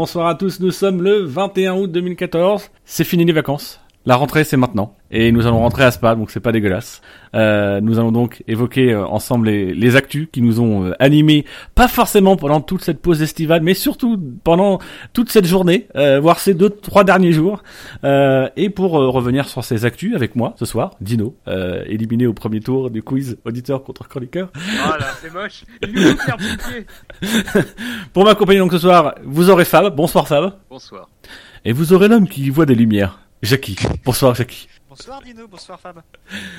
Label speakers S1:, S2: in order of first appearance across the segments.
S1: Bonsoir à tous, nous sommes le 21 août 2014. C'est fini les vacances. La rentrée c'est maintenant. Et nous allons rentrer à Spa donc c'est pas dégueulasse. Euh, nous allons donc évoquer euh, ensemble les, les actus qui nous ont euh, animés. Pas forcément pendant toute cette pause estivale mais surtout pendant toute cette journée euh, voire ces deux trois derniers jours. Euh, et pour euh, revenir sur ces actus avec moi ce soir Dino euh, éliminé au premier tour du quiz auditeur contre chroniqueur.
S2: Voilà, c'est moche. Il
S1: pour m'accompagner donc ce soir vous aurez Fab. Bonsoir Fab.
S2: Bonsoir.
S1: et vous aurez l'homme qui voit des lumières Jackie bonsoir Jackie
S3: Bonsoir Dino, bonsoir Fab.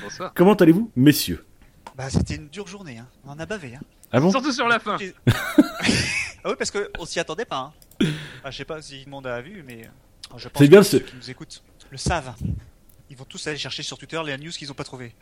S2: Bonsoir.
S1: comment allez-vous messieurs
S3: Bah c'était une dure journée, hein. on en a bavé. Hein.
S1: ah bon
S2: Surtout sur la fin.
S3: Ah oui parce qu'on s'y attendait pas. Hein. Ah, je sais pas si le monde a vu mais euh, je pense
S1: C'est bien
S3: que
S1: ce-
S3: ceux qui nous écoutent le savent. Ils vont tous aller chercher sur Twitter les news qu'ils ont pas trouvé.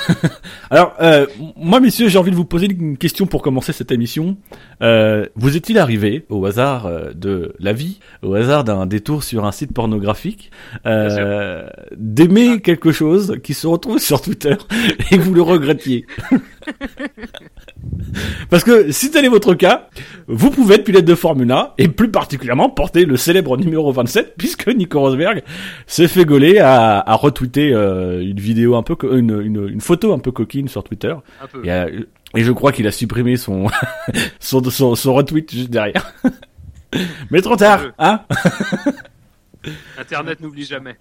S1: Alors, euh, moi, messieurs, j'ai envie de vous poser une question pour commencer cette émission. Euh, vous est-il arrivé, au hasard euh, de la vie, au hasard d'un détour sur un site pornographique, euh, d'aimer quelque chose qui se retrouve sur Twitter et que vous le regrettiez? Parce que si tel est votre cas, vous pouvez être pilote de Formule 1 et plus particulièrement porter le célèbre numéro 27 puisque Nico Rosberg s'est fait gauler à, à retweeter euh, une vidéo un peu, une, une, une photo un peu coquine sur Twitter
S2: Un peu.
S1: et, euh, et je crois qu'il a supprimé son, son, son, son retweet juste derrière. Mais trop tard, hein
S2: Internet n'oublie jamais.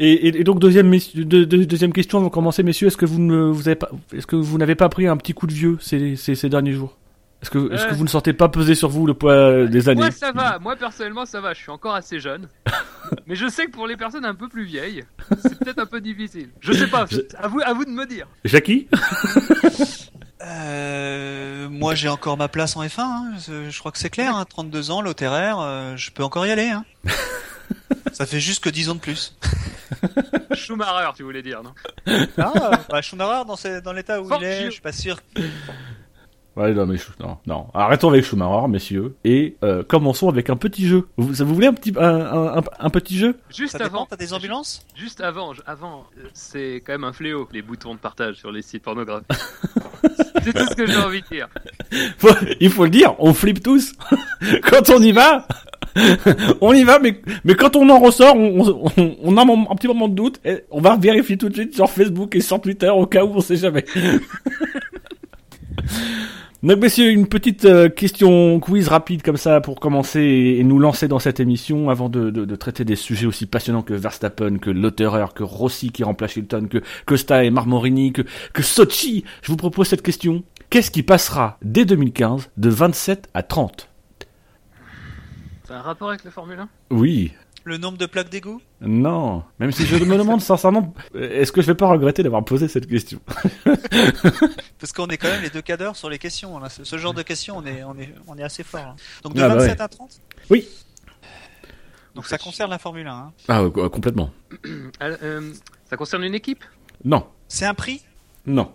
S1: Et, et, et donc deuxième, mes- de- de- deuxième question avant de commencer, messieurs, est-ce que vous ne vous avez pas, est-ce que vous n'avez pas pris un petit coup de vieux ces, ces, ces derniers jours? Est-ce que, est-ce que
S2: Euh.
S1: vous ne sentez pas peser sur vous le poids des années?
S2: Moi, ça va. Moi, personnellement, ça va. Je suis encore assez jeune. Mais je sais que pour les personnes un peu plus vieilles, c'est peut-être un peu difficile. Je sais pas.
S1: Je-
S2: À vous, à vous de me dire.
S1: Jackie?
S3: Euh, moi j'ai encore ma place en F1, hein. je, je crois que c'est clair, hein. 32 ans, l'OTRR, euh, je peux encore y aller. Hein. Ça fait juste que 10 ans de plus.
S2: Schumacher, tu voulais dire, non
S3: Ah, bah, Schumacher dans, l'état où
S2: Fuck
S3: il est,
S2: you.
S3: je suis pas sûr.
S1: Ouais, non, mais non, non. Arrêtons avec Schumacher, messieurs, et euh, commençons avec un petit jeu. Vous, ça vous voulez un petit, un, un, un- un petit jeu?
S2: Juste
S3: Ça dépend,
S2: avant.
S3: t'as des ambulances?
S2: Juste avant, je- avant, euh, c'est quand même un fléau, les boutons de partage sur les sites pornographiques. c'est tout ce que j'ai envie de dire.
S1: Faut- il faut le dire, on flippe tous. quand on y va, on y va, mais, mais quand on en ressort, on, on, a un, petit moment de doute, et on va vérifier tout de suite sur Facebook et sur Twitter au cas où on sait jamais. Donc messieurs, une petite euh, question quiz rapide comme ça pour commencer et, nous lancer dans cette émission avant de, de, de traiter des sujets aussi passionnants que Verstappen, que Lotterer, que Rossi qui remplace Hilton, que Costa et Marmorini, que, que Sochi. Je vous propose cette question. Qu'est-ce qui passera dès 2015 de 27 à 30
S2: C'est un rapport avec la Formule 1
S1: Oui.
S3: Le nombre de plaques d'égout?
S1: Non. Même si je me demande sincèrement, est-ce que je vais pas regretter d'avoir posé cette question?
S3: Parce qu'on est quand même les deux cadres sur les questions. Là. Ce, ce genre de questions, on est, on est, on est assez fort. là. Donc de
S1: Ah bah
S3: 27
S1: ouais.
S3: à 30
S1: Oui.
S3: Donc ça concerne la Formule 1. hein.
S1: Ah, euh, complètement.
S2: Euh, Ça concerne une équipe?
S1: Non.
S3: C'est un prix?
S1: Non.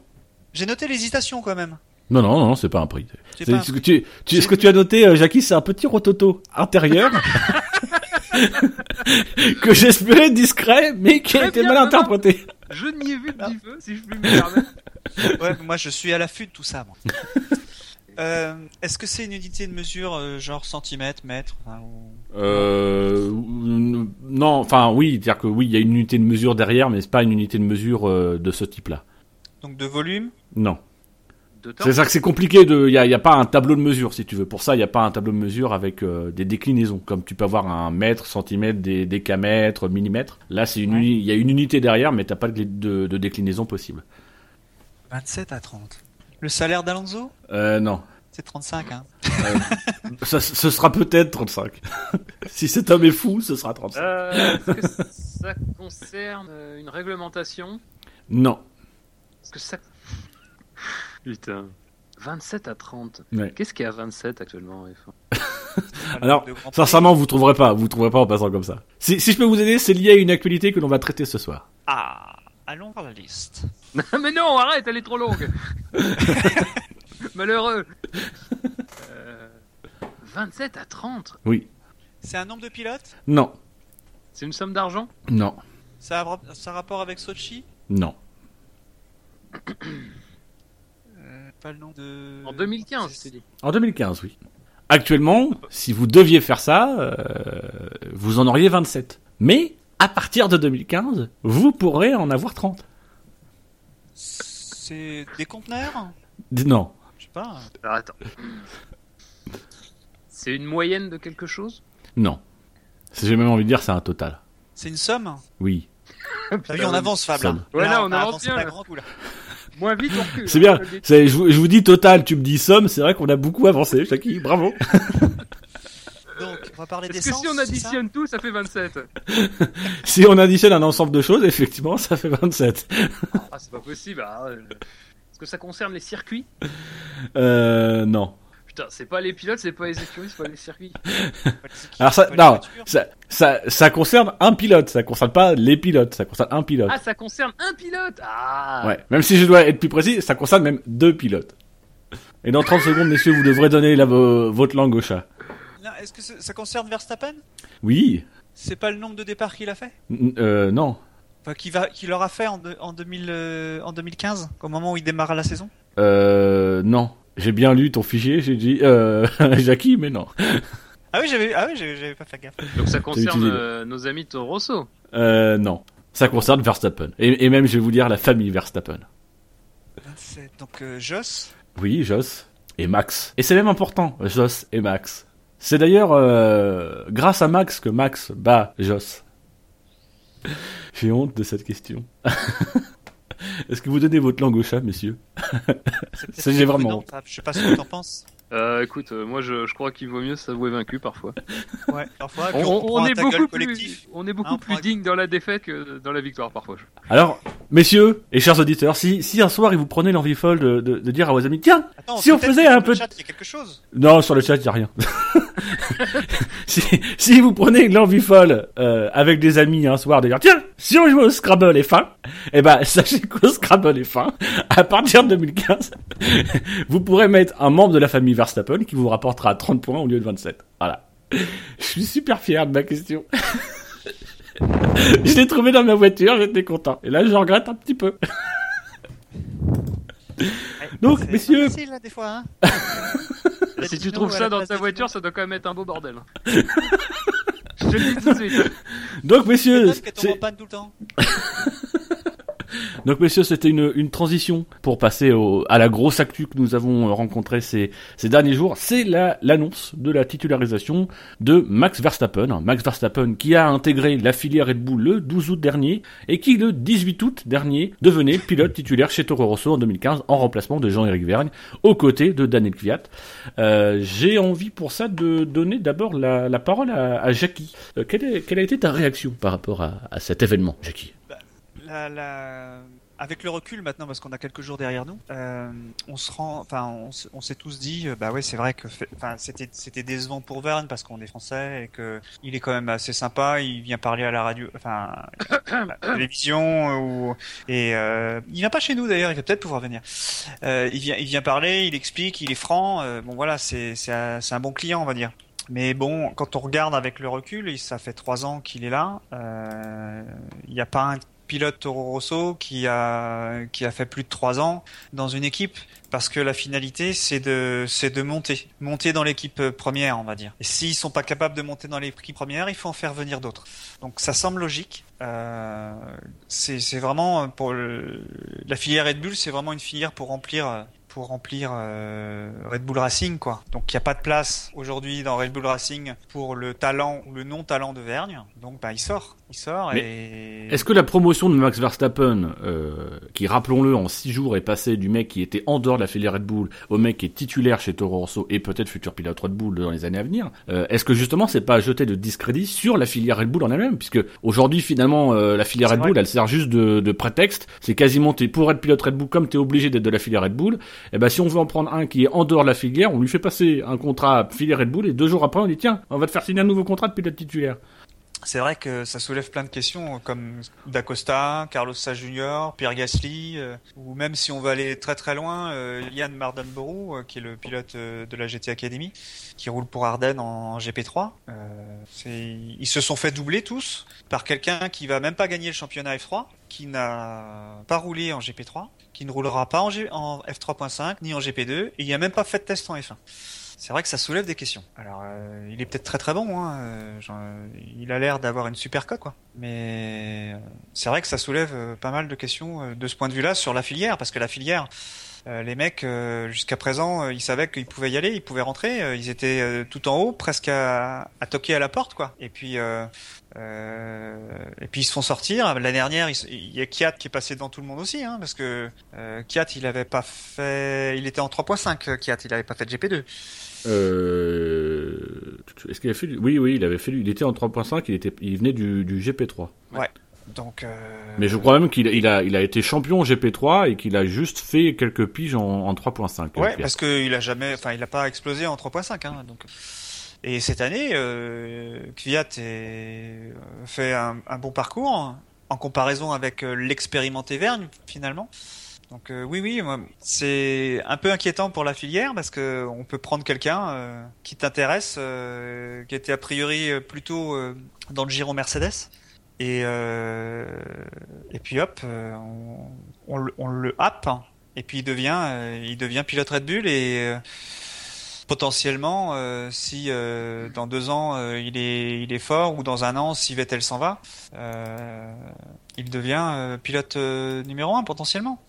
S3: J'ai noté l'hésitation quand même.
S1: Non, non, non, c'est pas un prix.
S3: C'est
S1: C'est-
S3: pas un
S1: ce, que tu, tu, ce que tu as noté, euh, Jackie, c'est un petit rototo intérieur que j'espérais discret, mais qui a été mal interprété.
S2: Je n'y ai vu du feu, si je puis me permettre.
S3: Ouais, mais moi je suis à l'affût de tout ça. Moi. Euh, Est-ce que c'est une unité de mesure euh, genre centimètre, mètre ou-
S1: Euh, non, enfin oui, c'est-à-dire que oui, il y a une unité de mesure derrière, mais c'est pas une unité de mesure euh, de ce type-là.
S3: Donc de volume?
S1: Non.
S2: De temps.
S1: C'est ça que c'est compliqué de, il y a, il y a pas un tableau de mesure si tu veux. Pour ça, il y a pas un tableau de mesure avec euh, des déclinaisons, comme tu peux avoir un mètre, centimètre, des décamètres, millimètres. Là, c'est une,
S3: Ouais.
S1: uni- il y a une unité derrière, mais t'as pas de, de, de déclinaison possible.
S3: 27 à 30. Le salaire d'Alonso?
S1: Euh, non.
S3: C'est 35, hein.
S1: Ça, ce sera peut-être 35. si cet homme est fou, ce sera 35.
S2: Euh, Est-ce que ça concerne euh, une réglementation?
S1: Non.
S2: Est-ce que ça... Putain. 27 à 30.
S1: Ouais.
S2: Qu'est-ce qu'il y a à 27 actuellement en F1
S1: Alors. Sincèrement, vous trouverez pas, vous trouverez pas en passant comme ça. Si, si je peux vous aider, c'est lié à une actualité que l'on va traiter ce soir.
S3: Ah, allons voir la liste.
S2: Mais non, arrête, elle est trop longue Malheureux Euh, 27 à 30
S1: Oui.
S3: C'est un nombre de pilotes?
S1: Non.
S2: C'est une somme d'argent?
S1: Non.
S3: ça a, ça a rapport avec Sochi?
S1: Non.
S3: Pas le nom de...
S2: En 2015, je t'ai dit.
S1: En 2015, oui. Actuellement, si vous deviez faire ça, euh, vous en auriez 27. Mais à partir de 2015, vous pourrez en avoir 30.
S3: C'est des conteneurs?
S1: Non,
S3: Je sais pas.
S2: Alors, attends. C'est une moyenne de quelque chose?
S1: Non. J'ai même envie de dire c'est un total.
S3: C'est une somme?
S1: Oui.
S3: T'as vu, on avance, Fab.
S2: Là, on
S3: a
S2: avance bien, là. Moins vite, on recule.
S1: C'est
S2: hein,
S1: bien.
S2: je.
S1: C'est- Je vous, je vous dis total, tu me dis somme, c'est vrai qu'on a beaucoup avancé, Jackie, bravo.
S3: Donc, on va parler
S2: que si on
S3: ça
S2: additionne tout, ça fait 27.
S1: Si on additionne un ensemble de choses, effectivement, ça fait 27.
S2: Ah, c'est pas possible. ah, euh, Est-ce que ça concerne les circuits?
S1: Euh, non.
S2: Putain, c'est pas les pilotes, c'est pas les écuries, c'est pas les circuits.
S1: Alors ça, non, ça, ça, ça concerne un pilote, ça concerne pas les pilotes, ça concerne un pilote.
S2: Ah, ça concerne un pilote Ah
S1: Ouais, même si je dois être plus précis, ça concerne même deux pilotes. Et dans 30 secondes, messieurs, vous devrez donner la, vo- votre langue au chat.
S3: Non, Est-ce que ça concerne Verstappen?
S1: Oui
S3: C'est pas le nombre de départs qu'il a fait?
S1: N- euh, Non.
S3: Enfin, va, aura fait en, de- en, 2000, euh, en 2015, au moment où il démarre la saison?
S1: Euh, non. J'ai bien lu ton fichier, j'ai dit, euh, Jackie, mais non.
S3: Ah oui, j'avais, ah oui, j'avais pas fait gaffe.
S2: Donc ça concerne
S1: utilisé.
S2: euh, nos amis Toro Rosso.
S1: Euh, non. Ça concerne Verstappen. Et, et même, je vais vous dire, la famille Verstappen.
S3: 27. Donc, euh, Joss,
S1: Oui, Joss et Max. Et c'est même important, Joss et Max. C'est d'ailleurs euh, grâce à Max que Max bat Joss. J'ai honte de cette question. Est-ce que vous donnez votre langue au chat, messieurs? Ça, j'ai vraiment
S3: prudent. Je sais pas ce que t'en penses.
S2: Euh, écoute, euh, moi je, je crois qu'il vaut mieux s'avouer vaincu parfois.
S3: Ouais, parfois.
S2: On, est beaucoup
S3: collectif.
S2: plus, on est beaucoup
S3: Hein,
S2: plus digne dans la défaite que dans la victoire parfois.
S1: Alors, messieurs et chers auditeurs, si, si un soir il vous prenez l'envie folle de, de, de dire à vos amis, tiens,
S3: Attends,
S1: Si on faisait un
S3: sur
S1: peu
S3: le
S1: de-
S3: chat, il y a quelque chose.
S1: Non, sur le chat, il n'y a rien. si, si vous prenez l'envie folle euh, avec des amis un soir de dire tiens, si on joue au Scrabble et fin, eh ben sachez qu'au Scrabble et fin, à partir de 2015, vous pourrez mettre un membre de la famille Verstappen qui vous rapportera 30 points au lieu de 27. Voilà. Je suis super fier de ma question. je l'ai trouvé dans ma voiture, j'étais content. Et là, je regrette un petit peu. Donc,
S3: C'est
S1: messieurs-
S3: pas facile, là, des fois, hein.
S2: Si tu trouves ça dans ta voiture, ça doit quand même être un beau bordel. je te le dis tout de suite.
S1: Donc, messieurs, c'est-
S3: en panne tout le temps.
S1: Donc messieurs, c'était une, une transition pour passer au, à la grosse actu que nous avons rencontrée ces, ces derniers jours. C'est la- l'annonce de la titularisation de Max Verstappen. Max Verstappen qui a intégré la filière Red Bull le 12 août dernier et qui le 18 août dernier devenait pilote titulaire chez Toro Rosso en 2015 en remplacement de Jean-Éric Vergne aux côtés de Daniel Kvyat. Euh, J'ai envie pour ça de donner d'abord la, la parole à, à Jackie. Euh, quelle, est- quelle a été ta réaction par rapport à, à cet événement, Jackie?
S3: La, la- Avec le recul maintenant, parce qu'on a quelques jours derrière nous, euh, on se rend, enfin, on, s'est tous dit, euh, bah ouais, c'est vrai que, enfin, c'était, c'était décevant pour Verne parce qu'on est français et que il est quand même assez sympa. Il vient parler à la radio, enfin, à la télévision euh, ou et euh, il vient pas chez nous d'ailleurs. Il va peut-être pouvoir venir. Euh, il vient, il vient parler, il explique, il est franc. euh, bon voilà, c'est, c'est, un, c'est un bon client, on va dire. Mais bon, quand on regarde avec le recul, ça fait trois ans qu'il est là, euh, il n'y a pas un pilote Toro Rosso qui a qui a fait plus de trois ans dans une équipe parce que la finalité c'est de c'est de monter monter dans l'équipe euh, première on va dire et s'ils sont pas capables de monter dans l'équipe première il faut en faire venir d'autres donc ça semble logique euh, c'est vraiment euh, pour la filière Red Bull c'est vraiment une filière pour remplir pour remplir Red Bull Racing quoi. Donc il n'y a pas de place aujourd'hui dans Red Bull Racing pour le talent ou le non talent de Vergne. Donc bah il sort, il sort et
S1: Est-ce que la promotion de Max Verstappen, euh, qui rappelons-le en six jours est passé du mec qui était en dehors de la filière Red Bull au mec qui est titulaire chez Toro Rosso et peut-être futur pilote Red Bull dans les années à venir, euh, est-ce que justement c'est pas jeter de discrédit sur la filière Red Bull en elle-même? Puisque aujourd'hui finalement euh, la filière Red
S3: vrai.
S1: Bull elle sert juste de, de prétexte, c'est quasiment t'es pour être pilote Red Bull comme t'es obligé d'être de la filière Red Bull, et ben si on veut en prendre un qui est en dehors de la filière, on lui fait passer un contrat filière Red Bull et deux jours après on dit tiens on va te faire signer un nouveau contrat de pilote titulaire.
S3: C'est vrai que ça soulève plein de questions comme D'Acosta, Carlos Sainz Jr., Pierre Gasly, euh, ou même si on va aller très très loin, euh, Mardenborough, euh, qui est le pilote euh, de la GT Academy, qui roule pour Ardennes en GP3. Euh, c'est- ils se sont fait doubler tous par quelqu'un qui va même pas gagner le championnat F3, qui n'a pas roulé en GP3, qui ne roulera pas en, en F3.5 ni en GP2, et il a même pas fait de test en F1. C'est vrai que ça soulève des questions. Alors, euh, il est peut-être très très bon, hein, euh, genre, il a l'air d'avoir une super cote, quoi. Mais euh, c'est vrai que ça soulève euh, pas mal de questions euh, de ce point de vue-là sur la filière, parce que la filière, euh, les mecs, euh, jusqu'à présent, euh, ils savaient qu'ils pouvaient y aller, ils pouvaient rentrer, euh, ils étaient euh, tout en haut, presque à, à toquer à la porte, quoi. Et puis, euh, euh, et puis ils se font sortir. L'année dernière, il, y a Kiat qui est passé devant tout le monde aussi, hein, parce que euh, Kiat, il avait pas fait, il était en 3.5, euh, Kiat, il avait pas fait de GP2.
S1: Euh... Est-ce qu'il a fait. Oui, oui, il avait fait. Il était en 3.5, il, était... il venait du, du GP3.
S3: Donc, euh,
S1: Mais je crois même qu'il a, il a, il a été champion GP3 et qu'il a juste fait quelques piges en, en 3.5.
S3: Ouais, parce qu'il a jamais, enfin, il a pas explosé en 3.5, hein, donc. Et cette année, euh, Kvyat est- euh, fait un, un bon parcours en comparaison avec euh, l'expérimenté Vergne finalement. Donc euh, oui, oui, c'est un peu inquiétant pour la filière parce que on peut prendre quelqu'un euh, qui t'intéresse, euh, qui était a priori euh, plutôt euh, dans le giron Mercedes. Et, euh, et puis hop, euh, on, on le- on le happe hein. et puis il devient, euh, il devient pilote Red Bull et euh, potentiellement, euh, si dans deux ans il est, il est fort ou dans un an si Vettel s'en va, il devient pilote numéro un potentiellement.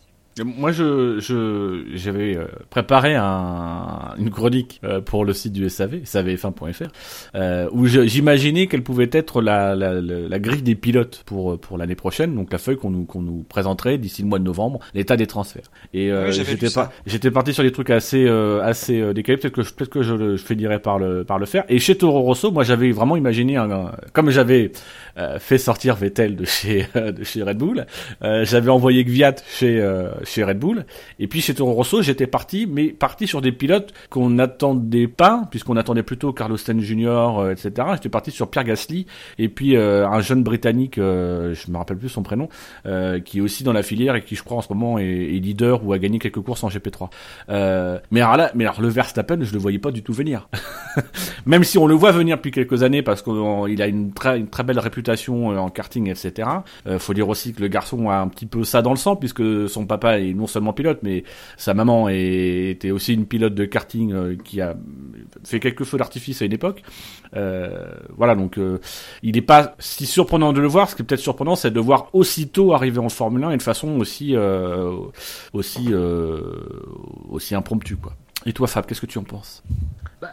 S1: Moi, je, je, j'avais euh, préparé un, une chronique euh, pour le site du SAV, savf1.fr, euh, où j'imaginais quelle pouvait être la, la, la, la grille des pilotes pour pour l'année prochaine, donc la feuille qu'on nous qu'on nous présenterait d'ici le mois de novembre, l'état des transferts. Et euh,
S3: Oui,
S1: j'étais parti sur des trucs assez euh, assez décalés, peut-être que je, peut-être que je le je finirais par le par le faire. Et chez Toro Rosso, moi, j'avais vraiment imaginé un, un- comme j'avais fait sortir Vettel de chez de chez Red Bull, j'avais envoyé Gviat chez chez Red Bull. Et puis chez Toro Rosso j'étais parti mais parti sur des pilotes qu'on n'attendait pas puisqu'on attendait plutôt Carlos Sainz Jr euh, etc j'étais parti sur Pierre Gasly et puis euh, un jeune britannique euh, je me rappelle plus son prénom euh, qui est aussi dans la filière et qui je crois en ce moment est, leader ou a gagné quelques courses en GP3 euh, mais alors là mais alors le Verstappen je le voyais pas du tout venir. Même si on le voit venir depuis quelques années parce qu'il a une très, très belle réputation euh, en karting, etc. Euh, faut dire aussi que le garçon a un petit peu ça dans le sang puisque son papa est non seulement pilote, mais sa maman était aussi une pilote de karting euh, qui a fait quelques feux d'artifice à une époque. Euh, voilà, donc euh, il n'est pas si surprenant de le voir. Ce qui est peut-être surprenant, c'est de voir aussitôt arriver en Formule 1 et de façon aussi aussi aussi impromptue. Et toi, Fab, qu'est-ce que tu en penses?
S2: Bah,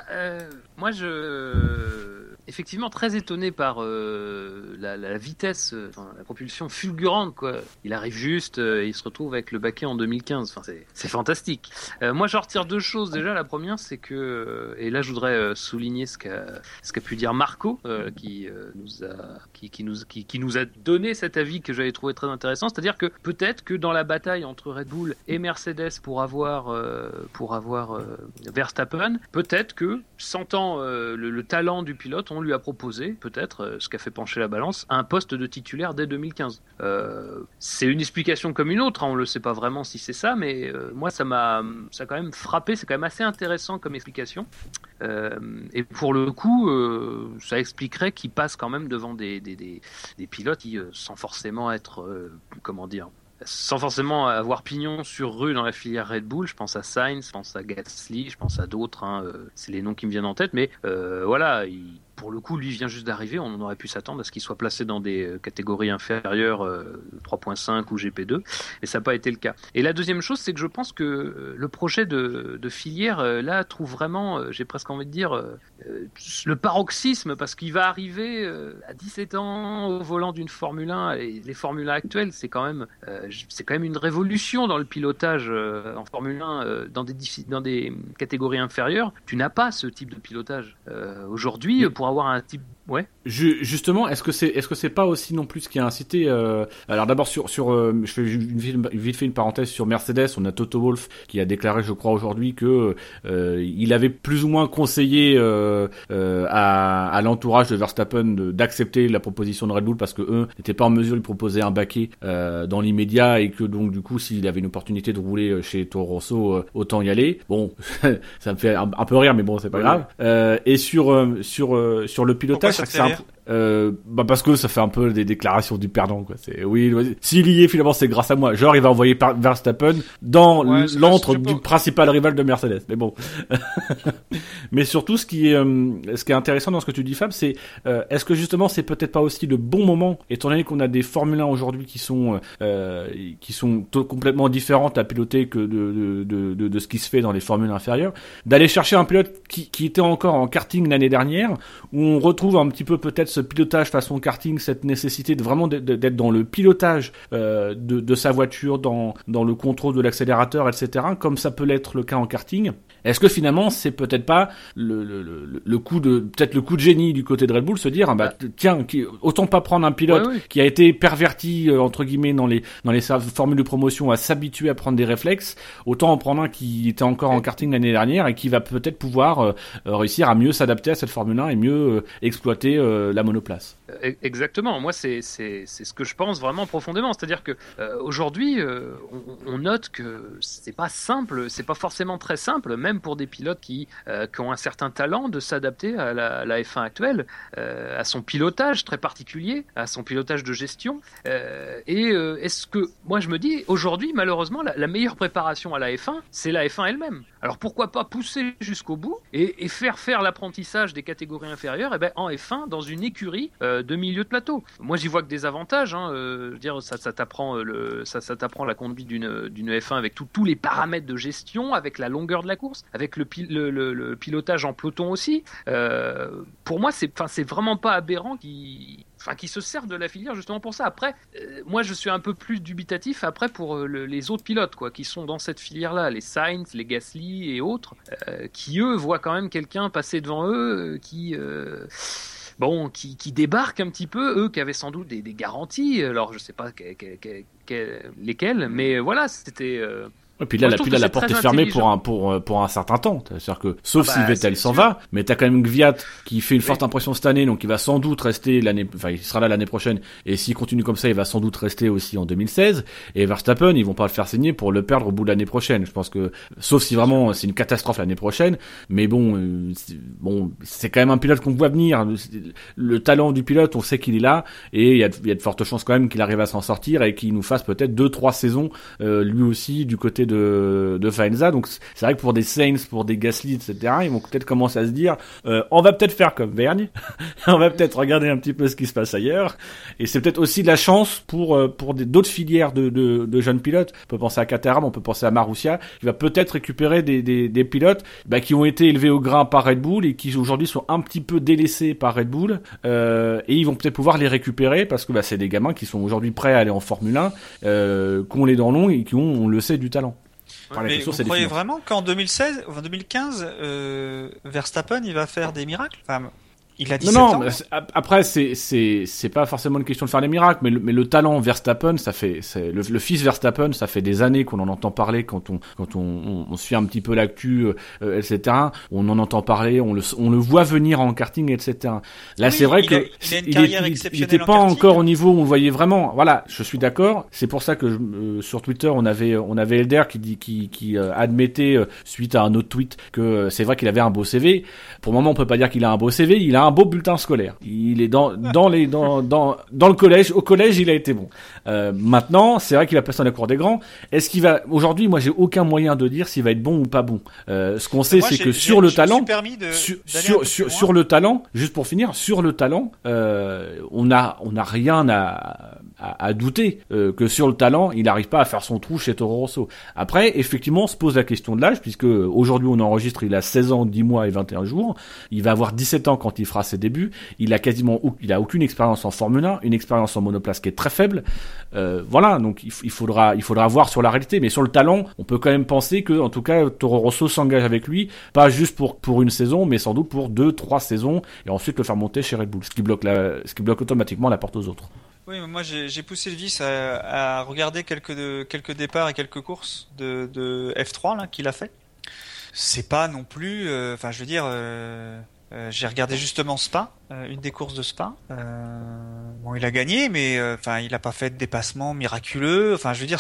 S2: moi, je. Effectivement, très étonné par euh, la, vitesse, euh, la propulsion fulgurante, quoi. Il arrive juste euh, et il se retrouve avec le baquet en 2015. Enfin, c'est- fantastique. Euh, moi, j'en retire deux choses. Déjà, la première, c'est que, euh, et là, je voudrais euh, souligner ce qu'a pu dire Marco, euh, qui euh, nous a qui, qui nous qui, qui nous a donné cet avis que j'avais trouvé très intéressant. C'est-à-dire que peut-être que dans la bataille entre Red Bull et Mercedes pour avoir euh, pour avoir euh, Verstappen, peut-être que sentant euh, le, le talent du pilote, on lui a proposé peut-être euh, ce qui a fait pencher la balance un poste de titulaire dès 2015. Euh, c'est une explication comme une autre, hein, on le sait pas vraiment si c'est ça, mais euh, moi ça m'a ça quand même frappé, c'est quand même assez intéressant comme explication. Et pour le coup, ça expliquerait qu'il passe quand même devant des, des, des, pilotes qui, sans forcément être, comment dire, sans forcément avoir pignon sur rue dans la filière Red Bull, je pense à Sainz, je pense à Gasly, je pense à d'autres, hein, c'est les noms qui me viennent en tête, mais voilà, il- pour le coup, lui vient juste d'arriver, on aurait pu s'attendre à ce qu'il soit placé dans des euh, catégories inférieures, euh, 3.5 ou GP2, et ça n'a pas été le cas. Et la deuxième chose, c'est que je pense que euh, le projet de, de filière, euh, là, trouve vraiment, euh, j'ai presque envie de dire, euh, euh, le paroxysme, parce qu'il va arriver euh, à 17 ans au volant d'une Formule 1, et les Formule 1 actuelles, c'est quand même, euh, c'est quand même une révolution dans le pilotage euh, en Formule 1, euh, dans, des, diffi- dans des catégories inférieures. Tu n'as pas ce type de pilotage. Euh, Aujourd'hui, euh, pour avoir un type... Ouais.
S1: Ju- justement, est-ce que c'est est-ce que c'est pas aussi non plus ce qui a incité euh, Alors d'abord sur sur euh, je fais une, vite- vite fait une parenthèse sur Mercedes, on a Toto Wolff qui a déclaré, je crois aujourd'hui que euh, il avait plus ou moins conseillé euh, euh, à, à l'entourage de Verstappen d'accepter la proposition de Red Bull parce que eux n'étaient pas en mesure de lui proposer un baquet euh, dans l'immédiat et que donc du coup s'il avait une opportunité de rouler chez Toro Rosso, autant y aller. Bon, ça me fait un, un peu rire, mais bon c'est pas
S3: Oui,
S1: grave. Euh, et sur sur euh, sur le pilotage, C'est un euh, bah parce que ça fait un peu des déclarations du perdant quoi. C'est oui, s'il y est finalement c'est grâce à moi. Genre il va envoyer Verstappen dans l'antre du principal rival de Mercedes. Mais bon. Mais surtout ce qui est euh, ce qui est intéressant dans ce que tu dis Fab, c'est euh, est-ce que justement c'est peut-être pas aussi le bon moment étant donné qu'on a des Formule 1 aujourd'hui qui sont euh, qui sont complètement différentes à piloter que de de, de, de ce qui se fait dans les formules inférieures, d'aller chercher un pilote qui, qui était encore en karting l'année dernière où on retrouve un petit peu peut-être ce pilotage façon karting, cette nécessité de vraiment d'être dans le pilotage euh, de, de, sa voiture, dans, dans le contrôle de l'accélérateur, etc., comme ça peut l'être le cas en karting. Est-ce que finalement c'est peut-être pas le, le, le, le, coup de peut-être le coup de génie du côté de Red Bull se dire ah bah tiens qui, autant pas prendre un pilote qui a été perverti euh, entre guillemets dans les dans les formules de promotion à s'habituer à prendre des réflexes autant en prendre un qui était encore en karting l'année dernière et qui va peut-être pouvoir euh, réussir à mieux s'adapter à cette Formule 1 et mieux exploiter la monoplace.
S2: E-, exactement. Moi, c'est ce que je pense vraiment profondément. C'est-à-dire que euh, euh, on, note que c'est pas simple, c'est pas forcément très simple, même pour des pilotes qui, euh, qui ont un certain talent, de s'adapter à la, la, F1 actuelle, à son pilotage très particulier, à son pilotage de gestion. et est-ce que, moi, je me dis, aujourd'hui, malheureusement, la, meilleure préparation à la F1, c'est la F1 elle-même. Alors pourquoi pas pousser jusqu'au bout et, faire faire l'apprentissage des catégories inférieures et eh ben, en F1 dans une écurie de milieu de plateau. Moi, j'y vois que des avantages. Hein, euh, je veux dire, ça, t'apprend euh, ça, t'apprend la conduite d'une d'une F1 avec tous les paramètres de gestion, avec la longueur de la course, avec le, pilotage en peloton aussi. Euh, pour moi, c'est, c'est vraiment pas aberrant qui enfin qui se servent de la filière justement pour ça. Après, moi je suis un peu plus dubitatif après pour les autres pilotes quoi, qui sont dans cette filière-là, les Sainz, les Gasly et autres, qui eux voient quand même quelqu'un passer devant eux, qui bon, qui, qui, débarquent un petit peu, eux qui avaient sans doute des, des garanties, alors je sais pas lesquelles, mais voilà, c'était... Euh,
S1: et puis là, la, la porte est fermée pour un, pour, euh, pour un certain temps. C'est-à-dire que, sauf ah si bah, Vettel s'en va, mais t'as quand même Gviat qui fait une forte impression cette année, donc il va sans doute rester l'année, enfin, il sera là l'année prochaine. Et s'il continue comme ça, il va sans doute rester aussi en 2016. Et Verstappen, ils vont pas le faire signer pour le perdre au bout de l'année prochaine. Je pense que, sauf si vraiment c'est une catastrophe l'année prochaine. Mais bon, euh, bon, c'est quand même un pilote qu'on voit venir. Le, talent du pilote, on sait qu'il est là. Et il y a, y a, de fortes chances quand même qu'il arrive à s'en sortir et qu'il nous fasse peut-être deux, trois saisons, euh, lui aussi, du de, de Faenza. Donc c'est vrai que pour des Saints, pour des Gasly, etc., ils vont peut-être commencer à se dire, euh, on va peut-être faire comme Vergne, on va peut-être regarder un petit peu ce qui se passe ailleurs. Et c'est peut-être aussi de la chance pour euh, pour d'autres filières de, de, de, jeunes pilotes. On peut penser à Caterham, on peut penser à Marussia, qui va peut-être récupérer des, des, des pilotes bah, qui ont été élevés au grain par Red Bull et qui aujourd'hui sont un petit peu délaissés par Red Bull. Euh, et ils vont peut-être pouvoir les récupérer parce que bah, c'est des gamins qui sont aujourd'hui prêts à aller en Formule 1, euh, qui ont les dents longues et qui ont, on le sait, du talent.
S3: Mais vous croyez vraiment qu'en 2016, enfin 2015, euh, Verstappen il va faire des miracles? Enfin, il a 17 non, non,
S1: après c'est c'est c'est pas forcément une question de faire des miracles, mais le, mais le talent Verstappen, ça fait le, le, fils Verstappen, ça fait des années qu'on en entend parler quand on quand on, on, suit un petit peu l'actu, euh, etc. On en entend parler, on le on le voit venir en karting, etc. Là, c'est vrai que il, était pas encore au niveau où on le voyait vraiment. Voilà, je suis d'accord. C'est pour ça que euh, sur Twitter on avait on avait Elder qui dit qui qui euh, admettait suite à un autre tweet que c'est vrai qu'il avait un beau CV. Pour le moment, on peut pas dire qu'il a un beau CV, il a un beau bulletin scolaire. Il est dans dans les dans dans dans le collège. Au collège, il a été bon. Euh, maintenant, c'est vrai qu'il a passé dans la cour des grands. Est-ce qu'il va aujourd'hui Moi, j'ai aucun moyen de dire s'il va être bon ou pas bon. Euh, ce qu'on sait, c'est que sur le talent, sur sur, sur, le talent, juste pour finir, sur le talent, euh, on a on a rien à à, douter euh, que sur le talent, il n'arrive pas à faire son trou chez Toro Rosso. Après, effectivement, on se pose la question de l'âge, puisque aujourd'hui on enregistre, il a 16 ans, 10 mois et 21 jours. Il va avoir 17 ans quand il fera ses débuts. Il a quasiment, aucune expérience en Formule 1, une expérience en monoplace qui est très faible. Euh, voilà, donc il, faudra, voir sur la réalité, mais sur le talent, on peut quand même penser que, en tout cas, Toro Rosso s'engage avec lui, pas juste pour une saison, mais sans doute pour deux, trois saisons, et ensuite le faire monter chez Red Bull, ce qui bloque automatiquement la porte aux autres.
S3: Oui, moi j'ai poussé le vice à, à, regarder quelques, de, quelques départs et quelques courses de, de F3 là qu'il a fait. C'est pas non plus, euh, enfin je veux dire, euh, euh, j'ai regardé justement Spa, une des courses de Spa. bon, il a gagné, mais enfin il a pas fait de dépassement miraculeux. Enfin je veux dire,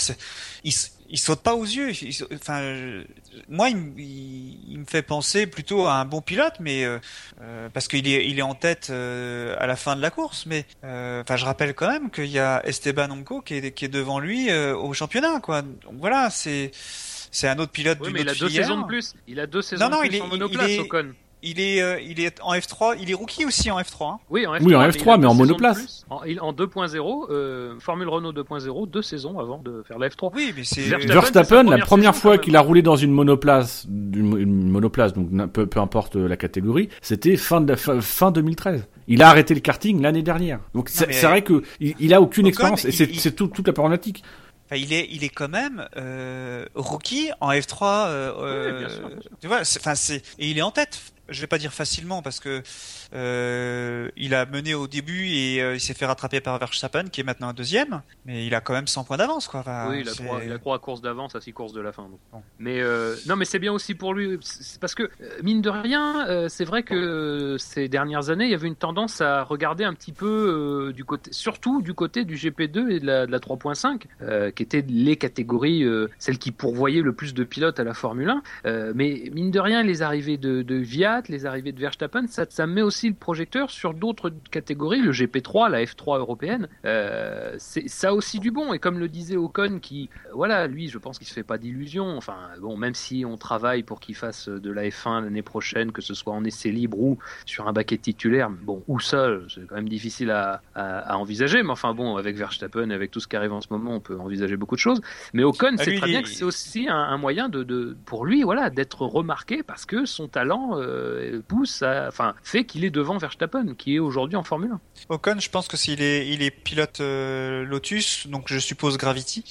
S3: il, il saute pas aux yeux. enfin, moi, il, me fait penser plutôt à un bon pilote, mais euh, euh, parce qu'il est, il est en tête euh, à la fin de la course. Mais enfin, je rappelle quand même qu'il y a Esteban Onco qui est, qui est devant lui au championnat, quoi. Donc voilà, c'est c'est un autre pilote
S2: oui,
S3: mais
S2: il a deux saisons de plus. Il a deux saisons de plus il est, en monoplace, il est, Ocon
S3: il est, euh, il est en F3, il est rookie aussi en F3. Hein.
S2: Oui, en F3,
S1: oui, en F3 mais, en monoplace.
S2: En, en 2.0, euh, Formule Renault 2.0, deux saisons avant de faire la F3.
S3: Oui, mais c'est
S1: Verstappen, la première fois qu'il a roulé dans une monoplace, une, monoplace, donc peu, peu importe la catégorie, c'était fin, de, fin, 2013. Il a arrêté le karting l'année dernière. Donc c'est vrai que il, a aucune expérience et c'est toute la problématique
S3: il est, il est quand même euh, rookie en F3.
S2: Euh, oui, bien sûr,
S3: Tu vois, enfin c'est et il est en tête je vais pas dire facilement parce que euh, il a mené au début et euh, il s'est fait rattraper par Verstappen qui est maintenant un deuxième, mais il a quand même 100 points d'avance quoi.
S2: oui, il a, trois, il a trois courses d'avance à six courses de la fin. Mais euh, non, mais c'est bien aussi pour lui parce que mine de rien, c'est vrai que ces dernières années, il y avait une tendance à regarder un petit peu du côté, surtout du côté du GP2 et de la, de la 3.5, qui étaient les catégories, celles qui pourvoyaient le plus de pilotes à la Formule 1. mais mine de rien, les arrivées de, de Via les arrivées de Verstappen, ça, ça met aussi le projecteur sur d'autres catégories, le GP3, la F3 européenne. Euh, ça a aussi du bon. Et comme le disait Ocon, qui, voilà, lui, je pense qu'il se fait pas d'illusions. Enfin, bon, même si on travaille pour qu'il fasse de la F1 l'année prochaine, que ce soit en essai libre ou sur un baquet titulaire, bon, ou ça, c'est quand même difficile à, envisager. Mais enfin, bon, avec Verstappen, avec tout ce qui arrive en ce moment, on peut envisager beaucoup de choses. Mais Ocon, c'est très bien que c'est aussi un, moyen de, pour lui, voilà, d'être remarqué parce que son talent euh, pousse, enfin, fait qu'il est devant Verstappen, qui est aujourd'hui en Formule 1.
S3: Ocon, je pense que s'il est, il est pilote euh, Lotus, donc je suppose Gravity.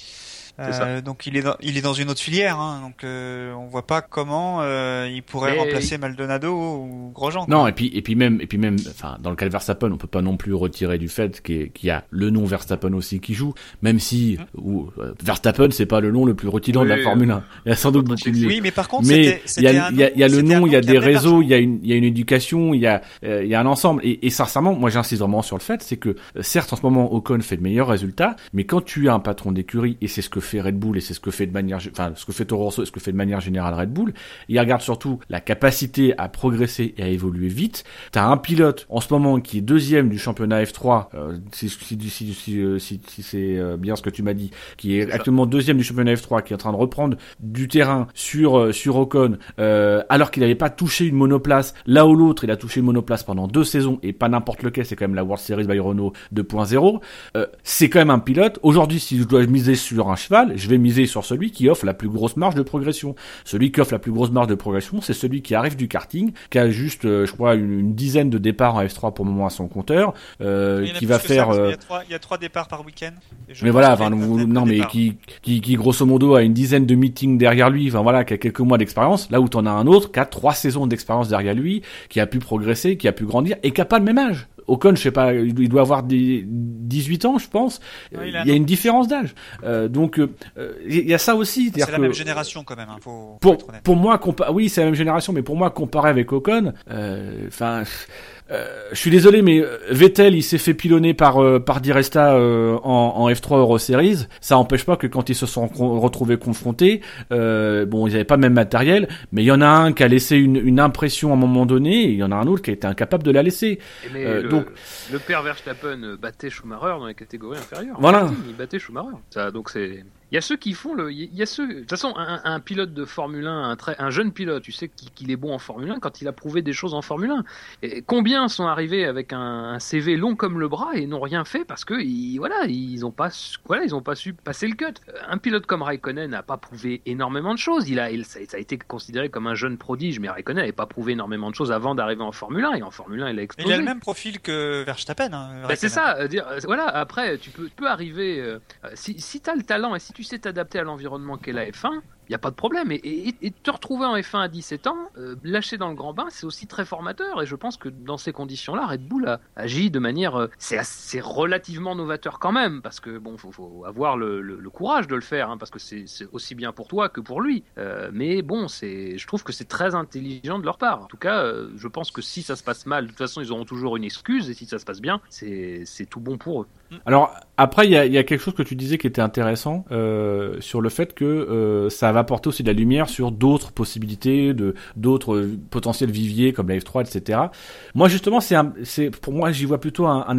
S3: Euh, donc il est dans, il est dans une autre filière, hein, donc euh, on voit pas comment euh, il pourrait remplacer Maldonado ou Grosjean.
S1: Non, et puis et puis même et puis même, enfin dans le cas de Verstappen, on peut pas non plus retirer du fait qu'il y a le nom Verstappen aussi qui joue, même si mmh. ou, Verstappen c'est pas le nom le plus retilant de la Formule 1. Il y a sans doute beaucoup
S3: de Oui, mais par contre,
S1: mais il y a, il y a, y a le nom, il y a des réseaux, il y a une il y a une éducation, il y a il y a un ensemble. Et, et sincèrement, moi j'insiste vraiment sur le fait, c'est que certes en ce moment Ocon fait de meilleurs résultats, mais quand tu as un patron d'écurie et c'est ce que fait Red Bull et c'est ce que fait de manière, enfin ce que fait Toro Rosso et ce que fait de manière générale Red Bull, il regarde surtout la capacité à progresser et à évoluer vite. T'as un pilote en ce moment qui est deuxième du championnat F3, euh, si, si, si, si, euh, c'est euh, bien ce que tu m'as dit, qui est, actuellement deuxième du championnat F3, qui est en train de reprendre du terrain sur sur Ocon, alors qu'il n'avait pas touché une monoplace. Là où l'autre, il a touché une monoplace pendant deux saisons et pas n'importe lequel, c'est quand même la World Series by Renault 2.0. c'est quand même un pilote. Aujourd'hui, si je dois miser sur un cheval, je vais miser sur celui qui offre la plus grosse marge de progression. Celui qui offre la plus grosse marge de progression, c'est celui qui arrive du karting, qui a juste, euh, je crois, une, dizaine de départs en F3 pour le moment à son compteur, euh, qui va faire.
S3: Euh, il, y a trois, départs par week-end.
S1: Mais voilà, enfin, non, mais qui, qui, qui, grosso modo a une dizaine de meetings derrière lui, enfin voilà, qui a quelques mois d'expérience. Là où t'en as un autre qui a trois saisons d'expérience derrière lui, qui a pu progresser, qui a pu grandir et qui a pas le même âge. Ocon, je sais pas, il doit avoir des 18 ans, je pense. il, y a une différence d'âge. Euh, donc, euh, il y a ça aussi.
S3: C'est la même génération quand même. Hein, faut,
S1: pour, pour moi, oui, c'est la même génération, mais pour moi, comparé avec Ocon, euh, enfin. Euh, je suis désolé, mais euh, Vettel, il s'est fait pilonner par euh, par Diresta en, en, F3 Euro Series. Ça empêche pas que quand ils se sont retrouvés confrontés, bon, ils n'avaient pas le même matériel, mais il y en a un qui a laissé une, une impression à un moment donné, et il y en a un autre qui a été incapable de la laisser.
S2: le, donc, le père Verstappen battait Schumacher dans les catégories inférieures.
S1: Voilà.
S2: il battait Schumacher. Ça, donc c'est il y a ceux qui font le. Il y a ceux. De toute façon, un, pilote de Formule 1, un, très, un jeune pilote, tu sais qu'il est bon en Formule 1 quand il a prouvé des choses en Formule 1. Et combien sont arrivés avec un, CV long comme le bras et n'ont rien fait parce que voilà, ils n'ont pas, voilà, ils ont pas su passer le cut. Un pilote comme Raikkonen n'a pas prouvé énormément de choses. Il a, il, ça, a été considéré comme un jeune prodige, mais Raikkonen n'avait pas prouvé énormément de choses avant d'arriver en Formule 1 et en Formule 1 il a explosé.
S3: Il a le même profil que Verstappen. Hein,
S2: ben, c'est ça. Euh, dire, euh, voilà. Après, tu peux, tu peux arriver euh, si, si tu as le talent et si tu sais t'adapter à l'environnement qu'est la F1, il n'y a pas de problème. Et, te retrouver en F1 à 17 ans, euh, lâcher dans le grand bain, c'est aussi très formateur. Et je pense que dans ces conditions-là, Red Bull a agi de manière. Euh, c'est relativement novateur quand même, parce que bon, faut, faut avoir le, courage de le faire, hein, parce que c'est aussi bien pour toi que pour lui. Euh, mais bon, je trouve que c'est très intelligent de leur part. En tout cas, je pense que si ça se passe mal, de toute façon, ils auront toujours une excuse, et si ça se passe bien, c'est tout bon pour eux.
S1: Alors après, il y y a, quelque chose que tu disais qui était intéressant euh, sur le fait que euh, ça va apporter aussi de la lumière sur d'autres possibilités, de d'autres potentiels viviers comme la F3, etc. Moi, justement, c'est pour moi, j'y vois plutôt un,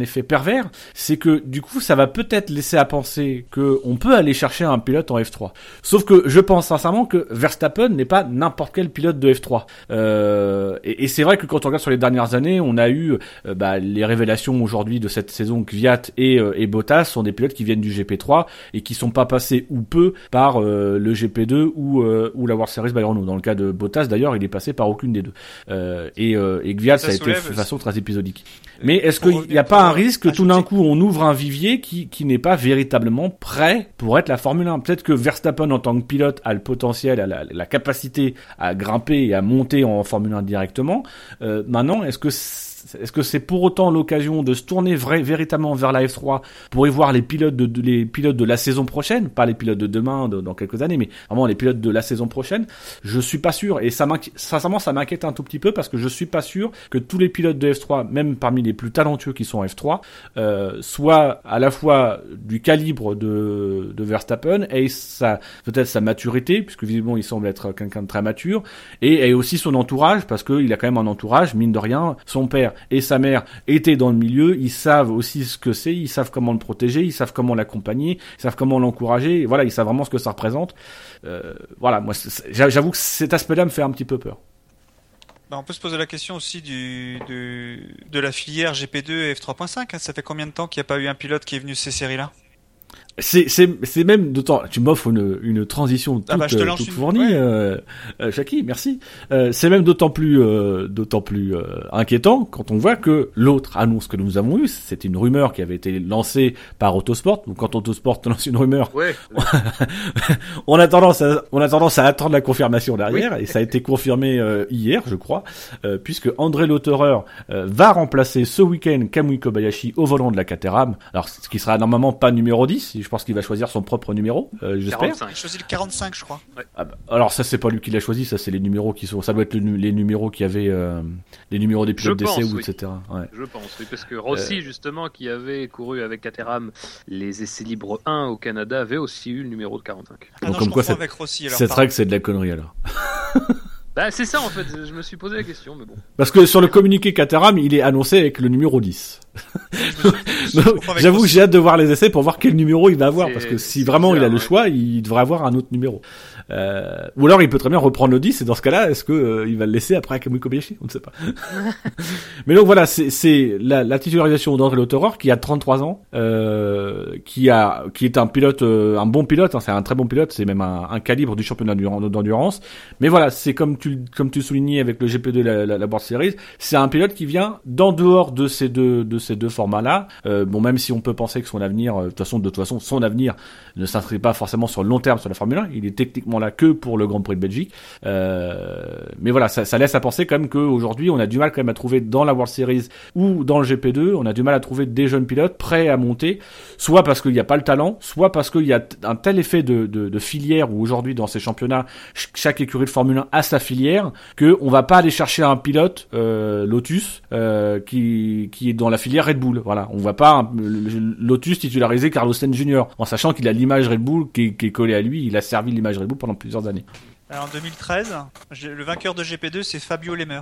S1: effet pervers, c'est que du coup, ça va peut-être laisser à penser que on peut aller chercher un pilote en F3. Sauf que je pense sincèrement que Verstappen n'est pas n'importe quel pilote de F3. Euh, et, c'est vrai que quand on regarde sur les dernières années, on a eu euh, bah, les révélations aujourd'hui de cette saison Kvyat et euh, et, Bottas sont des pilotes qui viennent du GP3 et qui sont pas passés ou peu par euh, le GP2 ou euh, ou la World Series by Renault. Dans le cas de Bottas d'ailleurs, il est passé par aucune des deux. et et Gviat ça, a été de façon très épisodique. Mais est-ce qu'il n'y a pas un risque que tout d'un coup on ouvre un vivier qui qui n'est pas véritablement prêt pour être la Formule 1 Peut-être que Verstappen en tant que pilote a le potentiel, a la, la capacité à grimper et à monter en Formule 1 directement. maintenant, est-ce que est-ce que c'est pour autant l'occasion de se tourner vrai, véritablement vers la F3 pour y voir les pilotes de, les pilotes de la saison prochaine, pas les pilotes de demain, dans quelques années, mais vraiment les pilotes de la saison prochaine. Je suis pas sûr et ça sincèrement ça m'inquiète un tout petit peu parce que je suis pas sûr que tous les pilotes de F3, même parmi les plus talentueux qui sont F3, euh, soient à la fois du calibre de, de Verstappen et sa peut-être sa maturité puisque visiblement il semble être quelqu'un de très mature et, et aussi son entourage parce qu'il a quand même un entourage mine de rien son père et sa mère étaient dans le milieu, ils savent aussi ce que c'est, ils savent comment le protéger, ils savent comment l'accompagner, ils savent comment l'encourager, voilà, ils savent vraiment ce que ça représente. Euh, voilà, moi j'avoue que cet aspect-là me fait un petit peu peur.
S3: Bah, on peut se poser la question aussi de la filière GP2 F3.5. Hein. Ça fait combien de temps qu'il n'y a pas eu un pilote qui est venu ces séries-là?
S1: C'est c'est même d'autant tu m'offres une, une transition toute, ah bah, euh, toute fournie euh, euh, Shaki merci. Euh, c'est même d'autant plus euh, d'autant plus inquiétant quand on voit que l'autre annonce que nous avons eue c'est une rumeur qui avait été lancée par Autosport. Donc quand Autosport lance une rumeur
S2: ouais,
S1: on a tendance à on a tendance à attendre la confirmation derrière et ça a été confirmé hier je crois puisque André Lauterer va remplacer ce week-end Kamui Kobayashi au volant de la Caterham. Alors ce qui sera normalement pas numéro 10 je pense qu'il va choisir son propre numéro, euh, j'espère.
S3: Il a choisi le 45, je crois.
S1: Ah bah, alors ça, c'est pas lui qui l'a choisi, ça c'est les numéros qui sont, ça doit être les numéros qui avaient euh, les numéros des pilotes d'essai ou etc.
S2: Je pense, oui, parce que Rossi euh. justement qui avait couru avec Caterham les essais libres 1 au Canada avait aussi eu le numéro de 45.
S1: Ah Donc comme quoi, c'est vrai que c'est de la connerie alors.
S2: Bah, c'est ça en fait, je me suis posé la question, mais bon.
S1: Parce que sur le communiqué Caterham, il est annoncé avec le numéro 10. J'avoue, j'ai hâte de voir les essais pour voir quel numéro il va avoir, parce que si vraiment il a le choix, il devrait avoir un autre numéro. Euh, ou alors il peut très bien reprendre le 10 et dans ce cas-là, est-ce que euh, il va le laisser après Kamui Kobayashi? On ne sait pas. Mais donc voilà, c'est la, la titularisation d'André Lauterer qui a 33 ans, euh, qui a qui est un pilote, euh, un bon pilote, hein, c'est un très bon pilote, c'est même un, un, calibre du championnat d'endurance. Mais voilà, c'est comme tu comme tu soulignais avec le GP2 la, la, la World Series, c'est un pilote qui vient d'en dehors de ces deux de ces deux formats-là. Euh, bon, même si on peut penser que son avenir, de toute façon, de toute façon, son avenir ne s'inscrit pas forcément sur le long terme sur la Formule 1. Il est techniquement que pour le Grand Prix de Belgique. Euh, mais voilà, ça, laisse à penser quand même qu'aujourd'hui, on a du mal quand même à trouver dans la World Series ou dans le GP2, on a du mal à trouver des jeunes pilotes prêts à monter, soit parce qu'il n'y a pas le talent, soit parce qu'il y a un tel effet de, filière où aujourd'hui dans ces championnats, chaque écurie de Formule 1 a sa filière, que on va pas aller chercher un pilote euh, Lotus euh, qui, est dans la filière Red Bull. Voilà, on va pas un, Lotus titulariser Carlos Sainz Jr. en sachant qu'il a l'image Red Bull qui qui est collée à lui, il a servi l'image Red Bull pendant plusieurs années.
S3: en 2013, le vainqueur de GP2 c'est Fabio Lemer.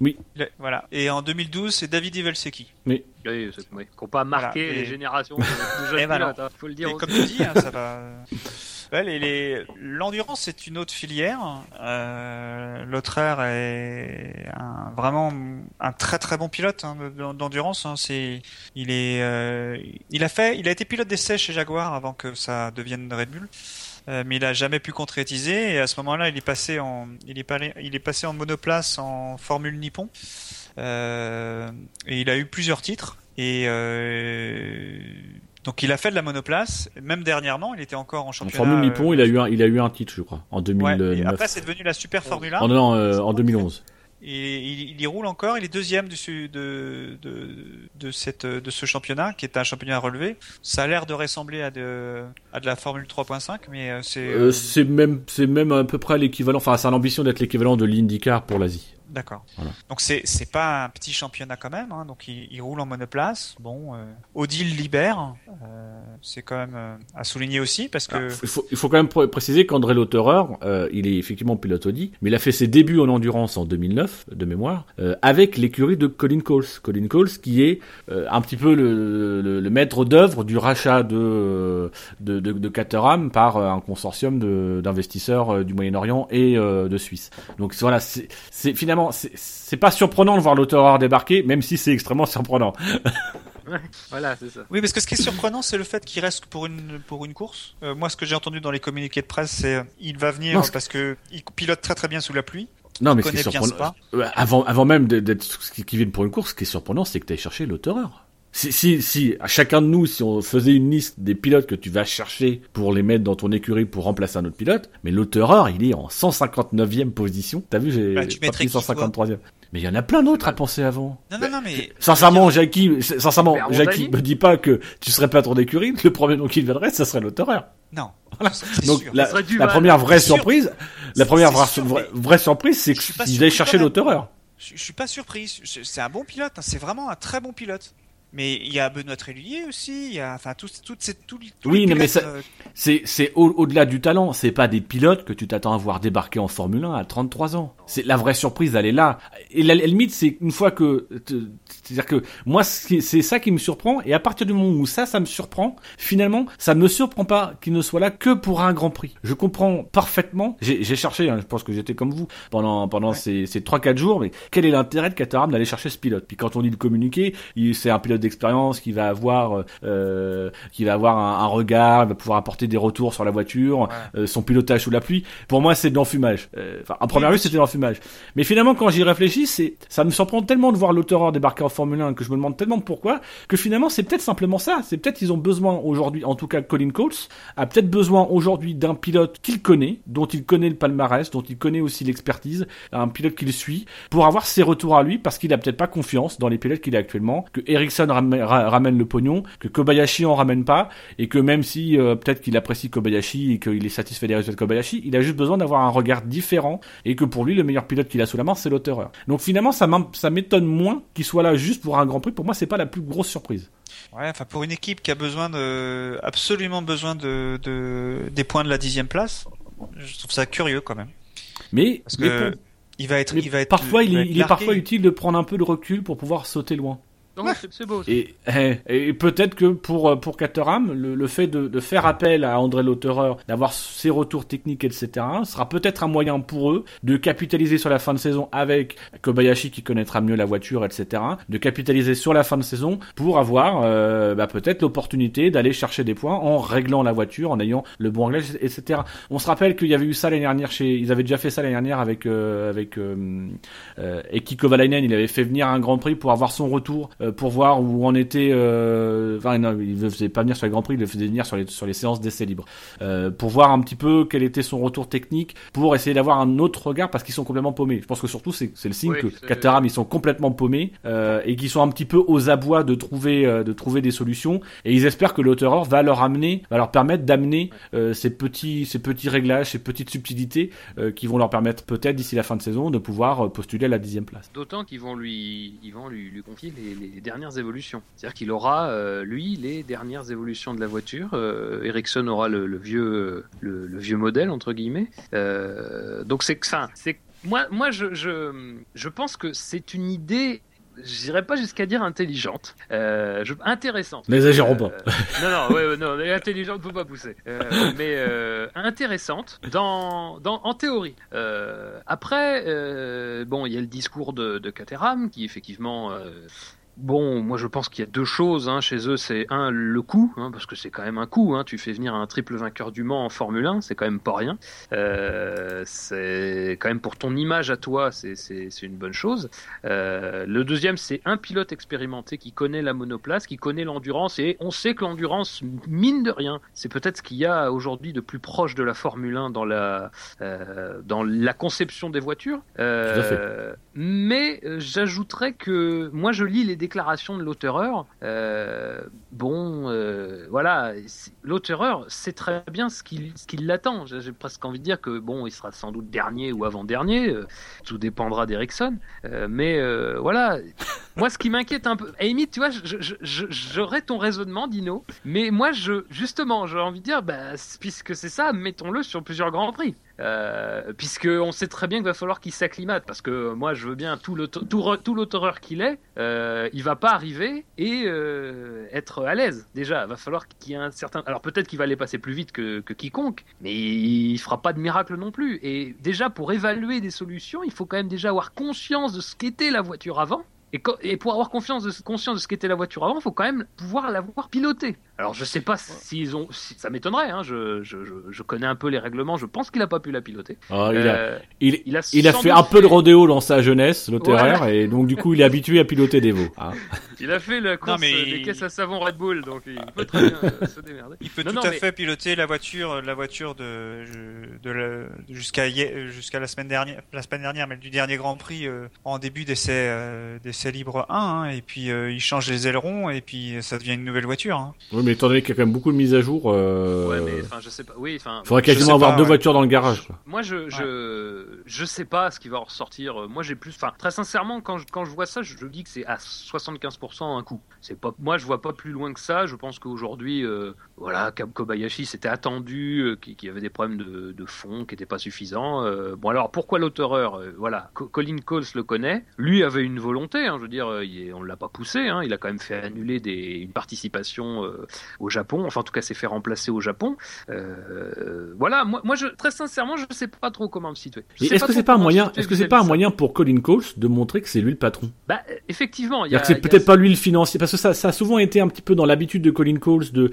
S1: Oui.
S3: Voilà. Et en 2012 c'est David Ivelceki.
S1: Oui.
S2: Oui, oui. Qui pas marqué les générations de jeunes hein, faut le dire.
S3: Et comme tu dis, hein, ça va. Ouais, l'endurance c'est une autre filière. Euh, est un, vraiment un très très bon pilote hein, d'endurance. Hein. C'est, il est, euh, il a fait, il a été pilote d'essai chez Jaguar avant que ça devienne Red Bull. Euh, mais il a jamais pu concrétiser et à ce moment-là il est passé en il est, il est passé en monoplace en Formule Nippon euh, et il a eu plusieurs titres et euh, donc il a fait de la monoplace, même dernièrement, il était encore en championnat.
S1: En Formule Nippon, il a eu un, il a eu un titre, je crois, en 2009. et
S3: après, c'est devenu la Super Formule 1.
S1: Oh, non, en 2011.
S3: Et il, y roule encore, il est deuxième de, de, cette, de ce championnat, qui est un championnat relevé. Ça a l'air de ressembler à de, à de la Formule 3.5, mais euh, c'est...
S1: Euh, c'est même, même à peu près l'équivalent, enfin, c'est l'ambition d'être l'équivalent de l'IndyCar pour l'Asie.
S3: D'accord.
S1: Voilà.
S3: Donc c'est c'est pas un petit championnat quand même. Hein. Donc il, il roule en monoplace. Bon, euh, Odile libère. Euh, c'est quand même euh, à souligner aussi parce que
S1: Ah, il, faut, il faut quand même pr- préciser qu'André Lauterer, euh, il est effectivement pilote Audi, mais il a fait ses débuts en endurance en 2009, de mémoire, avec l'écurie de Colin Coles. Colin Coles qui est un petit peu le, le, le maître d'œuvre du rachat de, de, de, de Caterham par un consortium d'investisseurs du Moyen-Orient et de Suisse. Donc voilà, c'est- finalement, c'est- c'est pas surprenant de voir Lauterer débarquer, même si c'est extrêmement surprenant.
S2: Voilà, c'est ça.
S3: Oui, parce que ce qui est surprenant, c'est le fait qu'il reste pour une pour une course. Euh, moi, ce que j'ai entendu dans les communiqués de presse, c'est euh, il va venir
S1: Non,
S3: parce que il pilote très très bien sous la pluie.
S1: Non, mais ce qui est surprenant. Euh, avant, avant même d'être- d'être ce qui qui viennent pour une course, ce qui est surprenant, c'est que tu cherché l'autoreur. Si, si, si, à chacun de nous, si on faisait une liste des pilotes que tu vas chercher pour les mettre dans ton écurie pour remplacer un autre pilote, mais l'autoreur, il est en 159e position. T'as vu, j'ai
S3: Bah, tu
S1: pas
S3: mettrais
S1: pris
S3: qui, toi
S1: 153e. Mais il y en a plein d'autres à penser avant.
S3: Non, non, non, mais
S1: Sincèrement, Jackie, sincèrement,
S2: Robert
S1: Jackie, me dis pas que tu serais pas ton écurie, le premier nom qui viendrait, ça serait l'autoreur.
S3: non.
S1: Voilà. Donc
S3: sûr.
S1: la, première vraie surprise, la
S3: C'est-
S1: première vraie,
S3: sûr,
S1: vraie,
S3: mais
S1: vraie surprise, c'est qu'ils aillent chercher l'autoreur.
S3: Je, je suis pas surpris. C'est un bon pilote. hein. C'est vraiment un très bon pilote. Mais il y a Benoît Trélulier aussi. Il y a enfin toutes ces tous, tous
S1: Oui, mais
S3: euh,
S1: C'est c'est au- au-delà du talent. C'est pas des pilotes que tu t'attends à voir débarquer en Formule 1 à 33 ans. C'est la vraie surprise, elle est là. Et la, la limite, c'est une fois que, c'est-à-dire que moi, c'est ça qui me surprend. Et à partir du moment où ça, ça me surprend, finalement, ça me surprend pas qu'il ne soit là que pour un Grand Prix. Je comprends parfaitement. J'ai cherché, hein, je pense que j'étais comme vous pendant pendant
S3: Ouais.
S1: ces ces trois quatre jours. Mais quel est l'intérêt de Caterham d'aller chercher ce pilote? Puis quand on dit le communiquer, il- c'est un pilote d'expérience qui va avoir euh, qui va avoir un, un regard, va pouvoir apporter des retours sur la voiture,
S3: Ouais.
S1: euh, son pilotage sous la pluie. Pour moi, c'est de l'enfumage. Euh, Enfin, en première vue, c'était de l'enfumage. Mais finalement, quand j'y réfléchis, c'est ça me surprend tellement de voir l'auteur débarquer en Formule 1 que je me demande tellement pourquoi que finalement, c'est peut-être simplement ça. C'est peut-être qu'ils ont besoin aujourd'hui, en tout cas, Colin Coles a peut-être besoin aujourd'hui d'un pilote qu'il connaît, dont il connaît le palmarès, dont il connaît aussi l'expertise, un pilote qu'il suit, pour avoir ses retours à lui, parce qu'il a peut-être pas confiance dans les pilotes qu'il a actuellement, que Ericsson ramène, ra- ramène le pognon, que Kobayashi en ramène pas, et que même si euh, peut-être qu'il apprécie Kobayashi et qu'il est satisfait des résultats de Kobayashi, il a juste besoin d'avoir un regard différent, et que pour lui, le meilleur pilote qu'il a sous la main, c'est l'auteur. Donc finalement, ça m'étonne moins qu'il soit là juste pour un Grand Prix. Pour moi, c'est pas la plus grosse surprise.
S3: Ouais, enfin pour une équipe qui a besoin de absolument besoin de, de des points de la dixième place, je trouve ça curieux quand même.
S1: Mais,
S3: Parce
S1: mais
S3: que
S1: pour-
S3: il va être,
S1: mais
S3: il va être
S1: parfois, il,
S3: va
S1: est,
S3: être
S1: il est
S3: largué.
S1: parfois utile de prendre un peu de recul pour pouvoir sauter loin.
S2: Ça.
S1: Et, peut-être que pour pour Caterham, le, fait de, faire appel à André Lauterer, d'avoir ses retours techniques, etc., sera peut-être un moyen pour eux de capitaliser sur la fin de saison avec Kobayashi qui connaîtra mieux la voiture, etc., de capitaliser sur la fin de saison pour avoir euh, bah, peut-être l'opportunité d'aller chercher des points en réglant la voiture, en ayant le bon réglage, etc. On se rappelle qu'il y avait eu ça l'année dernière chez, ils avaient déjà fait ça l'année dernière avec euh, avec euh, euh, Eki Kovalainen, il avait fait venir un Grand Prix pour avoir son retour, euh, pour voir où en était. Euh, enfin, non, il ne faisait pas venir sur les Grands Prix, il le faisait venir sur les sur les séances d'essais libres, euh, pour voir un petit peu quel était son retour technique, pour essayer d'avoir un autre regard parce qu'ils sont complètement paumés. Je pense que surtout c'est le signe
S2: Oui,
S1: que Caterham ils sont complètement paumés euh, et qu'ils sont un petit peu aux abois de trouver euh, de trouver des solutions et ils espèrent que l'auteur va leur amener, va leur permettre d'amener euh, ces petits ces petits réglages, ces petites subtilités euh, qui vont leur permettre peut-être d'ici la fin de saison de pouvoir euh, postuler à la dixième place.
S2: D'autant qu'ils vont lui, ils vont lui, lui confier les, les dernières évolutions. C'est-à-dire qu'il aura, euh, lui, les dernières évolutions de la voiture. Euh, Ericsson aura le, le vieux, le, le vieux modèle entre guillemets. Euh, donc c'est que, c'est moi, moi, je, je, je pense que c'est une idée. J'irais pas jusqu'à dire intelligente, euh, je, intéressante.
S1: N'exagérons pas.
S2: Euh, non, non, ouais, ouais, non, intelligente, faut pas pousser. Euh, mais euh, intéressante dans, dans, en théorie. Euh, après, euh, bon, il y a le discours de, de Caterham qui effectivement. Bon, moi je pense qu'il y a deux choses hein, chez eux. C'est un, le coût, hein, parce que c'est quand même un coût. Hein, tu fais venir un triple vainqueur du Mans en Formule 1, c'est quand même pas rien. Euh, c'est quand même pour ton image à toi, c'est une bonne chose. Euh, le deuxième, c'est un pilote expérimenté qui connaît la monoplace, qui connaît l'endurance, et on sait que l'endurance, mine de rien, c'est peut-être ce qu'il y a aujourd'hui de plus proche de la Formule 1 dans la, euh, dans la conception des voitures.
S1: Tout à
S2: mais j'ajouterais que moi je lis les déclarations déclaration de l'auteur, euh, bon, euh, voilà, l'auteur sait très bien ce qui, ce l'attend. J'ai presque envie de dire que bon, il sera sans doute dernier ou avant-dernier, euh, tout dépendra d'Ericsson. Euh, mais voilà, moi, ce qui m'inquiète un peu, Amy, tu vois, j'aurais ton raisonnement, Dino, mais moi, je, justement, j'ai envie de dire, bah, puisque c'est ça, mettons-le sur plusieurs grands prix. Euh, puisque on sait très bien qu'il va falloir qu'il s'acclimate, parce que moi je veux bien tout le qu'il est, euh, il va pas arriver et euh, être à l'aise. Déjà, il va falloir qu'il y ait un certain. Alors peut-être qu'il va aller passer plus vite que, que, quiconque, mais il fera pas de miracle non plus. Et déjà pour évaluer des solutions, il faut quand même déjà avoir conscience de ce qu'était la voiture avant. Et, et, pour avoir confiance de, conscience de ce qu'était la voiture avant, il faut quand même pouvoir l'avoir pilotée. Alors je sais pas s'ils ont, si, ça m'étonnerait. Hein, je, je, je, connais un peu les règlements. Je pense qu'il a pas pu la piloter.
S1: Oh, il, a, euh, il, il, a, il a fait un peu de rodéo dans sa jeunesse, le terraire, et donc du coup il est habitué à piloter des veaux. Hein.
S2: Il a fait la course mais des caisses à savon Red Bull, donc il peut très bien euh, se démerder.
S3: Il peut tout à fait piloter la voiture, la voiture de, de, jusqu'à jusqu'à la semaine dernière, la semaine dernière, mais du dernier Grand Prix euh, en début d'essai d'essai libre 1, hein, et puis il change les ailerons et puis ça devient une nouvelle voiture. Hein.
S1: Oui, mais étant donné qu'il y a quand même beaucoup de mises à jour,
S2: euh... ouais, mais enfin, je sais pas. Oui, enfin.
S1: Faudrait quasiment avoir deux voitures dans le garage. Quoi.
S2: Moi, je, je, je sais pas ce qui va en ressortir. Moi, j'ai plus. Enfin, très sincèrement, quand je, quand je vois ça, je, dis que c'est à 75% un coup. C'est pas. Moi, je vois pas plus loin que ça. Je pense qu'aujourd'hui, euh, voilà, Kobayashi, c'était attendu, euh, qu'il y avait des problèmes de, de fond qui n'étaient pas suffisants. Euh, bon, alors pourquoi l'auteur euh, Voilà, Colin Coles le connaît. Lui avait une volonté. Hein, je veux dire, il, on l'a pas poussé. Hein, il a quand même fait annuler des, une participation au Japon. Enfin, en tout cas, s'est fait remplacer au Japon. Euh, voilà, moi, moi je, très sincèrement, je ne sais pas trop comment me situer.
S1: Est-ce que c'est pas un moyen Est-ce que c'est pas un moyen pour Colin Coles de montrer que c'est lui le patron?
S2: Bah, effectivement.
S1: Il y a, c'est peut-être pas lui le financier, parce que ça, ça a souvent été un petit peu dans l'habitude de Colin Coles de,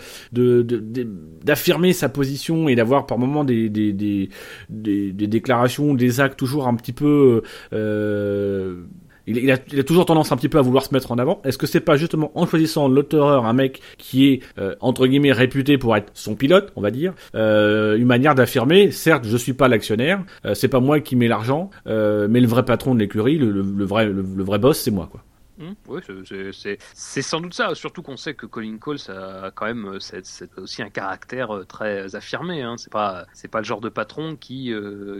S1: d'affirmer sa position et d'avoir par moments des, des, des, des, déclarations, des actes toujours un petit peu euh, il, a, toujours tendance un petit peu à vouloir se mettre en avant. Est-ce que c'est pas justement en choisissant l'auteur un mec qui est euh, entre guillemets réputé pour être son pilote, on va dire, euh, une manière d'affirmer, certes, je suis pas l'actionnaire, euh, c'est pas moi qui mets l'argent, mais le vrai patron de l'écurie, le, vrai, le, vrai boss, c'est moi, quoi.
S2: Mmh, oui, c'est sans doute ça. Surtout qu'on sait que Colin Cole a quand même c'est aussi un caractère très affirmé. Hein. C'est pas le genre de patron qui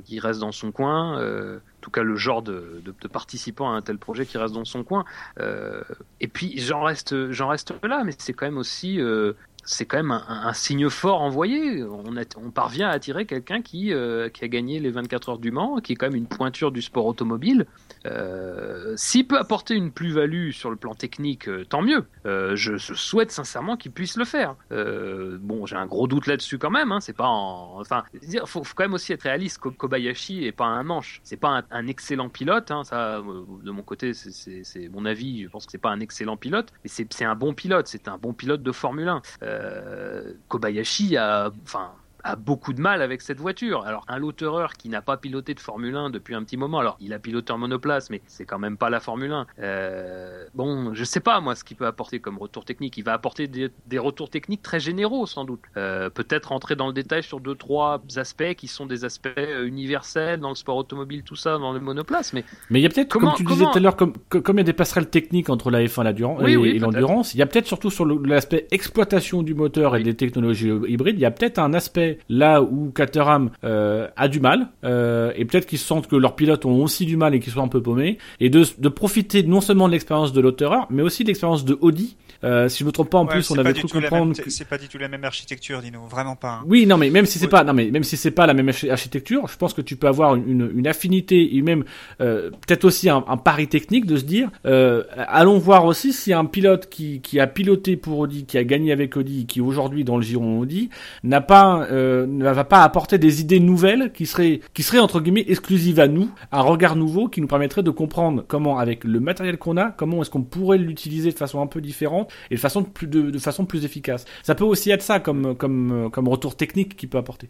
S2: qui reste dans son coin tout cas le genre de, participant à un tel projet qui reste dans son coin. Euh, et puis j'en reste, reste là, mais c'est quand même aussi euh, c'est quand même un, signe fort envoyé. On, on parvient à attirer quelqu'un qui, euh, a gagné les 24 heures du Mans, qui est quand même une pointure du sport automobile. Euh, S'il peut apporter une plus-value sur le plan technique, euh, tant mieux. Je, souhaite sincèrement qu'il puisse le faire. bon, j'ai un gros doute là-dessus quand même. Hein, c'est pas en... enfin, il faut, faut, quand même aussi être réaliste. Kobayashi est pas un manche. C'est pas un, excellent pilote. Hein, ça, de mon côté, c'est mon avis. Je pense que c'est pas un excellent pilote, mais c'est un bon pilote. C'est un bon pilote de Formule 1. Euh, Kobayashi a, enfin, a beaucoup de mal avec cette voiture. Alors, un lotereur qui n'a pas piloté de Formule 1 depuis un petit moment, alors il a piloté en monoplace, mais c'est quand même pas la Formule 1. Euh, bon, je sais pas moi ce qu'il peut apporter comme retour technique. Il va apporter des, retours techniques très généraux sans doute. Euh, peut-être rentrer dans le détail sur deux trois aspects qui sont des aspects euh, universels dans le sport automobile, tout ça, dans le monoplace. Mais
S1: mais il y a peut-être, comme tu disais tout à l'heure, comme comme il y a des passerelles techniques entre la F1 et l'endurance, il y a peut-être surtout sur l'aspect exploitation du moteur et des technologies hybrides, il y a peut-être un aspect là où Caterham euh, a du mal, euh, et peut-être qu'ils sentent que leurs pilotes ont aussi du mal et qu'ils sont un peu paumés, et de, de profiter non seulement de l'expérience de l'auteur, mais aussi de l'expérience de Audi, euh, si je me trompe pas, en plus, on avait cru comprendre
S3: que c'est pas du tout la même architecture, Dino, vraiment pas. Hein.
S1: Oui, non, mais même si c'est pas, non, mais même si c'est pas la même architecture, je pense que tu peux avoir une, une affinité et même euh, peut-être aussi un, un, pari technique de se dire, euh, allons voir aussi si un pilote qui, qui a piloté pour Audi, qui a gagné avec Audi, qui aujourd'hui dans le giron Audi, n'a pas, euh, ne va pas apporter des idées nouvelles qui seraient, qui seraient entre guillemets exclusives à nous, un regard nouveau qui nous permettrait de comprendre comment, avec le matériel qu'on a, comment est-ce qu'on pourrait l'utiliser de façon un peu différente et de façon plus, de, façon plus efficace. Ça peut aussi être ça comme, comme, comme retour technique qu'il peut apporter.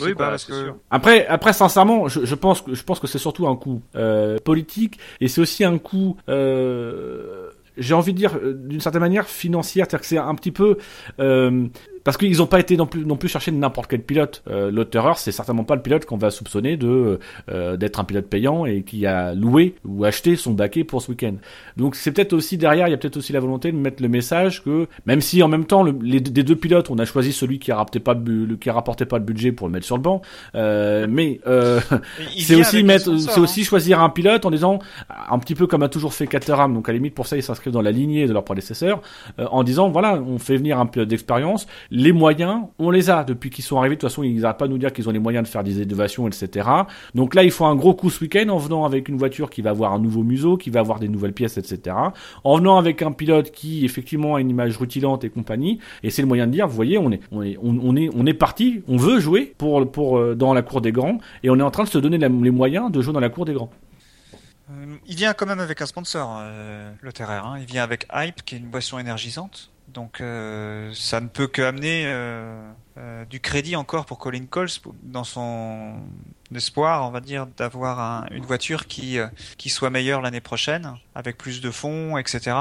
S2: Oui, bah, parce que...
S1: Après, après, sincèrement, je, je pense que je pense que c'est surtout un coup euh, politique et c'est aussi un coup, euh, j'ai envie de dire, euh, d'une certaine manière financière, c'est-à-dire que c'est un petit peu, euh, parce qu'ils ont pas été non plus non plus chercher n'importe quel pilote. Euh, L'auteur, c'est certainement pas le pilote qu'on va soupçonner de euh, d'être un pilote payant et qui a loué ou acheté son baquet pour ce week-end. Donc c'est peut-être aussi derrière, il y a peut-être aussi la volonté de mettre le message que même si en même temps le, les des deux pilotes, on a choisi celui qui a rapporté pas le, qui a rapporté pas le budget pour le mettre sur le banc, euh, mais euh, c'est aussi mettre, c'est aussi hein. choisir un pilote en disant un petit peu comme a toujours fait Caterham. Donc à la limite pour ça ils s'inscrivent dans la lignée de leur prédécesseur euh, en disant voilà on fait venir un pilote d'expérience, les moyens on les a depuis qu'ils sont arrivés. De toute façon ils n'arrêtent pas de nous dire qu'ils ont les moyens de faire des innovations etc. Donc là il faut un gros coup ce week-end en venant avec une voiture qui va avoir un nouveau museau, qui va avoir des nouvelles pièces etc. En venant avec un pilote qui effectivement a une image rutilante et compagnie et c'est le moyen de dire vous voyez on est on est on, est on est parti, on veut jouer pour pour euh, dans la cour des grands et on est en train de se donner les moyens de jouer dans la cour des grands.
S3: Euh, il vient quand même avec un sponsor, euh, le Terraire. Hein. Il vient avec Hype, qui est une boisson énergisante. Donc euh, ça ne peut qu'amener euh, euh, du crédit encore pour Colin Coles dans son espoir, on va dire, d'avoir une voiture qui qui soit meilleure l'année prochaine, avec plus de fonds, etc.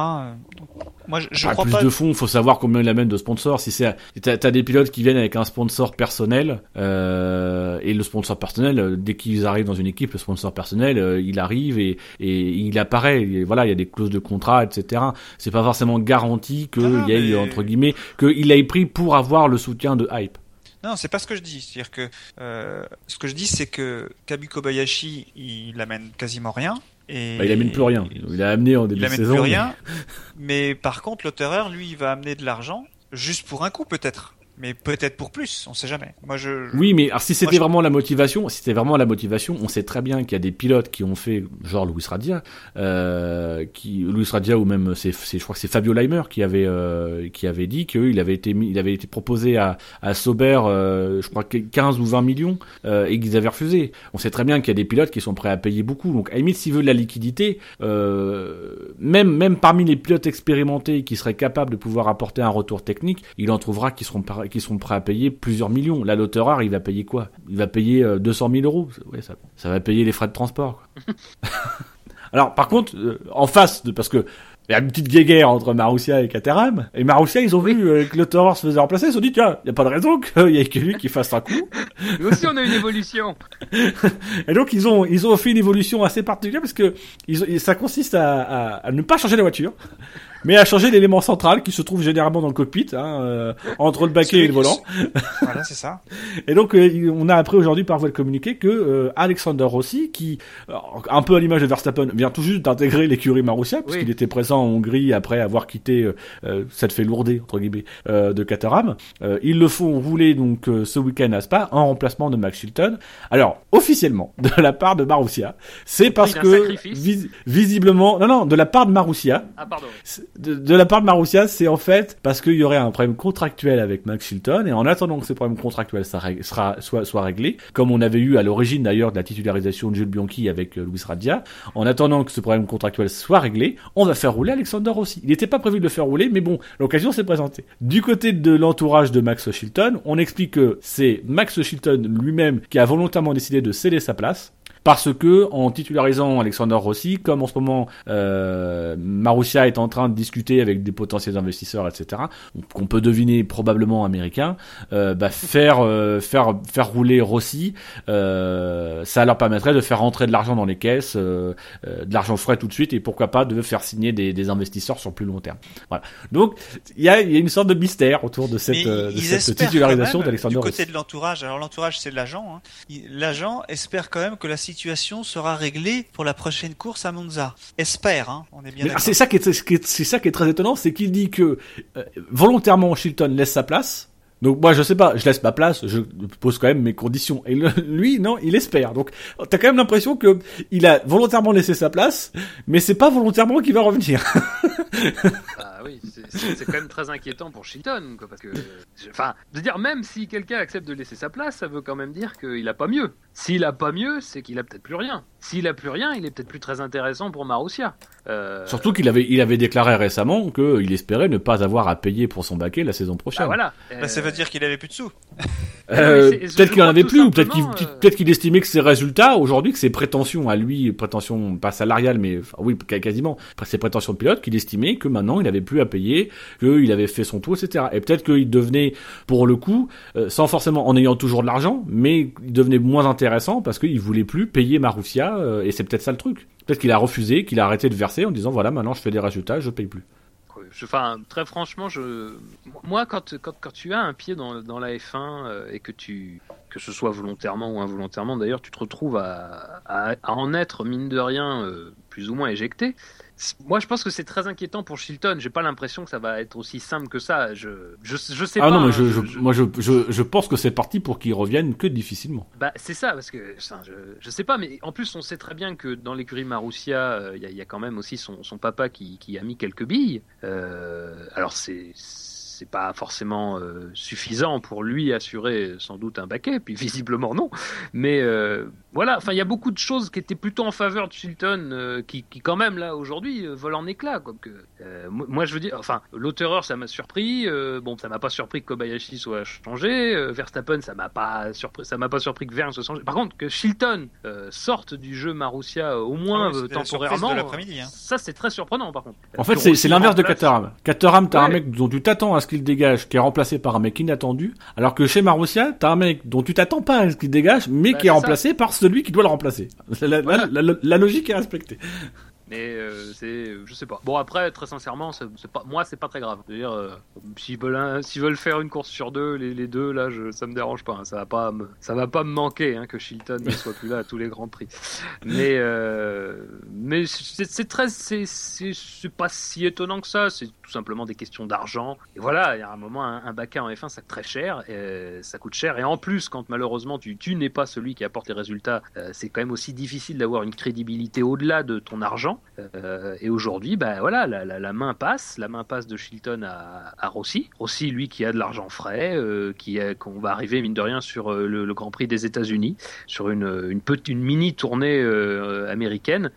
S1: Moi, je, je ah, crois plus de fonds, faut savoir combien il amène de sponsors. Si c'est, t'as, as des pilotes qui viennent avec un sponsor personnel, et le sponsor personnel, dès qu'ils arrivent dans une équipe, le sponsor personnel, il arrive et, et il apparaît. Et voilà, il y a des clauses de contrat, etc. C'est pas forcément garanti qu'il y ait entre guillemets, qu'il ait pris pour avoir le soutien de Hype.
S3: Non, c'est pas ce que je dis. C'est-à-dire que euh, ce que je dis, c'est que Kabu Kobayashi, il amène quasiment rien. Et
S1: bah, il amène plus rien. Il a amené en début de saison.
S3: Il amène plus rien. Mais par contre, l'auteur, lui, il va amener de l'argent juste pour un coup, peut-être mais peut-être pour plus, on sait jamais. Moi, je,
S1: Oui, mais alors, si c'était vraiment la motivation, si c'était vraiment la motivation, on sait très bien qu'il y a des pilotes qui ont fait, genre Louis Radia, euh, qui Louis Radia ou même c'est, je crois que c'est Fabio Leimer qui avait euh, qui avait dit qu'il avait été il avait été proposé à à Sauber, euh, je crois 15 ou 20 millions et qu'ils avaient refusé. On sait très bien qu'il y a des pilotes qui sont prêts à payer beaucoup. Donc à limite, s'il veut de la liquidité, même même parmi les pilotes expérimentés qui seraient capables de pouvoir apporter un retour technique, il en trouvera qui seront qui sont prêts à payer plusieurs millions. Là, l'auteur il va payer quoi? Il va payer 200 euh, 000 euros. Ouais, ça, ça va payer les frais de transport. Alors, par contre, euh, en face, de, parce que il y a une petite guéguerre entre Marussia et Caterham. Et Marussia, ils ont vu euh, que le se faisait remplacer. Ils se sont dit, tiens, il n'y a pas de raison qu'il y ait que lui qui fasse un coup.
S2: Nous aussi, on a une évolution.
S1: et donc, ils ont, ils ont fait une évolution assez particulière parce que ils, ça consiste à, à, à, ne pas changer la voiture mais a changé l'élément central qui se trouve généralement dans le cockpit, hein, euh, entre le baquet et le volant.
S3: voilà, c'est ça.
S1: Et donc, euh, on a appris aujourd'hui par voie de communiqué que euh, Alexander Rossi, qui, un peu à l'image de Verstappen, vient tout juste d'intégrer l'écurie Marussia, puisqu'il était présent en Hongrie après avoir quitté, ça te fait lourder, entre guillemets, de Caterham. ils le font rouler donc ce week-end à Spa en remplacement de Max Chilton. Alors, officiellement, de la part de Marussia, c'est parce que visiblement, non, non, de la part de Marussia.
S2: Ah, pardon
S1: de, la part de Marussia, c'est en fait parce qu'il y aurait un problème contractuel avec Max Chilton et en attendant que ce problème contractuel soit réglé, comme on avait eu à l'origine d'ailleurs de la titularisation de Jules Bianchi avec euh, Luis Radia, en attendant que ce problème contractuel soit réglé, on va faire rouler Alexander aussi. Il n'était pas prévu de le faire rouler, mais bon, l'occasion s'est présentée. Du côté de l'entourage de Max Chilton, on explique que c'est Max Chilton lui-même qui a volontairement décidé de céder sa place parce que en titularisant Alexander Rossi, comme en ce moment euh, Marussia est en train de discuter avec des potentiels investisseurs, etc., qu'on peut deviner probablement américains, euh, bah, faire euh, faire faire rouler Rossi, euh, ça leur permettrait de faire rentrer de l'argent dans les caisses, euh, de l'argent frais tout de suite, et pourquoi pas de faire signer des, des investisseurs sur plus long terme. Voilà. Donc il y a, y a, une sorte de mystère autour de cette, de cette titularisation d'Alexander
S3: Rossi. Du côté de l'entourage, alors l'entourage c'est l'agent, hein. l'agent espère quand même que la situation sera réglée pour la prochaine course à Monza. Espère, hein, on est bien
S1: C'est ça qui est, c'est ça qui est très étonnant, c'est qu'il dit que euh, volontairement Chilton laisse sa place. Donc moi je sais pas, je laisse ma place, je pose quand même mes conditions. Et lui non, il espère. Donc t'as quand même l'impression que il a volontairement laissé sa place, mais c'est pas volontairement qu'il va revenir.
S2: oui, c'est quand même très inquiétant pour Chilton, quoi, parce que, enfin, de dire même si quelqu'un accepte de laisser sa place, ça veut quand même dire qu'il a pas mieux. S'il a pas mieux, c'est qu'il a peut-être plus rien. S'il a plus rien, il est peut-être plus très intéressant pour Marussia.
S1: Euh... Surtout qu'il avait, il avait déclaré récemment qu'il espérait ne pas avoir à payer pour son baquet la saison prochaine. Ah,
S2: voilà.
S3: Bah, ça veut dire qu'il avait plus de sous.
S1: Euh, peut-être
S2: je
S1: qu'il en avait plus, ou peut-être qu'il
S2: euh,
S1: peut-être qu'il estimait que ses résultats aujourd'hui, que ses prétentions à lui, prétentions pas salariales, mais enfin, oui, qu- quasiment, ses prétentions de pilote, qu'il estimait que maintenant il avait plus à payer, qu'il avait fait son tour, etc. Et peut-être qu'il devenait, pour le coup, euh, sans forcément en ayant toujours de l'argent, mais il devenait moins intéressant parce qu'il voulait plus payer Marussia, euh, et c'est peut-être ça le truc. Peut-être qu'il a refusé, qu'il a arrêté de verser en disant voilà, maintenant je fais des résultats, je paye plus.
S2: Enfin, très franchement, moi, quand, quand, quand tu as un pied dans, dans la F1 euh, et que tu, que ce soit volontairement ou involontairement, d'ailleurs, tu te retrouves à, à, à en être mine de rien euh, plus ou moins éjecté. Moi, je pense que c'est très inquiétant pour Chilton. J'ai pas l'impression que ça va être aussi simple que ça. Je, je, je sais
S1: Ah
S2: pas.
S1: non, mais
S2: hein,
S1: je,
S2: je-
S1: moi je, je, je pense que c'est parti pour qu'il revienne que difficilement.
S2: Bah, c'est ça, parce que je, sais pas, mais en plus, on sait très bien que dans l'écurie Marussia, euh, il y, a- il y a quand même aussi son, son papa qui, qui a mis quelques billes. Euh, alors, c'est. C'est pas forcément euh, suffisant pour lui assurer sans doute un baquet, puis visiblement non. Mais euh, voilà, enfin il y a beaucoup de choses qui étaient plutôt en faveur de Chilton, euh, qui, qui quand même là aujourd'hui euh, volent en éclats. Quoi, que, euh, moi je veux dire, enfin l'auteur ça m'a surpris. euh, bon, ça m'a pas surpris que Kobayashi soit changé. euh, Verstappen ça m'a pas surpris, ça m'a pas surpris que Verne soit changé. Par contre que Chilton euh, sorte du jeu Marussia au moins
S3: Ah oui, c'était la
S2: temporairement,
S3: de hein.
S2: ça c'est très surprenant par contre.
S1: En fait, c'est l'inverse de Caterham. Caterham, t'as un mec dont tu t'attends à ce qu'il dégage, qui est remplacé par un mec inattendu, alors que chez Marussia, t'as un mec dont tu t'attends pas à ce qu'il dégage, mais
S2: Bah,
S1: qui est
S2: c'est
S1: remplacé par celui qui doit le remplacer. La, la- logique est respectée.
S2: Mais euh, c'est, je sais pas. Bon après, très sincèrement, c'est, c'est pas, moi c'est pas très grave. C'est-à-dire, euh, s'ils veulent, faire une course sur deux, les, deux là, je, ça me dérange pas. hein. Ça va pas, me, ça va pas me manquer hein, que Chilton ne soit plus là à tous les grands prix. Mais, euh, mais c'est, très, c'est, c'est, pas si étonnant que ça. C'est tout simplement des questions d'argent. Et voilà, il y a un moment, un, un baquet en F1, ça coûte très cher. Ça coûte cher. Et en plus, quand malheureusement tu, tu n'es pas celui qui apporte les résultats, euh, c'est quand même aussi difficile d'avoir une crédibilité au-delà de ton argent. Euh, et aujourd'hui, bah voilà, la, la- la main passe, la main passe de Chilton à, à Rossi. Rossi, lui, qui a de l'argent frais, euh, qui qu'on va arriver mine de rien sur euh, le, le Grand Prix des États-Unis, sur une, une petite, une mini tournée euh, américaine.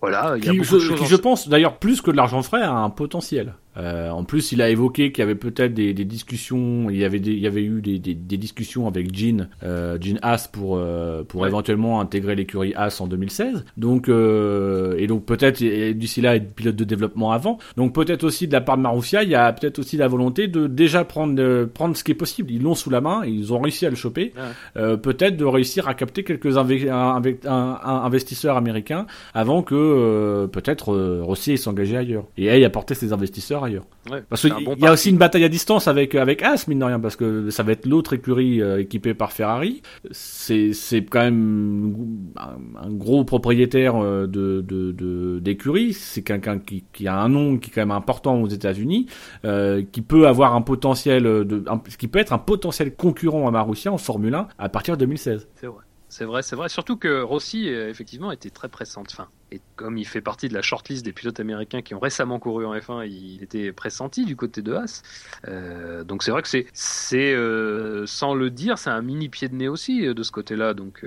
S2: Voilà, il y a
S1: Qui,
S2: beaucoup de
S1: je,
S2: choses.
S1: qui,
S2: en-
S1: je pense, d'ailleurs, plus que de l'argent frais, a un potentiel. Euh, en plus, il a évoqué qu'il y avait peut-être des, des discussions, il y avait, des, il y avait eu des, discussions avec Jean, euh, Jean Haas pour, euh, pour
S2: Ouais.
S1: éventuellement intégrer l'écurie Haas en 2016. Donc, euh, et donc peut-être d'ici là être pilote de développement avant. Donc peut-être aussi de la part de Marussia, il y a peut-être aussi la volonté de déjà prendre, prendre ce qui est possible. Ils l'ont sous la main, ils ont réussi à le choper.
S2: Ouais.
S1: Peut-être de réussir à capter quelques un, un- un investisseurs américains avant que peut-être Rossi s'engager ailleurs et aille apporter ses investisseurs ailleurs.
S2: Ouais,
S1: Parce qu'il
S2: bon
S1: y a aussi une bataille à distance avec avec As mine de rien parce que ça va être l'autre écurie euh, équipée par Ferrari. C'est c'est quand même un, un gros propriétaire euh, de de de- d'écurie. C'est quelqu'un qui qui a un nom qui est quand même important aux États-Unis, euh, qui peut avoir un potentiel de un- qui peut être un potentiel concurrent à Marussia en Formule 1 à partir de 2016.
S2: C'est vrai. C'est vrai, c'est vrai. Surtout que Rossi, euh, effectivement, était très pressant de fin. Et comme il fait partie de la shortlist des pilotes américains qui ont récemment couru en F1, il était pressenti du côté de Haas. Euh, donc c'est vrai que c'est, c'est euh, sans le dire, c'est un mini pied de nez aussi de ce côté-là. Donc,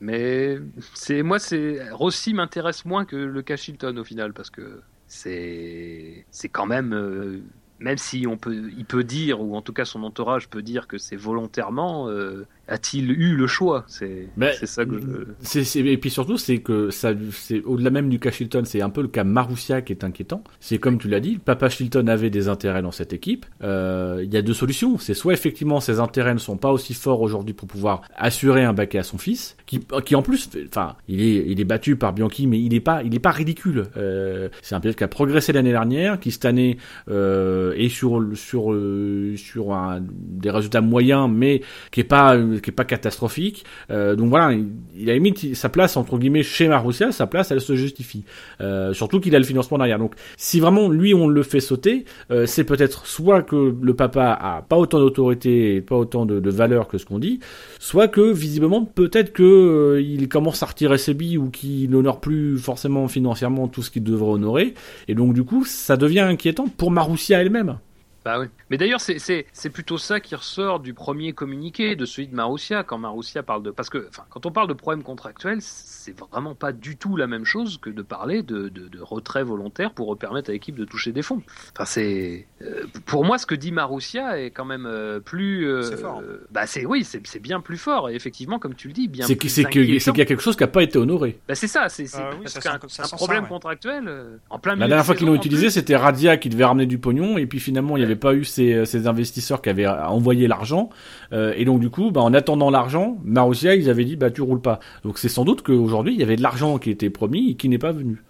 S2: mais c'est moi, c'est Rossi m'intéresse moins que le cas Chilton au final parce que c'est, c'est quand même. Même si on peut, il peut dire, ou en tout cas son entourage peut dire que c'est volontairement, euh, a-t-il eu le choix? C'est
S1: Mais-
S2: c'est ça que je...
S1: C'est- et puis surtout, c'est que ça, c'est au-delà même du cas Chilton, c'est un peu le cas Marussia qui est inquiétant. C'est comme tu l'as dit, Papa Chilton avait des intérêts dans cette équipe. Euh, Il y a deux solutions. C'est soit effectivement ses intérêts ne sont pas aussi forts aujourd'hui pour pouvoir assurer un baquet à son fils, qui, qui en plus, enfin, il est, il est battu par Bianchi, mais il est pas, il est pas ridicule. Euh, c'est un pilote qui a progressé l'année dernière, qui cette année euh, est sur sur euh, sur des résultats moyens, mais qui est pas qui est pas catastrophique. Euh, donc voilà, il, a limite sa place entre guillemets chez Marussia, sa place elle se justifie. Euh, surtout qu'il a le financement derrière. Donc si vraiment lui on le fait sauter, euh, c'est peut-être soit que le papa a pas autant d'autorité et pas autant de, valeur que ce qu'on dit, soit que visiblement peut-être que euh, il commence à retirer ses billes ou qu'il n'honore plus forcément financièrement tout ce qu'il devrait honorer. Et donc du coup ça devient inquiétant pour Marussia elle-même. même.
S2: Bah oui. Mais d'ailleurs, c'est, c'est, c'est plutôt ça qui ressort du premier communiqué, de celui de Marussia, quand Marussia parle de. Parce que, enfin, quand on parle de problèmes contractuels, c'est vraiment pas du tout la même chose que de parler de, de, de retrait volontaire pour permettre à l'équipe de toucher des fonds. Enfin, c'est. euh, pour moi, ce que dit Marussia est quand même euh, plus. euh,
S3: C'est fort.
S2: bah, c'est, oui, c'est, c'est bien plus fort. Et effectivement, comme tu le dis, bien
S1: C'est
S2: plus
S1: c'est que-
S2: inquiétant.
S1: c'est qu'il y a quelque chose qui n'a pas été honoré.
S2: Bah, c'est ça, c'est, c'est
S3: Ah oui,
S2: parce
S3: ça
S2: qu'un
S3: sent- ça
S2: un
S3: ça,
S2: problème
S3: ouais.
S2: contractuel, euh, en plein milieu
S1: La
S2: de
S1: dernière fois qu'ils l'ont utilisé,
S2: plus.
S1: c'était Radia qui devait ramener du pognon, et puis finalement, il n'y avait pas eu ces, ces investisseurs qui avaient envoyé l'argent. Euh, et donc, du coup, bah, en attendant l'argent, Marussia, ils avaient dit, bah, tu roules pas. Donc, c'est sans doute qu'aujourd'hui, il y avait de l'argent qui était promis et qui n'est pas venu.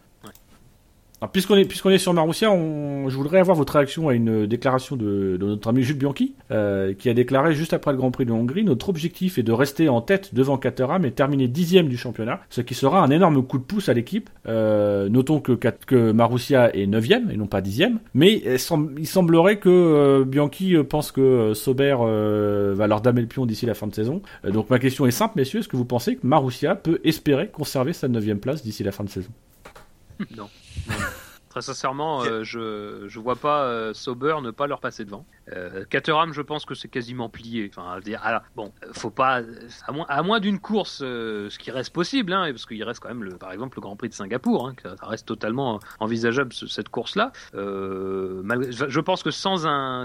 S1: Puisqu'on est, puisqu'on est sur Marussia, on, je voudrais avoir votre réaction à une déclaration de, de notre ami Jules Bianchi, euh, qui a déclaré juste après le Grand Prix de Hongrie, notre objectif est de rester en tête devant Caterham et terminer dixième du championnat, ce qui sera un énorme coup de pouce à l'équipe. Euh, notons que, que Marussia est neuvième et non pas dixième, mais il sem- il semblerait que euh, Bianchi euh, pense que euh, Sauber euh, va leur damer le pion d'ici la fin de saison. Euh, donc ma question est simple, messieurs, est-ce que vous pensez que Marussia peut espérer conserver sa neuvième place d'ici la fin de saison?
S2: Non. Très sincèrement, euh, je je vois pas euh, Sauber ne pas leur passer devant. Euh, Caterham, je pense que c'est quasiment plié. Enfin, à dire, bon, faut pas, à moins, à moins d'une course, ce qui reste possible, hein, parce qu'il reste quand même, le, par exemple, le Grand Prix de Singapour, hein, ça reste totalement envisageable ce- cette course-là. Euh, malgré- je pense que sans un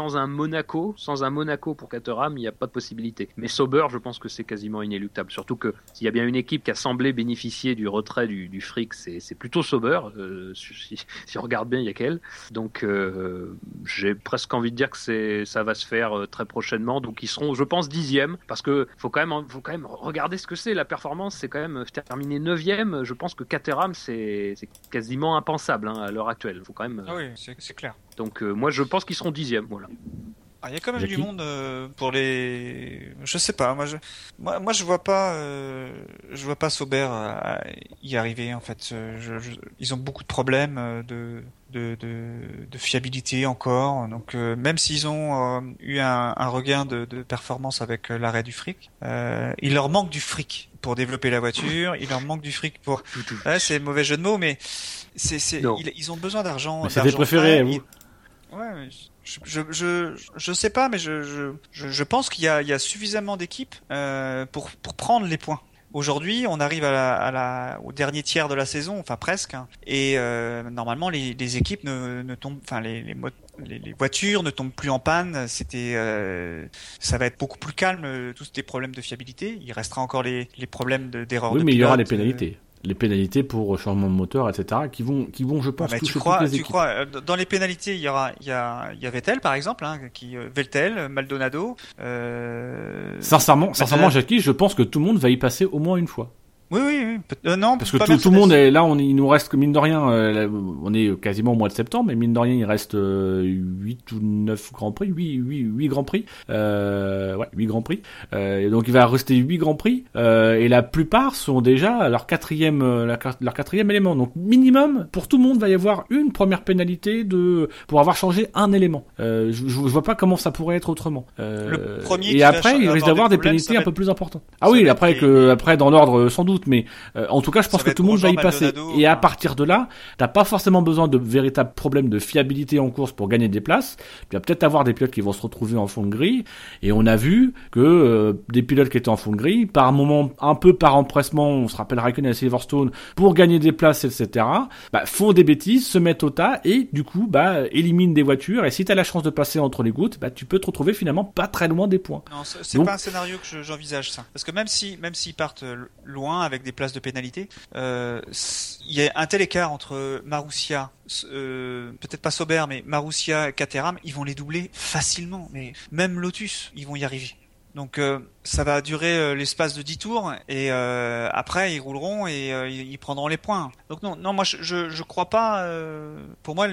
S2: sans un Monaco, sans un Monaco pour Caterham, il n'y a pas de possibilité. Mais Sauber, je pense que c'est quasiment inéluctable. Surtout que s'il y a bien une équipe qui a semblé bénéficier du retrait du, fric, c'est plutôt Sauber. Euh, si, on regarde bien, il y a qu'elle. Donc euh, j'ai presque envie de dire que ça va se faire euh, très prochainement. Donc ils seront, je pense, dixième, parce que faut quand même, regarder ce que c'est la performance. C'est quand même terminer neuvième. Je pense que Caterham, c'est quasiment impensable hein, à l'heure actuelle. Faut quand même.
S3: Ah oui, c'est clair.
S2: Donc euh, moi, je pense qu'ils seront dixième. Voilà.
S3: Ah, Il y a quand même
S1: Jackie
S3: du monde euh, pour les. Je sais pas. Moi, je, moi, moi, je vois pas. euh, Je vois pas Sauber euh, y arriver en fait. Je, je- Ils ont beaucoup de problèmes de de, de, de fiabilité encore. Donc euh, même s'ils ont euh, eu un, un regain de, de performance avec euh, l'arrêt du fric, euh, il leur manque du fric pour développer la voiture. Il leur manque du fric pour. Ouais, c'est mauvais jeu de mots, mais c'est c'est
S2: Non.
S3: ils, ils ont besoin d'argent. Frais.
S1: vous.
S3: Ils- Ouais, je, je, je, je sais pas, mais je, je, pense qu'il y a, il y a suffisamment d'équipes euh, pour, pour prendre les points. Aujourd'hui, on arrive à la, à la, au dernier tiers de la saison, enfin presque, hein, et euh, normalement les, les équipes ne, ne tombent, enfin les, les, les, les voitures ne tombent plus en panne. C'était, euh, ça va être beaucoup plus calme, euh, tous ces problèmes de fiabilité. Il restera encore les, les problèmes de- d'erreur.
S1: Oui,
S3: de
S1: mais il y aura les
S3: pilote, euh,
S1: pénalités. Les pénalités pour changement de moteur, etc., qui vont, qui vont, je pense,
S3: Ouais, mais
S1: toucher
S3: tu crois,
S1: toutes les
S3: tu crois, euh, dans les pénalités, il y aura, il y a, il y a Vettel par exemple, hein, qui euh, Vettel, Maldonado. Euh...
S1: Sincèrement, sincèrement,
S3: Maintenant-
S1: Jackie, je pense que tout le monde va y passer au moins une fois.
S3: Oui, oui, oui. euh, non,
S1: Parce que tout, tout le monde est là, on il nous reste, mine de rien, euh, on est quasiment au mois de septembre, mais mine de rien, il reste euh, 8 ou 9 grands prix, 8, 8, 8 grands prix, euh, ouais, 8 grands prix. Euh, et donc il va rester 8 grands prix, euh, et la plupart sont déjà à leur quatrième, la leur quatrième élément. Donc minimum, pour tout le monde, va y avoir une première pénalité de, pour avoir changé un élément. Euh, je, je, vois pas comment ça pourrait être autrement.
S3: Le premier
S1: et après, il risque
S3: des
S1: d'avoir des
S3: problèmes,
S1: pénalités un peu plus importantes. Ah oui, après que, après dans l'ordre sans doute, mais euh, en tout cas, je pense que tout le monde va y passer. Et à
S3: enfin.
S1: partir de là, t'as pas forcément besoin de véritables problèmes de fiabilité en course pour gagner des places. Tu vas peut-être avoir des pilotes qui vont se retrouver en fond de grille. Et on a vu que euh, des pilotes qui étaient en fond de grille, par moment, un peu par empressement, on se rappelle Raikkonen à Silverstone, pour gagner des places, etc., bah, font des bêtises, se mettent au tas et du coup, bah, éliminent des voitures. Et si t'as la chance de passer entre les gouttes, bah, tu peux te retrouver finalement pas très loin des points.
S3: Non, c'est pas un scénario que je- j'envisage ça. Parce que même si, même s'ils partent euh, loin avec des places de pénalité, euh, il y a un tel écart entre Marussia, euh, peut-être pas Sauber, mais Marussia et Caterham, ils vont les doubler facilement. Mais même Lotus, ils vont y arriver. Donc euh, ça va durer euh, l'espace de 10 tours et euh, après ils rouleront et euh, ils, prendront les points. Donc non, non, moi je je, je crois pas. euh, pour moi,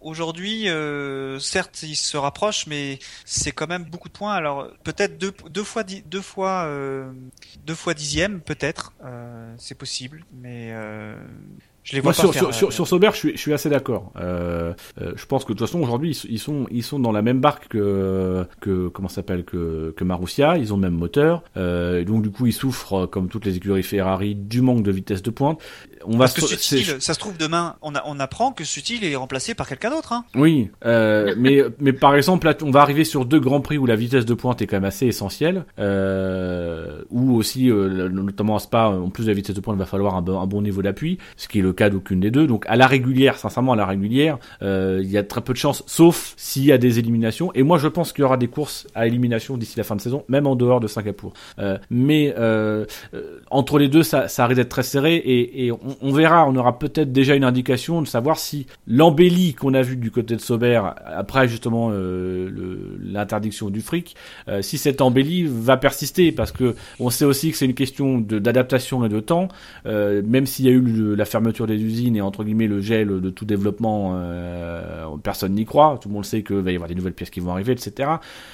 S3: aujourd'hui, certes ils se rapprochent, mais c'est quand même beaucoup de points. Alors peut-être deux, deux fois dix- deux fois deux fois dixième peut-être, c'est possible, mais Je les vois
S1: Moi,
S3: pas
S1: sur,
S3: faire,
S1: sur,
S3: euh,
S1: sur, Sauber, je suis, je suis assez d'accord. Euh, euh, je pense que de toute façon, aujourd'hui, ils, ils sont, ils sont dans la même barque que, que comment s'appelle, que, que Marussia. Ils ont le même moteur. Euh, donc, du coup, ils souffrent, euh, comme toutes les écuries Ferrari, du manque de vitesse de pointe. On va
S3: que Sutil, ça se trouve demain, on, a, on apprend que Sutil est remplacé par quelqu'un d'autre. Hein.
S1: Oui, euh, mais mais par exemple, là, on va arriver sur deux grands prix où la vitesse de pointe est quand même assez essentielle, euh, où aussi, euh, notamment à Spa, en plus de la vitesse de pointe, il va falloir un bon, un bon niveau d'appui, ce qui est le cas d'aucune des deux. Donc à la régulière, sincèrement, à la régulière, il y a très peu de chances, sauf s'il y a des éliminations. Et moi, je pense qu'il y aura des courses à élimination d'ici la fin de saison, même en dehors de Euh, mais euh, euh, entre les deux, ça, ça risque d'être très serré et, on, verra, on aura peut-être déjà une indication de savoir si l'embellie qu'on a vue du côté de Sauber après justement l'interdiction du fric, si cette embellie va persister, parce que on sait aussi que c'est une question d'adaptation et de temps, même s'il y a eu la fermeture des usines et entre guillemets le gel de tout développement, personne n'y croit, tout le monde sait qu'il va y avoir des nouvelles pièces qui vont arriver, etc.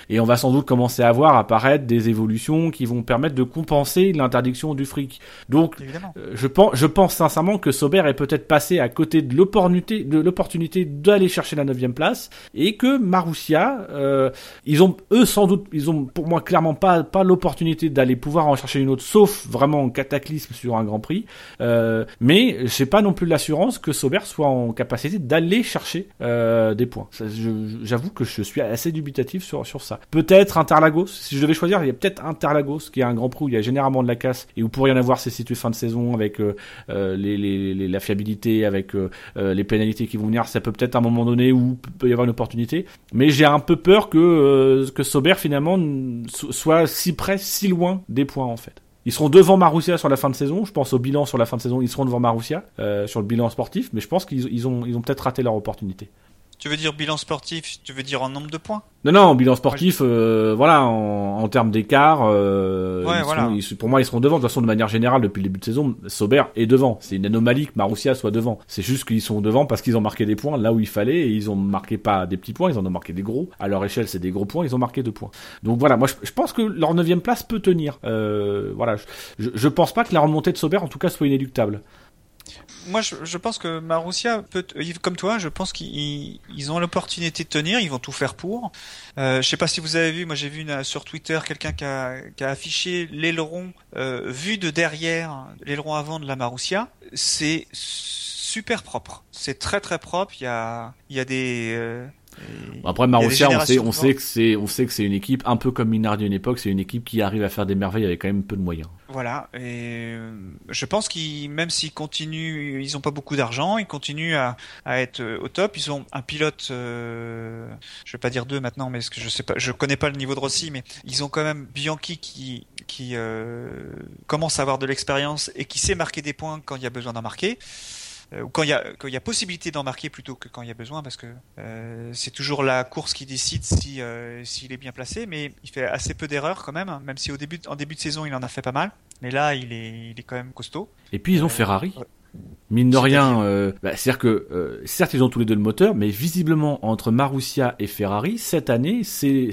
S1: Et on va sans doute commencer à voir apparaître des qui vont permettre de compenser l'interdiction du fric. Donc euh, je pense, je pense sincèrement que Sauber est peut-être passé à côté de l'opportunité, de l'opportunité d'aller chercher la neuvième place et que Marussia, euh, ils ont, eux sans doute, ils ont pour moi clairement pas, pas l'opportunité d'aller pouvoir en chercher une autre, sauf vraiment en cataclysme sur un Grand Prix. Euh, mais j'ai pas non plus l'assurance que Sauber soit en capacité d'aller chercher euh, des points. J'avoue que je suis assez dubitatif sur sur ça. Peut-être Interlagos. Si je devais choisir, il y a peut-être Interlagos qui est un Grand Prix où il y a généralement de la casse et où pour rien avoir c'est situé fin de saison avec euh, euh, la fiabilité, avec euh, les pénalités qui vont venir. Ça peut peut-être à un moment donné où peut y avoir une opportunité. Mais j'ai un peu peur que que Sauber finalement soit si près, si loin des points en fait. Ils seront devant Marussia sur la fin de saison. Je pense au bilan sur la fin de saison. Ils seront devant Marussia sur le bilan sportif. Mais je pense qu'ils ils ont, ils ont peut-être raté leur opportunité.
S3: Tu veux dire bilan sportif, tu veux dire en nombre de points
S1: Non, non, bilan sportif, euh, voilà, en, en termes d'écart, euh,
S3: Ouais, voilà.
S1: pour moi, ils seront devant. De toute façon, de manière générale, depuis le début de saison, Sauber est devant. C'est une anomalie que Marussia soit devant. C'est juste qu'ils sont devant parce qu'ils ont marqué des points là où il fallait et ils ont marqué pas des petits points, ils en ont marqué des gros. À leur échelle, c'est des gros points, ils ont marqué deux points. Donc voilà, moi, je, je pense que leur neuvième place peut tenir. Euh, voilà, je, je, je pense pas que la remontée de Sauber, en tout cas, soit inéluctable.
S3: Moi, je, pense que Marussia peut, comme toi, je pense qu'ils ils ont l'opportunité de tenir, ils vont tout faire pour. Euh, je sais pas si vous avez vu, moi j'ai vu une- sur Twitter quelqu'un qui a, qui a affiché l'aileron euh, vu de derrière, l'aileron avant de la Marussia. C'est super propre, c'est très très propre. Il y a, il y a des euh,
S1: Après Marussia, on sait,
S3: générations
S1: on sait que c'est, on sait que c'est une équipe un peu comme Minardi à une époque. C'est une équipe qui arrive à faire des merveilles avec quand même peu de moyens.
S3: Voilà, et euh, je pense qu'ils, même s'ils continuent, ils ont pas beaucoup d'argent, ils continuent à, à être euh, au top. Ils ont un pilote, euh, je vais pas dire deux maintenant, mais ce que je sais pas, je connais pas le niveau de Rossi, mais ils ont quand même Bianchi qui qui euh, commence à avoir de l'expérience et qui sait marquer des points quand il y a besoin d'en marquer. Euh, quand il y a quand il y a possibilité d'en marquer plutôt que quand il y a besoin parce que euh, c'est toujours la course qui décide si euh, s'il est bien placé mais il fait assez peu d'erreurs quand même hein, même si au début en début de saison il en a fait pas mal. Mais là il est il est quand même costaud.
S1: Et puis ils ont Ferrari. Mine de rien, euh, bah, c'est-à-dire que euh, certes ils ont tous les deux le moteur, mais visiblement entre Marussia et Ferrari cette année, c'est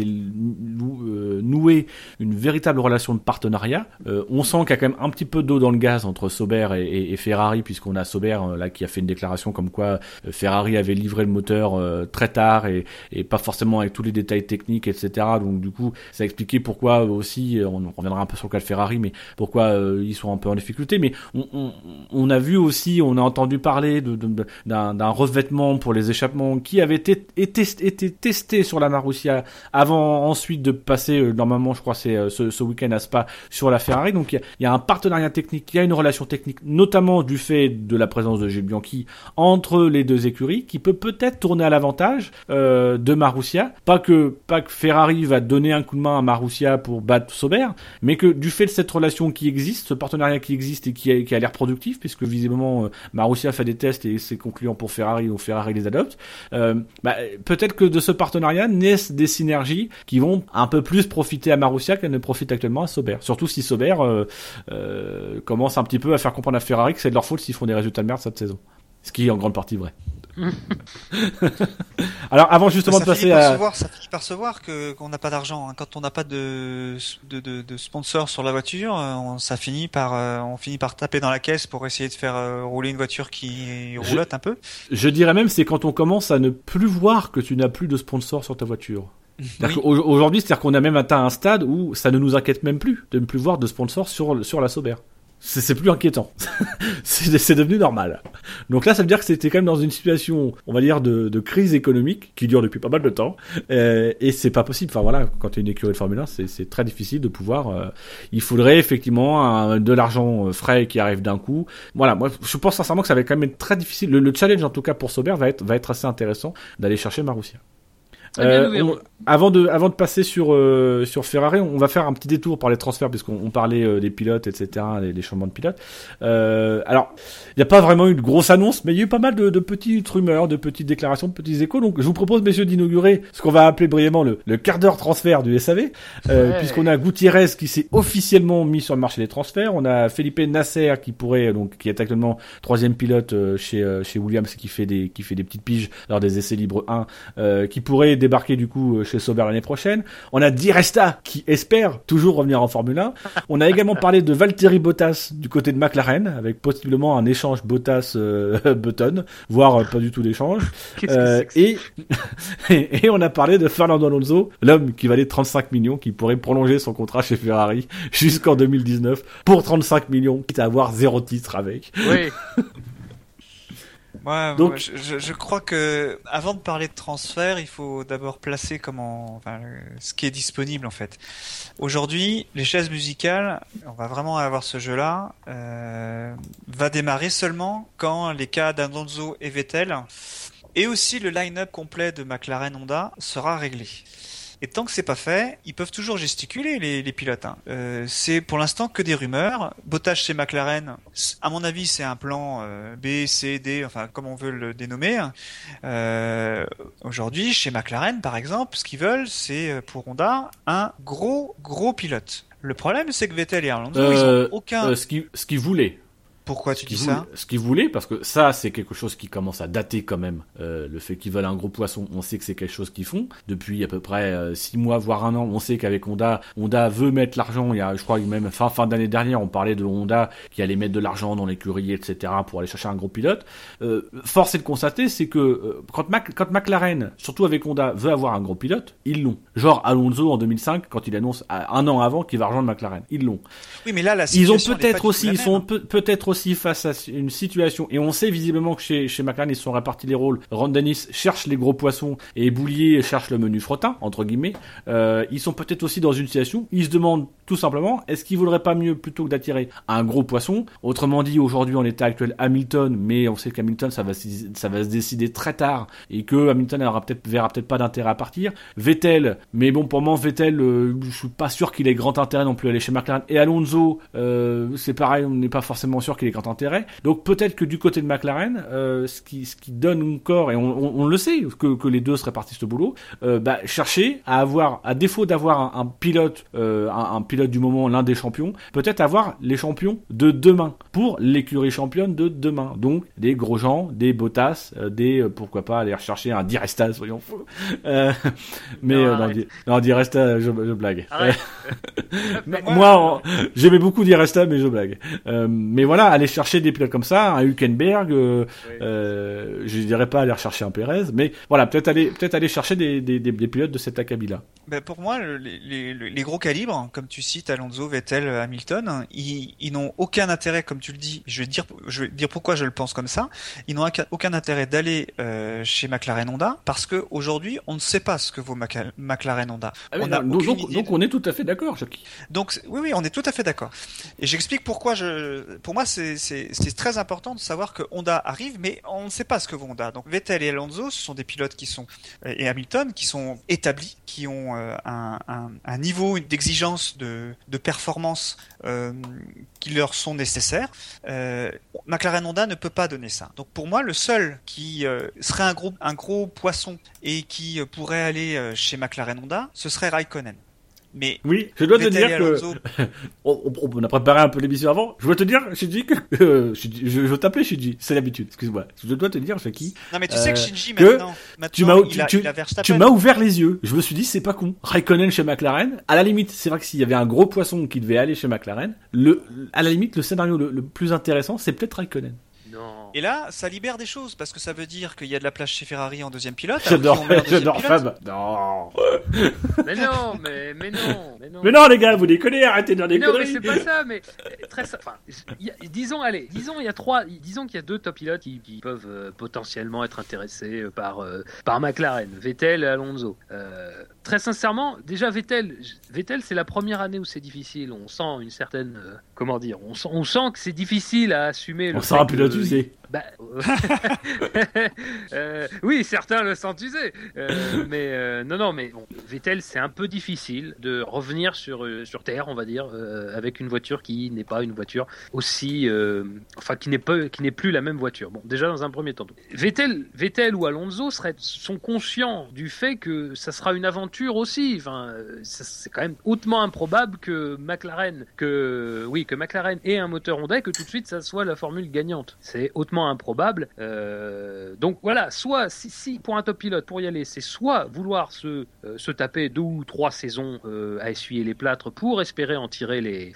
S1: euh, noué une véritable relation de partenariat. Euh, on sent qu'il y a quand même un petit peu d'eau dans le gaz entre Sauber et, et- et Ferrari, puisqu'on a Sauber euh, là qui a fait une déclaration comme quoi euh, Ferrari avait livré le moteur euh, très tard et, et pas forcément avec tous les détails techniques, etc. Donc du coup, ça expliquait pourquoi aussi, on reviendra un peu sur le cas de Ferrari, mais pourquoi euh, ils sont un peu en difficulté. Mais on, on, on a vu aussi, on a entendu parler d'un revêtement pour les échappements qui avait été, testé sur la Marussia avant ensuite de passer, euh, normalement je crois c'est euh, ce, week-end à Spa, sur la Ferrari. Donc il y, a- un partenariat technique, il y a une relation technique, notamment du fait de la présence de Gilles Bianchi entre les deux écuries, qui peut peut-être tourner à l'avantage euh, de Marussia. Pas que, Ferrari va donner un coup de main à Marussia pour battre Sauber, mais que du fait de cette relation qui existe, ce partenariat qui existe et qui a l'air productif, puisque visiblement euh, Marussia fait des tests et c'est concluant pour Ferrari ou Ferrari les adopte, euh, bah, peut-être que de ce partenariat naissent des synergies qui vont un peu plus profiter à Marussia qu'elles ne profitent actuellement à Sauber. Surtout si Sauber euh, commence un petit peu à faire comprendre à Ferrari que c'est de leur faute s'ils font des résultats de merde cette saison. Ce qui est en grande partie vrai. Alors avant justement de passer à
S3: se voir, ça finit par se voir que qu'on n'a pas d'argent. hein. Quand on n'a pas de, de, de, de sponsor sur la voiture, euh, on, ça finit par euh, on finit par taper dans la caisse pour essayer de faire euh, rouler une voiture qui roulotte un peu.
S1: Je dirais même c'est quand on commence à ne plus voir que tu n'as plus de sponsor sur ta voiture.
S3: Oui.
S1: Aujourd'hui, c'est-à-dire qu'on a même atteint un stade où ça ne nous inquiète même plus de ne plus voir de sponsor sur, sur la Sauber. C'est plus inquiétant. c'est devenu normal. Donc là, ça veut dire que c'était quand même dans une situation, on va dire, de, de crise économique qui dure depuis pas mal de temps. Euh, et c'est pas possible. Enfin voilà, quand tu es une écurie de Formule 1, c'est c'est très difficile de pouvoir. euh, il faudrait effectivement un- de l'argent euh, frais qui arrive d'un coup. Voilà, moi je pense sincèrement que ça va quand même être très difficile. Le, le challenge en tout cas pour Sauber va être va être assez intéressant d'aller chercher Marussia. Euh, on- avant de avant de passer sur euh, sur Ferrari, on va faire un petit détour par les transferts puisqu'on on parlait euh, des pilotes, etc., des, des changements de pilotes. Alors, il n'y a pas vraiment eu de grosse annonce, mais il y a eu pas mal de, de petites rumeurs, de petites déclarations, de petits échos. Donc, je vous propose, messieurs, d'inaugurer ce qu'on va appeler brièvement le, le quart d'heure transfert du SAV,
S2: Ouais.
S1: puisqu'on a Gutiérrez qui s'est officiellement mis sur le marché des transferts. On a Felipe Nasser qui pourrait donc qui est actuellement troisième pilote chez chez Williams et qui fait des qui fait des petites piges lors des essais libres 1 euh, qui pourrait débarquer du coup euh, chez Sauber l'année prochaine. On a Di Resta qui espère toujours revenir en Formule 1. On a également parlé de Valtteri Bottas du côté de McLaren avec possiblement un échange Bottas euh, Button, voire euh, pas du tout d'échange. Euh, et, et on a parlé de Fernando Alonso, l'homme qui valait 35 millions, qui pourrait prolonger son contrat chez Ferrari jusqu'en 2019 pour 35 millions, quitte à avoir zéro titre avec.
S2: Oui.
S3: Ouais,
S1: Donc-
S3: je, je- crois que avant de parler de transfert, il faut d'abord placer comment, enfin, ce qui est disponible en fait. Aujourd'hui, les chaises musicales, on va vraiment avoir ce jeu-là, euh, va démarrer seulement quand les cas d'Alonso et Vettel et aussi le line-up complet de McLaren Honda sera réglé. Et tant que c'est pas fait, ils peuvent toujours gesticuler les, les pilotes. hein. Euh, c'est pour l'instant que des rumeurs. Bottas chez McLaren, à mon avis, c'est un plan euh, B, C, D, enfin comme on veut le dénommer. Euh, Aujourd'hui, chez McLaren, par exemple, ce qu'ils veulent, c'est euh, pour Honda un gros gros pilote. Le problème, c'est que Vettel et Alonso, ils
S1: Euh,
S3: ont aucun.
S1: Euh, ce qu'il ce qu'il voulait.
S3: Pourquoi tu dis
S1: voulait,
S3: ça
S1: ce qu'il voulait, parce que ça, c'est quelque chose qui commence à dater quand même. Euh, le fait qu'ils veulent un gros poisson, on sait que c'est quelque chose qu'ils font depuis à peu près euh, six mois, voire un an. On sait qu'avec Honda, Honda veut mettre l'argent. Il y a, je crois, même fin fin d'année dernière, on parlait de Honda qui allait mettre de l'argent dans l'écurie, etc., pour aller chercher un gros pilote. Euh, force est de constater, c'est que euh, quand, Mac- quand McLaren, surtout avec Honda, veut avoir un gros pilote, ils l'ont. Genre Alonso en 2005, quand il annonce un an avant qu'il va rejoindre McLaren, ils l'ont.
S3: Oui, mais là, la
S1: Ils ont peut-être aussi, ils sont
S3: hein.
S1: peut- peut-être aussi face à une situation, et on sait visiblement que chez, chez McLaren, ils sont répartis les rôles. Ron Dennis cherche les gros poissons et Boulier cherche le menu frottin, entre guillemets. Euh, ils sont peut-être aussi dans une situation, ils se demandent tout simplement, est-ce qu'ils voudraient pas mieux plutôt que d'attirer un gros poisson? Autrement dit, aujourd'hui, en l'état actuel, Hamilton, mais on sait qu'Hamilton, ça va, ça va se décider très tard, et que Hamilton aura peut-être, verra peut-être pas d'intérêt à partir. Vettel, mais bon, pour moi, Vettel, euh, je suis pas sûr qu'il ait grand intérêt non plus à aller chez McLaren. Et Alonso, euh, c'est pareil, on n'est pas forcément sûr qu'il ait grand intérêt. Donc peut-être que du côté de McLaren, euh, ce qui ce qui donne encore, et on, on, on le sait, que, que les deux se répartissent le boulot, euh, bah, chercher à avoir, à défaut d'avoir un, un pilote, euh, un, un pilote du moment, l'un des champions, peut-être avoir les champions de demain pour l'écurie championne de demain. Donc des gros gens, des Bottas, des pourquoi pas aller rechercher un Di Resta, soyons fous. Mais
S2: Non,
S1: non,
S2: arrête.
S1: Di- non, Di Resta, je, je blague. Mais
S3: Moi,
S1: j'aimais beaucoup Di Resta, mais je blague. Mais voilà, aller chercher des pilotes comme ça, un Hülkenberg, euh,
S2: Oui.
S1: euh, je dirais pas aller rechercher un Perez, mais voilà, peut-être aller, peut-être aller chercher des, des, des, des pilotes de cet acabit-là.
S3: Ben, pour moi, le- les, les- gros calibres, comme tu cites Alonso, Vettel, Hamilton, ils, ils n'ont aucun intérêt, comme tu le dis. Je vais dire, je vais dire pourquoi je le pense comme ça. Ils n'ont aucun, intérêt d'aller euh, chez McLaren Honda parce que aujourd'hui, on ne sait pas ce que vaut Maca- McLaren Honda.
S1: Ah
S3: on
S1: non, donc, donc on est tout à fait d'accord, Jackie.
S3: Donc oui, oui, on est tout à fait d'accord. Et j'explique pourquoi je, pour moi, c'est c'est- très important de savoir que Honda arrive, mais on ne sait pas ce que vaut Honda. Donc Vettel et Alonso, ce sont des pilotes qui sont et Hamilton qui sont établis, qui ont euh, un, niveau d'exigence de, de performance euh, qui leur sont nécessaires. Euh, McLaren Honda ne peut pas donner ça. Donc pour moi, le seul qui euh, serait un gros poisson et qui euh, pourrait aller euh, chez McLaren Honda, ce serait Raikkonen. Mais
S1: Oui, je dois te
S3: Vettel
S1: dire que on, on- on a préparé un peu l'émission avant. Je dois te dire, Shinji, que euh, Shinji- je, je t'appelais Shinji, c'est l'habitude. Excuse-moi. Je dois te dire, Shaki,
S3: non mais tu sais que
S1: Euh,
S3: Shinji
S1: que
S3: maintenant,
S1: tu m'as-
S3: a,
S1: tu- m'as ouvert les yeux. Je me suis dit, c'est pas con. Raikkonen chez McLaren. À la limite, c'est vrai que s'il y avait un gros poisson qui devait aller chez McLaren, le, à la limite, le scénario le, le plus intéressant, c'est peut-être Raikkonen.
S3: Et là, ça libère des choses parce que ça veut dire qu'il y a de la place chez Ferrari en deuxième pilote.
S1: J'adore, j'adore
S3: pilote
S1: Fab. Non.
S2: Mais non, mais, mais non, mais non.
S1: Mais non, les gars, vous déconnez, arrêtez de dire
S2: Mais non, mais c'est pas ça, mais très, enfin, il y a- disons, allez, disons, il y a trois, disons qu'il y a deux top pilotes qui, qui peuvent euh, potentiellement être intéressés euh, par euh, par McLaren, Vettel et Alonso. Euh, très sincèrement, déjà Vettel, Vettel, c'est la première année où c'est difficile. On sent une certaine, euh, comment dire, on sent, on sent que c'est difficile à assumer. le
S1: On
S2: fait
S1: sera
S2: que-
S1: pilote usé.
S2: Bah, euh, euh, oui, certains le sentent. Euh, mais non, non, mais Vettel, c'est un peu difficile de revenir sur, sur Terre, on va dire, avec une voiture qui n'est pas une voiture aussi. enfin, qui n'est pas, qui n'est plus la même voiture. Bon, déjà dans un premier temps. Vettel, Vettel ou Alonso seraient, sont conscients du fait que ça sera une aventure aussi. Enfin, c'est quand même hautement improbable que McLaren, que oui, que McLaren ait un moteur Honda et que tout de suite ça soit la formule gagnante. C'est hautement improbable. Euh, donc voilà, soit si, si pour un top pilote pour y aller, c'est soit vouloir se, euh, se taper deux ou trois saisons euh, à essuyer les plâtres pour espérer en tirer les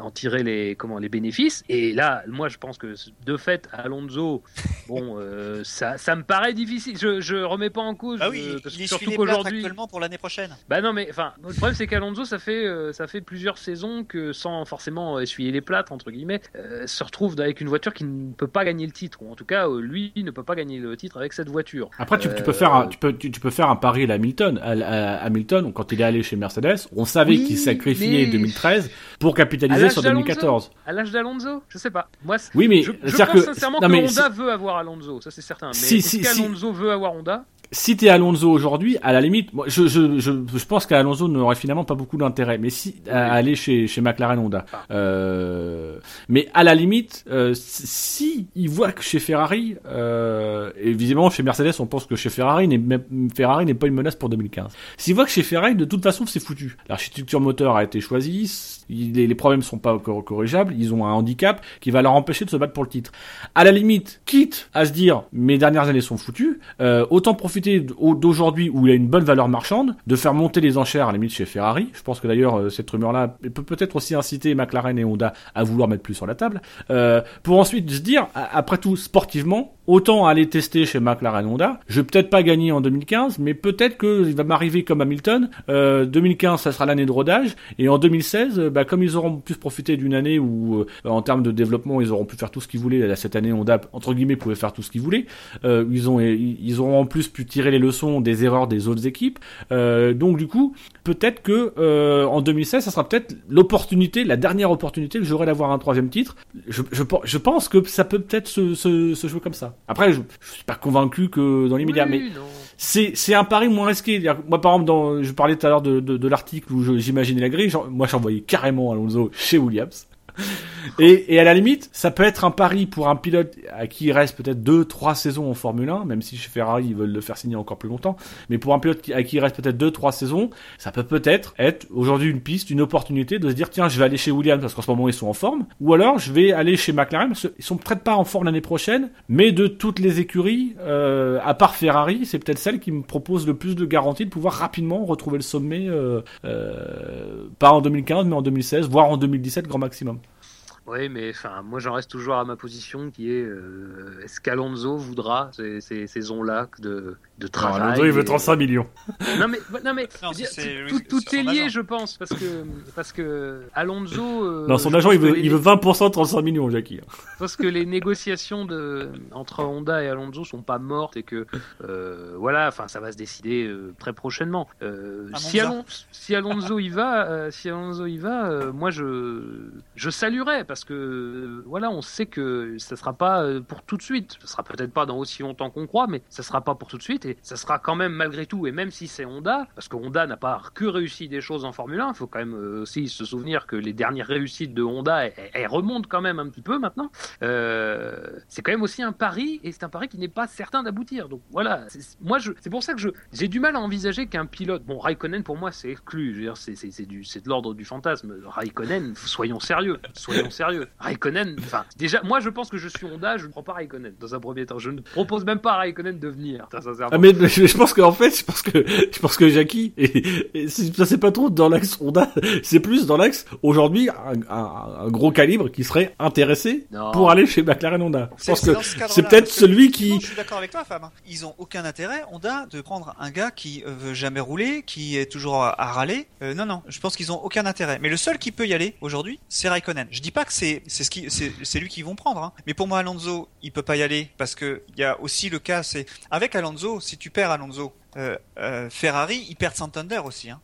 S2: en tirer les comment les bénéfices. Et là, moi je pense que de fait Alonso, bon, ça ça me paraît difficile. Je je remets pas en cause.
S3: Ah oui,
S2: parce
S3: il
S2: surtout qu'aujourd'hui.
S3: actuellement pour l'année prochaine.
S2: Bah non mais enfin le problème c'est qu'Alonso ça fait ça fait plusieurs saisons que sans forcément essuyer les plâtres entre guillemets se retrouve avec une voiture qui ne peut pas gagner le titre ou en tout cas euh, lui ne peut pas gagner le titre avec cette voiture.
S1: Après, tu, tu peux faire un, tu peux, tu, tu peux faire un pari à Hamilton. À, à- Hamilton, quand il est allé chez Mercedes, on savait
S2: Oui,
S1: qu'il sacrifiait
S2: mais-
S1: 2013 pour capitaliser sur
S2: d'Alonso
S1: 2014.
S2: À l'âge d'Alonso, je sais pas. Moi
S1: Oui, mais
S2: je, je pense
S1: que
S2: sincèrement
S1: non,
S2: que Honda veut avoir Alonso, ça c'est certain. Mais
S1: Si, si, si.
S2: qu'Alonso veut avoir Honda?
S1: Si t'es Alonso aujourd'hui, à la limite, moi, je, je, je, je pense qu'Alonso n'aurait finalement pas beaucoup d'intérêt. Mais si à aller chez, chez McLaren Honda,
S2: Ah.
S1: euh, mais à la limite, euh, si il voit que chez Ferrari, euh, et visiblement chez Mercedes, on pense que chez Ferrari, n'est même- Ferrari n'est pas une menace pour 2015. S'il voit que chez Ferrari, de toute façon, c'est foutu. L'architecture moteur a été choisie, les, les problèmes sont pas cor- corrigeables, ils ont un handicap qui va leur empêcher de se battre pour le titre. À la limite, quitte à se dire mes dernières années sont foutues, euh, autant profiter d'aujourd'hui où il a une bonne valeur marchande, de faire monter les enchères à la limite chez Ferrari. Je pense que d'ailleurs euh, cette rumeur-là peut peut-être aussi inciter McLaren et Honda à vouloir mettre plus sur la table, euh, pour ensuite se dire après tout sportivement autant aller tester chez McLaren Honda. Je vais peut-être pas gagner en 2015, mais peut-être que il va m'arriver comme Hamilton. Euh, 2015, ça sera l'année de rodage, et en 2016, euh, bah, comme ils auront pu profiter d'une année où, euh, en termes de développement, ils auront pu faire tout ce qu'ils voulaient. Cette année, Honda entre guillemets pouvait faire tout ce qu'ils voulaient. Euh, ils ont, ils auront en plus pu tirer les leçons des erreurs des autres équipes. Euh, donc du coup, peut-être que euh, en 2016, ça sera peut-être l'opportunité, la dernière opportunité que j'aurai d'avoir un troisième titre. Je, je, je pense que ça peut peut-être se, se, se jouer comme ça. Après, je, je suis pas convaincu que dans l'immédiat, mais
S2: Oui, non.
S1: c'est c'est un pari moins risqué. Moi, par exemple, dans, je parlais tout à l'heure de, de, de l'article où j'imaginais la grille. Genre, moi, j'envoyais carrément Alonso chez Williams. Et, et à la limite, ça peut être un pari pour un pilote à qui il reste peut-être deux, trois saisons en Formule 1, même si chez Ferrari ils veulent le faire signer encore plus longtemps. Mais pour un pilote à qui il reste peut-être deux, trois saisons, ça peut peut-être être aujourd'hui une piste, une opportunité de se dire tiens, je vais aller chez Williams parce qu'en ce moment ils sont en forme, ou alors je vais aller chez McLaren parce qu'ils sont peut-être pas en forme l'année prochaine, mais de toutes les écuries, euh, à part Ferrari, c'est peut-être celle qui me propose le plus de garanties de pouvoir rapidement retrouver le sommet, euh, euh, pas en 2015 mais en 2016, voire en 2017 grand maximum.
S2: Oui, mais enfin, moi j'en reste toujours à ma position qui est euh, est-ce qu'Alonso voudra ces, ces saisons-là de, de travail
S1: Alonso, il veut
S2: et-
S1: 35 millions.
S2: Non mais non mais
S3: Non,
S2: dire, tout, est lié,
S3: agent.
S2: je pense, parce que parce que Alonso. euh,
S1: Dans son agent, il veut, il
S2: les-
S1: veut 20% de 35 millions, Jackie.
S2: Pense que les négociations de entre Honda et Alonso sont pas mortes et que euh, voilà, enfin ça va se décider euh, très prochainement. Euh, si. Alonso, si Alonso y va, euh, si Alonso y va, euh, moi je je saluerais parce que voilà, on sait que ça sera pas pour tout de suite. Ça sera peut-être pas dans aussi longtemps qu'on croit, mais ça sera pas pour tout de suite et ça sera quand même malgré tout. Et même si c'est Honda, parce que Honda n'a pas que réussi des choses en Formule 1, il faut quand même aussi se souvenir que les dernières réussites de Honda, elles, remontent quand même un petit peu maintenant. c'est quand même aussi un pari et c'est un pari qui n'est pas certain d'aboutir. Donc voilà, moi c'est pour ça que j'ai du mal à envisager qu'un pilote, bon Raikkonen pour moi c'est exclu, c'est de l'ordre du fantasme. Raikkonen, soyons sérieux, soyons sérieux. Raikkonen, enfin déjà moi je pense que je suis Honda, je ne prends pas Raikkonen dans un premier temps. Je ne propose même pas à Raikkonen de venir.
S1: Ah, mais je pense qu'en fait, je pense que je pense que Jackie, et, ça c'est pas trop dans l'axe Honda, c'est plus dans l'axe aujourd'hui un, gros calibre qui serait intéressé pour aller chez McLaren Honda. Je pense que c'est peut-être celui qui.
S3: je suis d'accord avec toi, Fab. Ils ont aucun intérêt Honda de prendre un gars qui euh, veut jamais rouler, qui est toujours à, râler. Euh, non, non, je pense qu'ils ont aucun intérêt. Mais le seul qui peut y aller aujourd'hui, c'est Raikkonen. Je dis pas que c'est c'est ce qui c'est lui qu'ils vont prendre. Hein. Mais pour moi, Alonso, il peut pas y aller parce que il y a aussi le cas, c'est avec Alonso, si tu perds Alonso, euh, euh, Ferrari, ils perdent Santander aussi. Hein.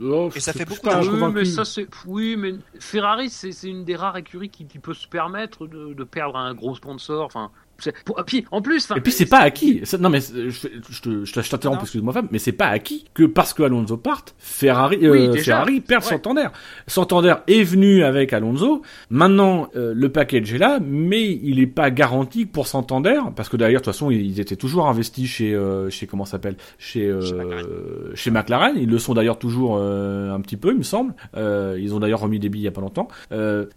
S3: Oh, et ça fait beaucoup d'argent.
S2: Oui, mais ça c'est oui, mais Ferrari c'est une des rares écuries qui, peut se permettre de, de, perdre un gros sponsor. Enfin, et puis, en plus,
S1: et puis c'est pas acquis. Non mais je, je, je, je t'interromps excuse-moi femme, mais c'est pas acquis que parce que Alonso parte, Ferrari, euh, Ferrari perd Santander. Santander est venu avec Alonso. Maintenant, euh, le package est là, mais il est pas garanti pour Santander parce que d'ailleurs de toute façon ils étaient toujours investis chez euh, chez comment s'appelle chez euh, chez McLaren. Ils le sont d'ailleurs toujours un petit peu, il me semble. ils ont d'ailleurs remis des billets il y a pas longtemps.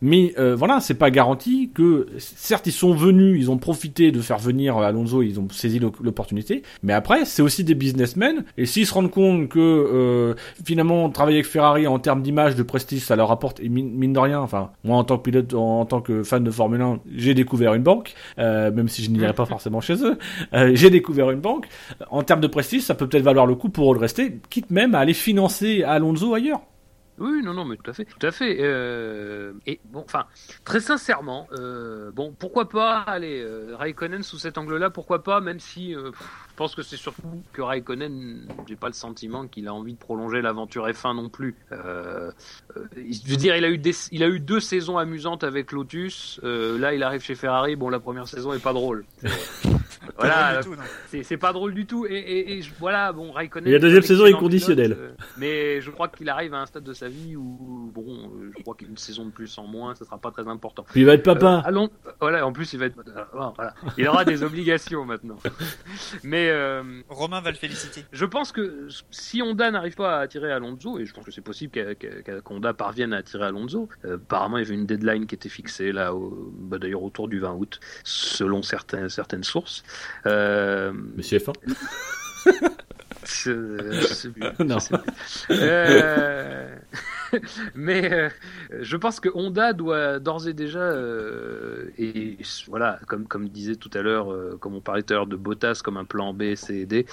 S1: mais voilà, c'est pas garanti que certes ils sont venus, ils ont profité de faire venir Alonso, ils ont saisi l'opportunité. Mais après, c'est aussi des businessmen. Et s'ils se rendent compte que euh, finalement travailler avec Ferrari en termes d'image, de prestige, ça leur apporte et mine, de rien. Enfin, moi en tant que pilote, en, tant que fan de Formule 1, j'ai découvert une banque, euh, même si je n'irai pas forcément chez eux. Euh, j'ai découvert une banque. En termes de prestige, ça peut peut-être valoir le coup pour eux de rester, quitte même à aller financer Alonso ailleurs.
S2: Oui, non, non, mais tout à fait, tout à fait. Euh, et bon, enfin, très sincèrement, euh, bon, pourquoi pas aller euh, Raikkonen sous cet angle-là, pourquoi pas, même si je pense que c'est surtout que Raikkonen, j'ai pas le sentiment qu'il a envie de prolonger l'aventure F1 non plus. je veux dire, il a eu il a eu deux saisons amusantes avec Lotus. là, il arrive chez Ferrari. Bon, la première saison est pas drôle. voilà, c'est pas drôle du tout. Et, et, voilà, bon, Raikkonen.
S1: Et la deuxième saison est conditionnelle.
S2: mais je crois qu'il arrive à un stade de sa vie où, bon, euh, je crois qu'une saison de plus en moins, ça sera pas très important.
S1: Puis il va être papa.
S2: Euh, allons, voilà, en plus il va être, euh, voilà, il aura des obligations maintenant. Mais
S3: Romain va le féliciter.
S2: Je pense que si Honda n'arrive pas à attirer Alonso, et je pense que c'est possible qu'Honda parvienne à attirer Alonso, apparemment il y avait une deadline qui était fixée là, bah, d'ailleurs autour du 20 août, selon certaines certaines sources.
S1: Monsieur F1.
S2: C'est non. Euh... mais euh, je pense que Honda doit d'ores et déjà, euh, et voilà, comme, comme disait tout à l'heure, euh, comme on parlait tout à l'heure de Bottas comme un plan B, C et D,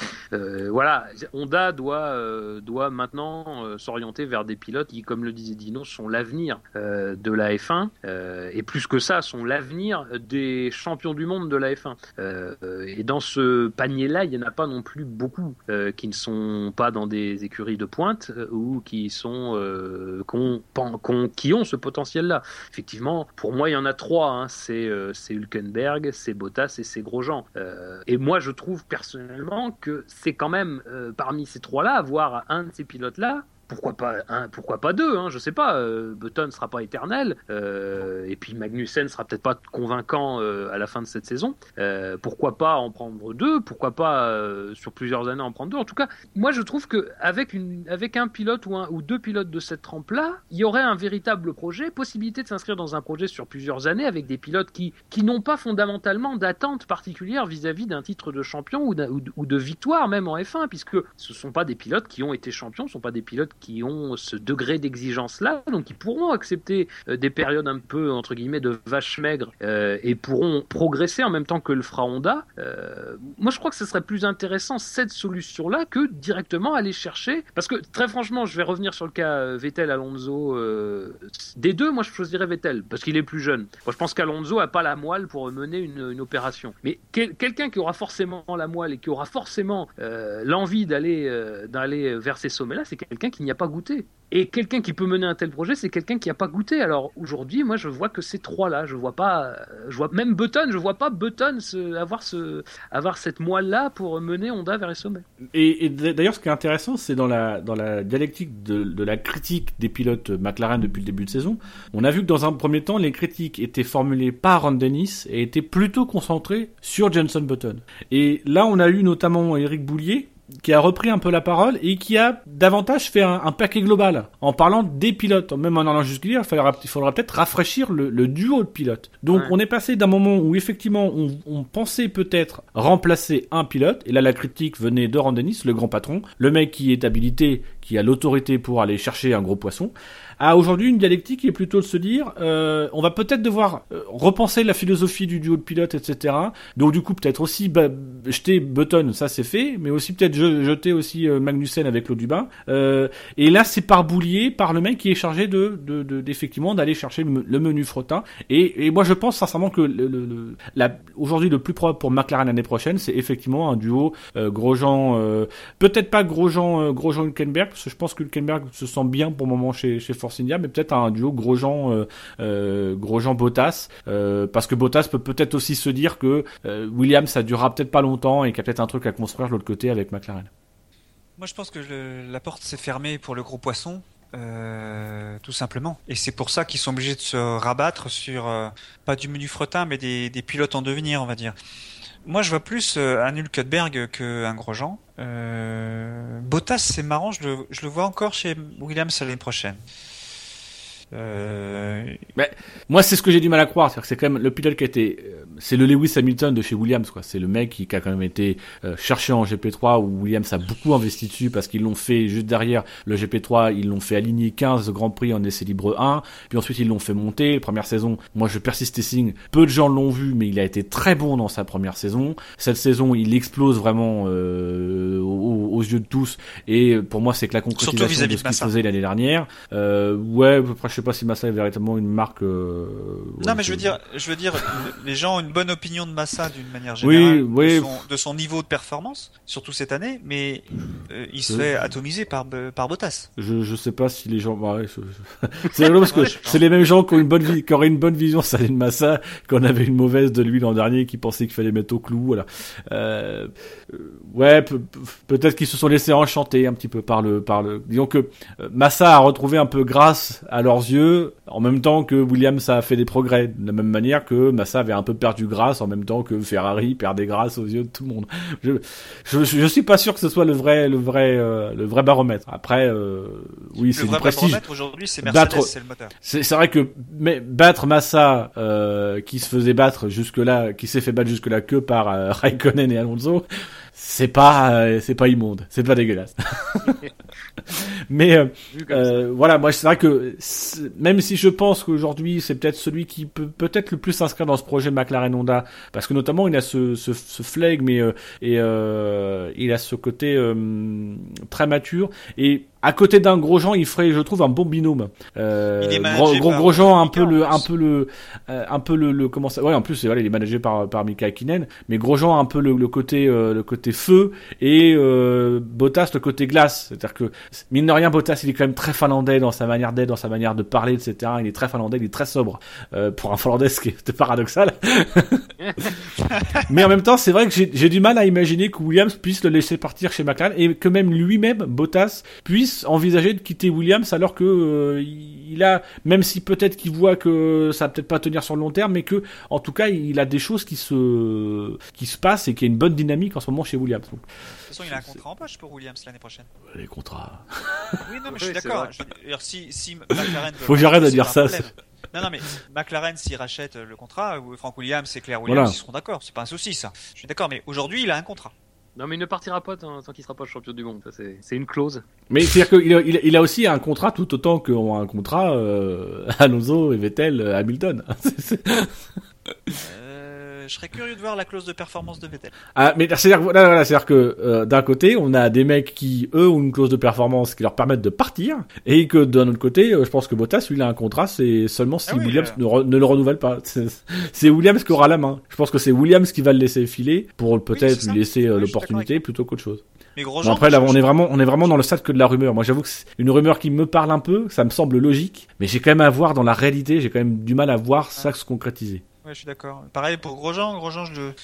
S2: voilà, Honda doit, doit maintenant s'orienter vers des pilotes qui, comme le disait Dino, sont l'avenir de la F1, et plus que ça, sont l'avenir des champions du monde de la F1. et dans ce panier-là, il n'y en a pas non plus beaucoup qui ne sont pas dans des écuries de pointe ou qui sont qui ont ce potentiel-là. Effectivement, pour moi, il y en a trois. Hein. C'est euh, Hülkenberg, c'est Bottas et c'est Grosjean. Euh, et moi, je trouve personnellement que c'est quand même, euh, parmi ces trois-là, avoir un de ces pilotes-là, pourquoi pas un, pourquoi pas deux, hein, je sais pas. Euh, Button ne sera pas éternel, euh, et puis Magnussen sera peut-être pas convaincant euh, à la fin de cette saison. Pourquoi pas en prendre deux Pourquoi pas sur plusieurs années en prendre deux En tout cas, moi je trouve que avec un pilote ou deux pilotes de cette trempe-là, il y aurait un véritable projet, possibilité de s'inscrire dans un projet sur plusieurs années avec des pilotes qui n'ont pas fondamentalement d'attente particulière vis-à-vis d'un titre de champion ou, ou, ou, de victoire même en F1, puisque ce sont pas des pilotes qui ont été champions, ce sont pas des pilotes qui ont ce degré d'exigence-là, donc ils pourront accepter euh, des périodes un peu, entre guillemets, de vache maigre euh, et pourront progresser en même temps que le fera Honda. Euh, moi, je crois que ce serait plus intéressant cette solution-là que directement aller chercher, parce que très franchement, je vais revenir sur le cas Vettel-Alonso. des deux, moi, je choisirais Vettel, parce qu'il est plus jeune. Moi, je pense qu'Alonso a pas la moelle pour mener une, opération. Mais quelqu'un qui aura forcément la moelle et qui aura forcément l'envie d'aller d'aller vers ces sommets-là, c'est quelqu'un qui n'y pas goûté. Et quelqu'un qui peut mener un tel projet, c'est quelqu'un qui n'a pas goûté. Alors aujourd'hui, moi, je vois que ces trois-là. Je vois pas, je vois même Button. Je vois pas Button se, avoir ce, avoir cette moelle-là pour mener Honda vers les sommets.
S1: Et, d'ailleurs, ce qui est intéressant, c'est dans la dans la dialectique de, de, la critique des pilotes McLaren depuis le début de saison, on a vu que dans un premier temps, les critiques étaient formulées par Ron Dennis et étaient plutôt concentrées sur Jenson Button. Et là, on a eu notamment Eric Boulier qui a repris un peu la parole et qui a davantage fait un, paquet global en parlant des pilotes, même en allant jusqu'à il faudra, il faudra peut-être rafraîchir le, duo de pilotes. Donc on est passé d'un moment où effectivement on, on pensait peut-être remplacer un pilote, et là la critique venait de Randenis, le grand patron, le mec qui est habilité, qui a l'autorité pour aller chercher un gros poisson, à aujourd'hui une dialectique qui est plutôt de se dire euh, on va peut-être devoir euh, repenser la philosophie du duo de pilote, etc. Donc du coup peut-être aussi bah, jeter Button, ça c'est fait, mais aussi peut-être jeter aussi euh, Magnussen avec l'eau du bain. Euh, et là c'est par boulier, par le mec qui est chargé de, de, de d'aller chercher le, menu frottin. Et, et, moi je pense sincèrement que le, le, aujourd'hui le plus probable pour McLaren l'année prochaine, c'est effectivement un duo euh, Grosjean, peut-être pas Grosjean, Grosjean Hülkenberg, parce que je pense que Hülkenberg se sent bien pour le moment chez, chez Ford mais peut-être un duo Grosjean, euh, euh, Grosjean Bottas, euh, parce que Bottas peut peut-être aussi se dire que euh, Williams ça durera peut-être pas longtemps et qu'il y a peut-être un truc à construire de l'autre côté avec McLaren.
S3: Moi, je pense que la porte s'est fermée pour le gros poisson. tout simplement. Et c'est pour ça qu'ils sont obligés de se rabattre sur pas du menu fretin, mais des, pilotes en devenir, on va dire. Moi, je vois plus un Hülkenberg qu'un Grosjean. Bottas, c'est marrant, je le vois encore chez Williams l'année prochaine.
S1: Euh... Mais moi, c'est ce que j'ai du mal à croire. C'est quand même le pilote qui a été, euh, c'est le Lewis Hamilton de chez Williams, quoi. C'est le mec qui, a quand même été euh, cherché en GP3 où Williams a beaucoup investi dessus parce qu'ils l'ont fait juste derrière le GP3, ils l'ont fait aligner 15 Grands Prix en essai libre 1, puis ensuite ils l'ont fait monter. Première saison, moi je persiste signe. Peu de gens l'ont vu, mais il a été très bon dans sa première saison. Cette saison, il explose vraiment euh, aux, yeux de tous. Et pour moi, c'est que la concrétisation de ce qu'il faisait l'année dernière. Euh, ouais, après, sais pas si Massa est véritablement une marque. Euh,
S3: non, mais je veux dire, je veux dire, les gens ont une bonne opinion de Massa d'une manière générale, oui, De, son, niveau de performance, surtout cette année, mais euh, il se fait atomiser par par Bottas.
S1: Je je sais pas si les gens. Bah, c'est rigolo parce que c'est les mêmes gens qui ont une bonne vie, qui auraient une bonne vision ça de Massa, qu'on avait une mauvaise de lui l'an dernier, qui pensaient qu'il fallait mettre au clou. Voilà. Euh, ouais, peut-être qu'ils se sont laissés enchanter un petit peu par le par le. Disons que Massa a retrouvé un peu grâce à leurs yeux, en même temps que Williams a fait des progrès, de la même manière que Massa avait un peu perdu grâce, en même temps que Ferrari perdait grâce aux yeux de tout le monde. Je, je, je suis pas sûr que ce soit le vrai, le vrai, euh, le vrai baromètre. Après, euh, oui, c'est du prestige.
S3: aujourd'hui, c'est Mercedes, c'est le moteur.
S1: C'est vrai que mais battre Massa, euh, qui se faisait battre jusque là, qui s'est fait battre jusque là que par Raikkonen et Alonso, c'est pas euh, c'est pas immonde, c'est pas dégueulasse. Mais euh, euh, voilà, moi c'est vrai que même si je pense qu'aujourd'hui c'est peut-être celui qui peut peut-être le plus s'inscrire dans ce projet McLaren Honda, parce que notamment il a ce ce, ce flegme et, et il a ce côté très mature. Et à côté d'un Grosjean, il ferait, je trouve, un bon binôme. Euh, gros, gros Grosjean, un peu le, un peu le, euh, un peu le, le, comment ça, ouais, en plus, voilà, il est managé par, par Mika Kinen, mais Grosjean, un peu le, le côté, euh, le côté feu, et, euh, Bottas, le côté glace. C'est-à-dire que, mine de rien, Bottas, il est quand même très finlandais dans sa manière d'être, dans sa manière de parler, etc. Il est très finlandais, il est très sobre, euh, pour un finlandais, ce qui est paradoxal. mais en même temps, c'est vrai que j'ai du mal à imaginer que Williams puisse le laisser partir chez McLaren, et que même lui-même, Bottas, puisse envisager de quitter Williams alors que euh, il a, même si peut-être qu'il voit que ça va peut-être pas tenir sur le long terme, mais que en tout cas il a des choses qui se qui se passent et qu'il y a une bonne dynamique en ce moment chez Williams. Donc,
S3: de toute façon, il a un contrat en poche pour Williams l'année prochaine.
S1: Les contrats.
S3: Oui, non, mais je suis d'accord. Si, si
S1: McLaren Faut que j'arrête de dire ça.
S3: Non, non, mais McLaren, s'il rachète le contrat, ou Frank Williams et Claire Williams, ils seront d'accord. C'est pas un souci, ça. Je suis d'accord, mais aujourd'hui, il a un contrat.
S2: Non, mais il ne partira pas tant, qu'il sera pas champion du monde. C'est une clause.
S1: Mais c'est-à-dire qu'il a, il, a aussi un contrat tout autant qu'ont un contrat euh, Alonso et Vettel, euh, Hamilton.
S3: je serais curieux de voir la clause de performance de Vettel.
S1: Ah, mais c'est-à-dire, voilà, c'est-à-dire que euh, d'un côté, on a des mecs qui, eux, ont une clause de performance qui leur permettent de partir, et que d'un autre côté, euh, je pense que Bottas, lui, il a un contrat, c'est seulement si ah Williams euh. ne, le renouvelle pas. C'est Williams qui aura la main. Je pense que c'est Williams qui va le laisser filer pour peut-être lui laisser l'opportunité plutôt qu'autre chose.
S3: Mais
S1: Bon,
S3: Grosjean,
S1: après, là, on est vraiment, on est vraiment dans le stade que de la rumeur. Moi, j'avoue que c'est une rumeur qui me parle un peu, ça me semble logique, mais j'ai quand même à voir dans la réalité, j'ai quand même du mal à voir ça se concrétiser.
S3: Ouais, je suis d'accord. Pareil pour Grosjean. Grosjean, je le,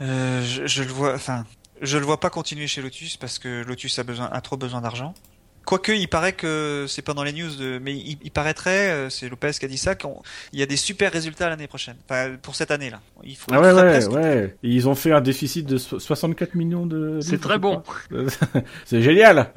S3: euh, je, je le vois, enfin, je le vois pas continuer chez Lotus parce que Lotus a besoin, a trop besoin d'argent. Quoique, il paraît que c'est pas dans les news de, mais il, il paraîtrait, euh, c'est Lopez qui a dit ça, qu'il y a des super résultats l'année prochaine. Enfin, pour cette année-là. Il faut,
S1: Ah ouais, ouais, ouais. Et ils ont fait un déficit de so- 64 millions de.
S2: C'est très bon.
S1: c'est génial.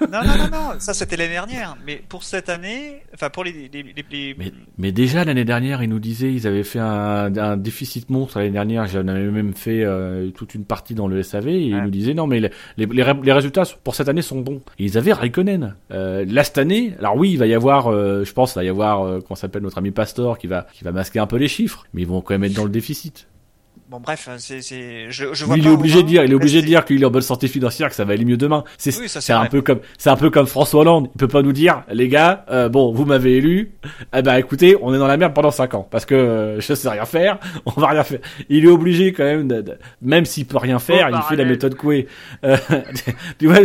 S3: Non, non, non, non, ça c'était l'année dernière. Mais pour cette année, enfin, pour les, les, les, les-
S1: Mais, mais déjà l'année dernière, ils nous disaient, ils avaient fait un, un déficit monstre l'année dernière. J'en avais même fait euh, toute une partie dans le SAV. Et ils nous disaient non, mais les, les, les ré- les résultats pour cette année sont bons. Et ils avaient Raikkonen. Euh, cette année, alors oui, il va y avoir, euh, je pense, il va y avoir, euh, comment s'appelle notre ami Pastor qui va, qui va masquer un peu les chiffres, mais ils vont quand même être dans le déficit.
S3: Bon, bref, c'est, c'est, je, je vois
S1: Lui, il
S3: pas
S1: est obligé de
S3: Romain
S1: dire, il est obligé de dire qu'il est en bonne santé financière, que ça va aller mieux demain. C'est
S3: Oui, ça, c'est
S1: c'est un peu comme c'est un peu comme François Hollande. Il peut pas nous dire, les gars, euh, bon, vous m'avez élu, eh ben écoutez, on est dans la merde pendant cinq ans parce que euh, je sais rien faire, on va rien faire. Il est obligé quand même, de, de- même s'il peut rien faire, il fait la méthode Coué. Euh, tu vois,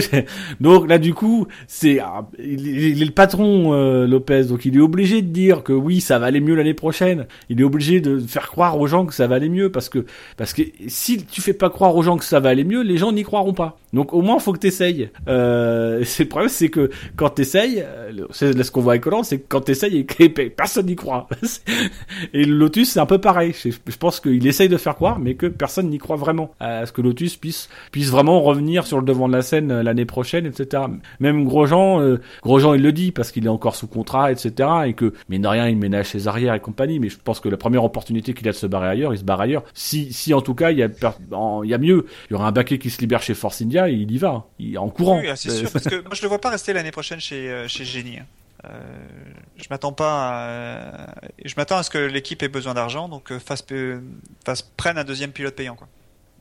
S1: donc là du coup, c'est ah, il, il est le patron euh, Lopez, donc il est obligé de dire que oui, ça va aller mieux l'année prochaine. Il est obligé de faire croire aux gens que ça va aller mieux parce que parce que si tu fais pas croire aux gens que ça va aller mieux, les gens n'y croiront pas. Donc au moins faut que t'essayes. Euh, c'est le problème, c'est que quand t'essayes, euh, c'est ce qu'on voit avec Hollande, c'est que quand t'essayes et que personne n'y croit. et Lotus c'est un peu pareil. Je, pense qu'il essaye de faire croire, mais que personne n'y croit vraiment à ce que Lotus puisse puisse vraiment revenir sur le devant de la scène euh, l'année prochaine, etc. Même Grosjean, euh, Grosjean il le dit parce qu'il est encore sous contrat, etc. Et que mais de rien il ménage ses arrières et compagnie. Mais je pense que la première opportunité qu'il a de se barrer ailleurs, il se barre ailleurs. Si si en tout cas il y a il y a mieux, il y aura un baquet qui se libère chez Force India, il y va, il en courant.
S3: Oui, ah, c'est
S1: Euh,
S3: sûr, parce que moi je le vois pas rester l'année prochaine chez euh, chez Génie. hein. Euh, je m'attends pas, à, je m'attends à ce que l'équipe ait besoin d'argent, donc euh, fasse prenne un deuxième pilote payant quoi.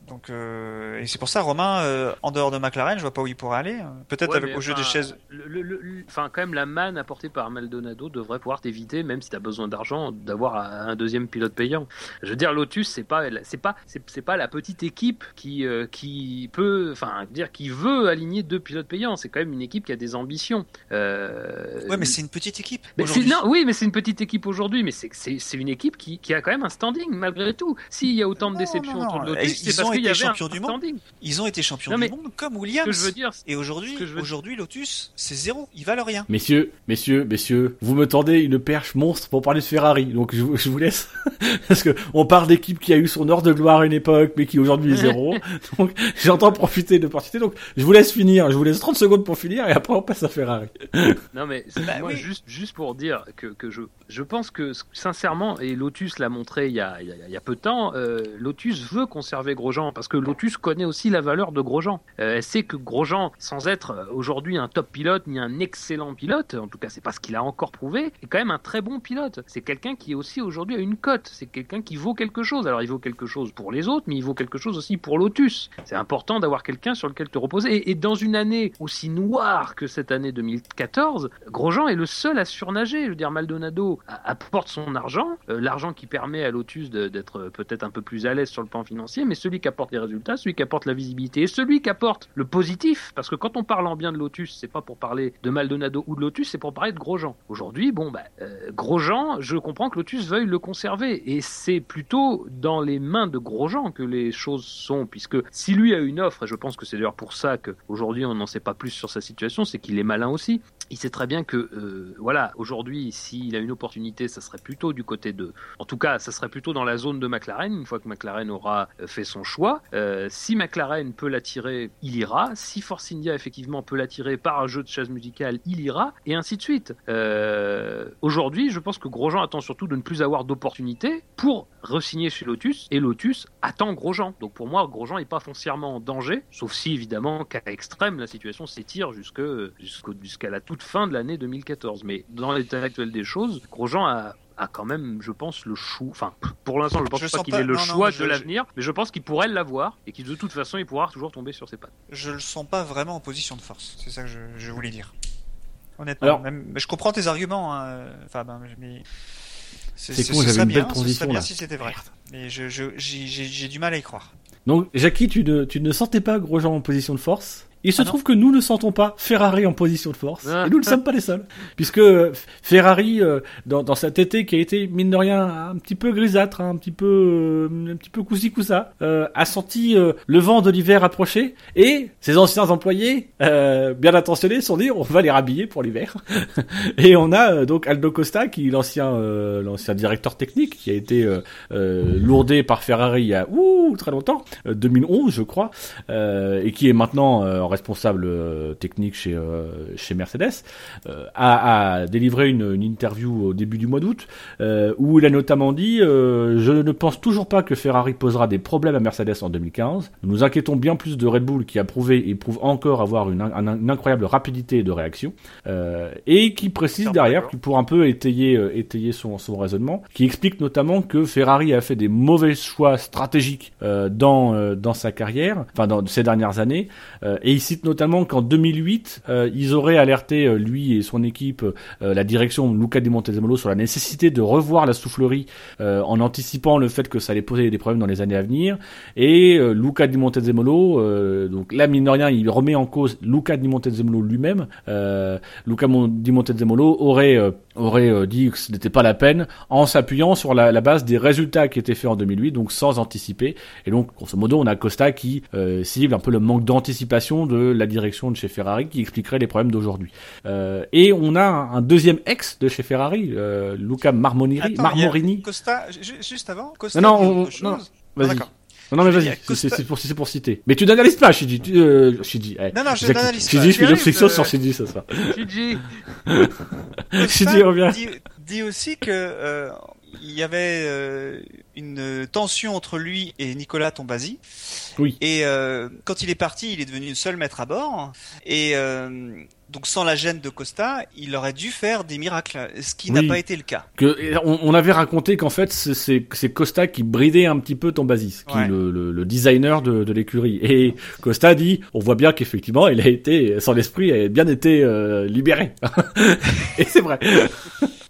S3: Donc euh, et c'est pour ça Romain, euh, en dehors de McLaren, je vois pas où il pourrait aller. Peut-être
S2: Ouais,
S3: avec au jeu des chaises.
S2: le- le- le- Enfin, quand même, la manne apportée par Maldonado devrait pouvoir t'éviter, même si tu as besoin d'argent, d'avoir un deuxième pilote payant. Je veux dire, Lotus, c'est pas, c'est pas, c'est pas la petite équipe qui, euh, qui peut, enfin, dire qui veut aligner deux pilotes payants. C'est quand même une équipe qui a des ambitions.
S3: Ouais, mais c'est une petite équipe.
S2: mais non, oui, mais c'est une petite équipe aujourd'hui, mais c'est- une équipe qui, qui a quand même un standing malgré tout. S'il y a autant de déceptions autour de Lotus, c'est parce
S3: été champions du monde. Ils ont été champions
S2: Non,
S3: du
S2: mais-
S3: monde comme
S2: Ce que
S3: Williams.
S2: je veux dire, c'est-
S3: Et aujourd'hui,
S2: veux-
S3: aujourd'hui Lotus, c'est zéro. Ils valent rien.
S1: Messieurs, messieurs, messieurs, vous me tendez une perche monstre pour parler de Ferrari, donc je, vous- je vous laisse. Parce que on parle d'équipe qui a eu son heure de gloire à une époque, mais qui aujourd'hui est zéro. donc j'entends profiter de l'opportunité, donc je vous laisse finir, je vous laisse 30 secondes pour finir, et après on passe à Ferrari.
S2: Non mais c'est-
S3: Bah
S2: moi
S3: oui.
S2: juste juste pour dire que, que je je pense que sincèrement et Lotus l'a montré il y a, il y a, il y a peu de temps euh, Lotus veut conserver Grosjean parce que Lotus connaît aussi la valeur de Grosjean. Euh, elle sait que Grosjean sans être euh, aujourd'hui un top pilote ni un excellent pilote en tout cas c'est pas ce qu'il a encore prouvé est quand même un très bon pilote. C'est quelqu'un qui aussi aujourd'hui à une cote. C'est quelqu'un qui vaut quelque chose. Alors il vaut quelque chose pour les autres mais il vaut quelque chose aussi pour Lotus. C'est important d'avoir quelqu'un sur lequel te reposer. Et, dans une année aussi noire que cette année 2014 Grosjean est le seul à surnager. Je veux dire, Maldonado a- apporte son argent, euh, l'argent qui permet à Lotus d'être peut-être un peu plus à l'aise sur le plan financier, mais celui qui apporte les résultats, celui qui apporte la visibilité, et celui qui apporte le positif, parce que quand on parle en bien de Lotus, c'est pas pour parler de Maldonado ou de Lotus, c'est pour parler de Grosjean. Aujourd'hui, bon, bah, euh, Grosjean, je comprends que Lotus veuille le conserver, et c'est plutôt dans les mains de Grosjean que les choses sont, puisque si lui a une offre, et je pense que c'est d'ailleurs pour ça qu'aujourd'hui on n'en sait pas plus sur sa situation, c'est qu'il est malin aussi. Il sait très bien que, euh, voilà, aujourd'hui, s'il a une opportunité, ça serait plutôt du côté de. En tout cas, ça serait plutôt dans la zone de McLaren, une fois que McLaren aura euh, fait son choix. Euh, si McLaren peut l'attirer, il ira. Si Force India, effectivement, peut l'attirer par un jeu de chaise musicale, il ira. Et ainsi de suite. Euh, aujourd'hui, je pense que Grosjean attend surtout de ne plus avoir d'opportunité pour re-signer chez Lotus. Et Lotus attend Grosjean. Donc pour moi, Grosjean n'est pas foncièrement en danger, sauf si, évidemment, qu'à extrême, la situation s'étire jusqu'à la toute fin de l'année 2014. Mais dans l'état actuel des choses, Grosjean a a quand même, je pense, le chou. Enfin, pour l'instant, je pense
S3: Je
S2: pas qu'il ait le
S3: non, non,
S2: choix
S3: je-
S2: de l'avenir, mais je pense qu'il pourrait l'avoir et qu'il de toute façon, il pourra toujours tomber sur ses pattes.
S3: Je le sens pas vraiment en position de force. C'est ça que je, je voulais dire. Honnêtement.
S1: Alors-
S3: même, mais je comprends tes arguments, hein, Fab. hein, mais C'est
S1: con, j'avais une belle
S3: bien, ce
S1: transition,
S3: bien
S1: là.
S3: si c'était vrai. Mais j'ai du mal à y croire.
S1: Donc, Jackie, tu ne, tu ne sentais pas Grosjean en position de force. Il se
S3: Ah
S1: trouve que nous ne sentons pas Ferrari en position de force.
S2: Ah.
S1: Et nous ne sommes pas les seuls. Puisque euh, Ferrari, euh, dans, dans cet été qui a été, mine de rien, un petit peu grisâtre, hein, un petit peu, euh, un petit peu coussi coussa, euh, a senti euh, le vent de l'hiver approcher. Et ses anciens employés, euh, bien intentionnés, se sont dit, on va les rhabiller pour l'hiver. et on a donc Aldo Costa, qui est l'ancien, l'ancien directeur technique, qui a été lourdé par Ferrari il y a ouh, très longtemps, euh, 2011 je crois, et qui est maintenant euh, responsable euh, technique chez euh, chez Mercedes, euh, a, a délivré une, une interview au début du mois d'août où il a notamment dit je ne pense toujours pas que Ferrari posera des problèmes à Mercedes en 2015. Nous nous inquiétons bien plus de Red Bull qui a prouvé et prouve encore avoir une, un- une incroyable rapidité de réaction et qui précise derrière pour un peu étayer étayer son son raisonnement, qui explique notamment que Ferrari a fait des mauvais choix stratégiques dans dans sa carrière, enfin dans ces dernières années, et il cite notamment qu'en 2008, euh, ils auraient alerté euh, lui et son équipe, euh, la direction Luca Di Montezemolo sur la nécessité de revoir la soufflerie en anticipant le fait que ça allait poser des problèmes dans les années à venir. Et Luca Di Montezemolo, donc là mine de rien, il remet en cause Luca Di Montezemolo lui-même. Luca Di Montezemolo aurait aurait euh, dit que ce n'était pas la peine en s'appuyant sur la, la base des résultats qui étaient faits en 2008, donc sans anticiper. Et donc, grosso modo, on a Costa qui euh, cible un peu le manque d'anticipation de la direction de chez Ferrari, qui expliquerait les problèmes d'aujourd'hui. Euh, et on a un, un deuxième ex de chez Ferrari, euh, Luca Marmoniri,
S3: Attends, a
S1: Marmorini.
S3: Costa, ju- juste avant, Costa
S1: Non, non, on- non,
S3: Ah,
S1: Vas-y.
S3: d'accord.
S1: Non, non, mais vas-y, c'est- c'est
S3: Costa-
S1: c'est pour, citer. Mais tu n'analyses pas, Shiji. Tu, euh, Shiji, eh.
S3: Non, non, je n'analyse
S1: Shiji,
S3: pas.
S1: je fais une sur Shiji ce soir.
S2: GG.
S1: Shiji, reviens.
S3: dit, dit aussi que euh, il y avait euh, une tension entre lui et Nicolas Tombasi.
S1: Oui.
S3: Et euh, quand il est parti, il est devenu seul maître à bord. Et euh, donc sans la gêne de Costa, il aurait dû faire des miracles, ce qui n'a pas été le cas.
S1: Que, on, on avait raconté qu'en fait c'est- Costa qui bridait un petit peu Tombasis, qui
S3: Ouais.
S1: est le, le, le designer de, de l'écurie. Et Costa dit, on voit bien qu'effectivement il a été, son esprit a bien été libéré. et c'est vrai.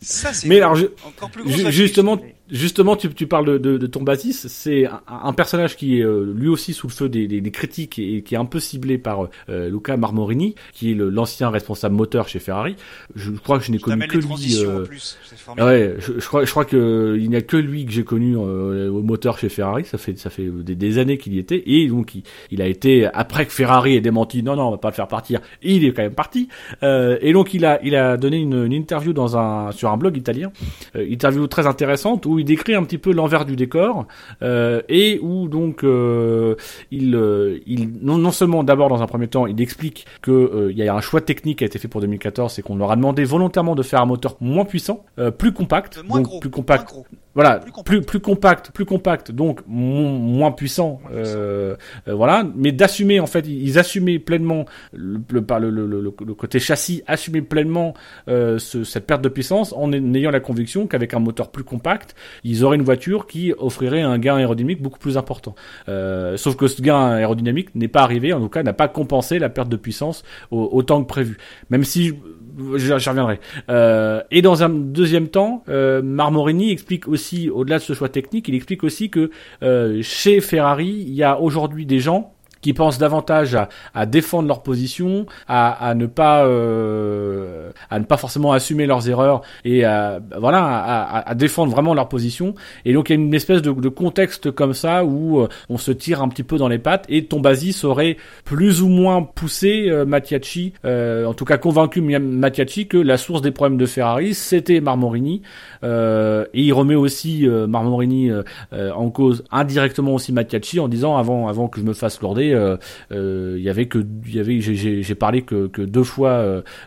S3: Ça, c'est
S1: Mais alors, je-
S3: encore plus
S1: ju-
S3: gros.
S1: justement, Justement, tu, tu parles de, de, de c'est un, un personnage qui est euh, lui aussi sous le feu des, des, des critiques et, qui est un peu ciblé par euh, Luca Marmorini, qui est l'ancien responsable moteur chez Ferrari. Je crois que je n'ai connu que lui. euh,
S3: en plus.
S1: Ouais, je, je crois, je crois que il n'y a que lui que j'ai connu euh, au moteur chez Ferrari. Ça fait, ça fait des, des années qu'il y était. Et donc, il, il a été après que Ferrari ait démenti. Non, non, on va pas le faire partir. Il est quand même parti. Euh, et donc, il a, il a donné une, une interview dans un, sur un blog italien. Euh, interview très intéressante où il décrit un petit peu l'envers du décor euh, et où donc euh, il, euh, il non, non seulement d'abord dans un premier temps, il explique que il y a un choix technique qui a été fait pour 2014, c'est qu'on leur a demandé volontairement de faire un moteur moins puissant, plus compact,
S3: moins
S1: donc
S3: gros.
S1: plus compact,
S3: moins gros.
S1: Voilà,
S3: Plus compact.
S1: plus plus compact, plus compact, donc mo- moins puissant,
S3: Moins puissant.
S1: euh, euh, voilà, mais d'assumer en fait, ils assumaient pleinement le, le, le, le, le, le côté châssis, assumer pleinement euh, ce- cette perte de puissance en ayant la conviction qu'avec un moteur plus compact, ils auraient une voiture qui offrirait un gain aérodynamique beaucoup plus important. Euh, sauf que ce gain aérodynamique n'est pas arrivé, en tout cas n'a pas compensé la perte de puissance au- autant que prévu. Même si j'y reviendrai. Euh, et dans un deuxième temps, euh, Marmorini explique aussi, au-delà de ce choix technique, il explique aussi que euh, chez Ferrari, il y a aujourd'hui des gens qui pensent davantage à, à défendre leur position, à, à ne pas euh, à ne pas forcément assumer leurs erreurs et à, voilà à, à- défendre vraiment leur position. Et donc il y a une espèce de, de contexte comme ça où euh, on se tire un petit peu dans les pattes et Tombasis aurait plus ou moins poussé euh, Mattiacci, euh, en tout cas convaincu Mattiacci que la source des problèmes de Ferrari c'était Marmorini euh, et il remet aussi euh, Marmorini en cause indirectement aussi Mattiacci en disant avant avant que je me fasse lourder euh, euh, il y avait que il y avait j'ai- parlé que, que deux fois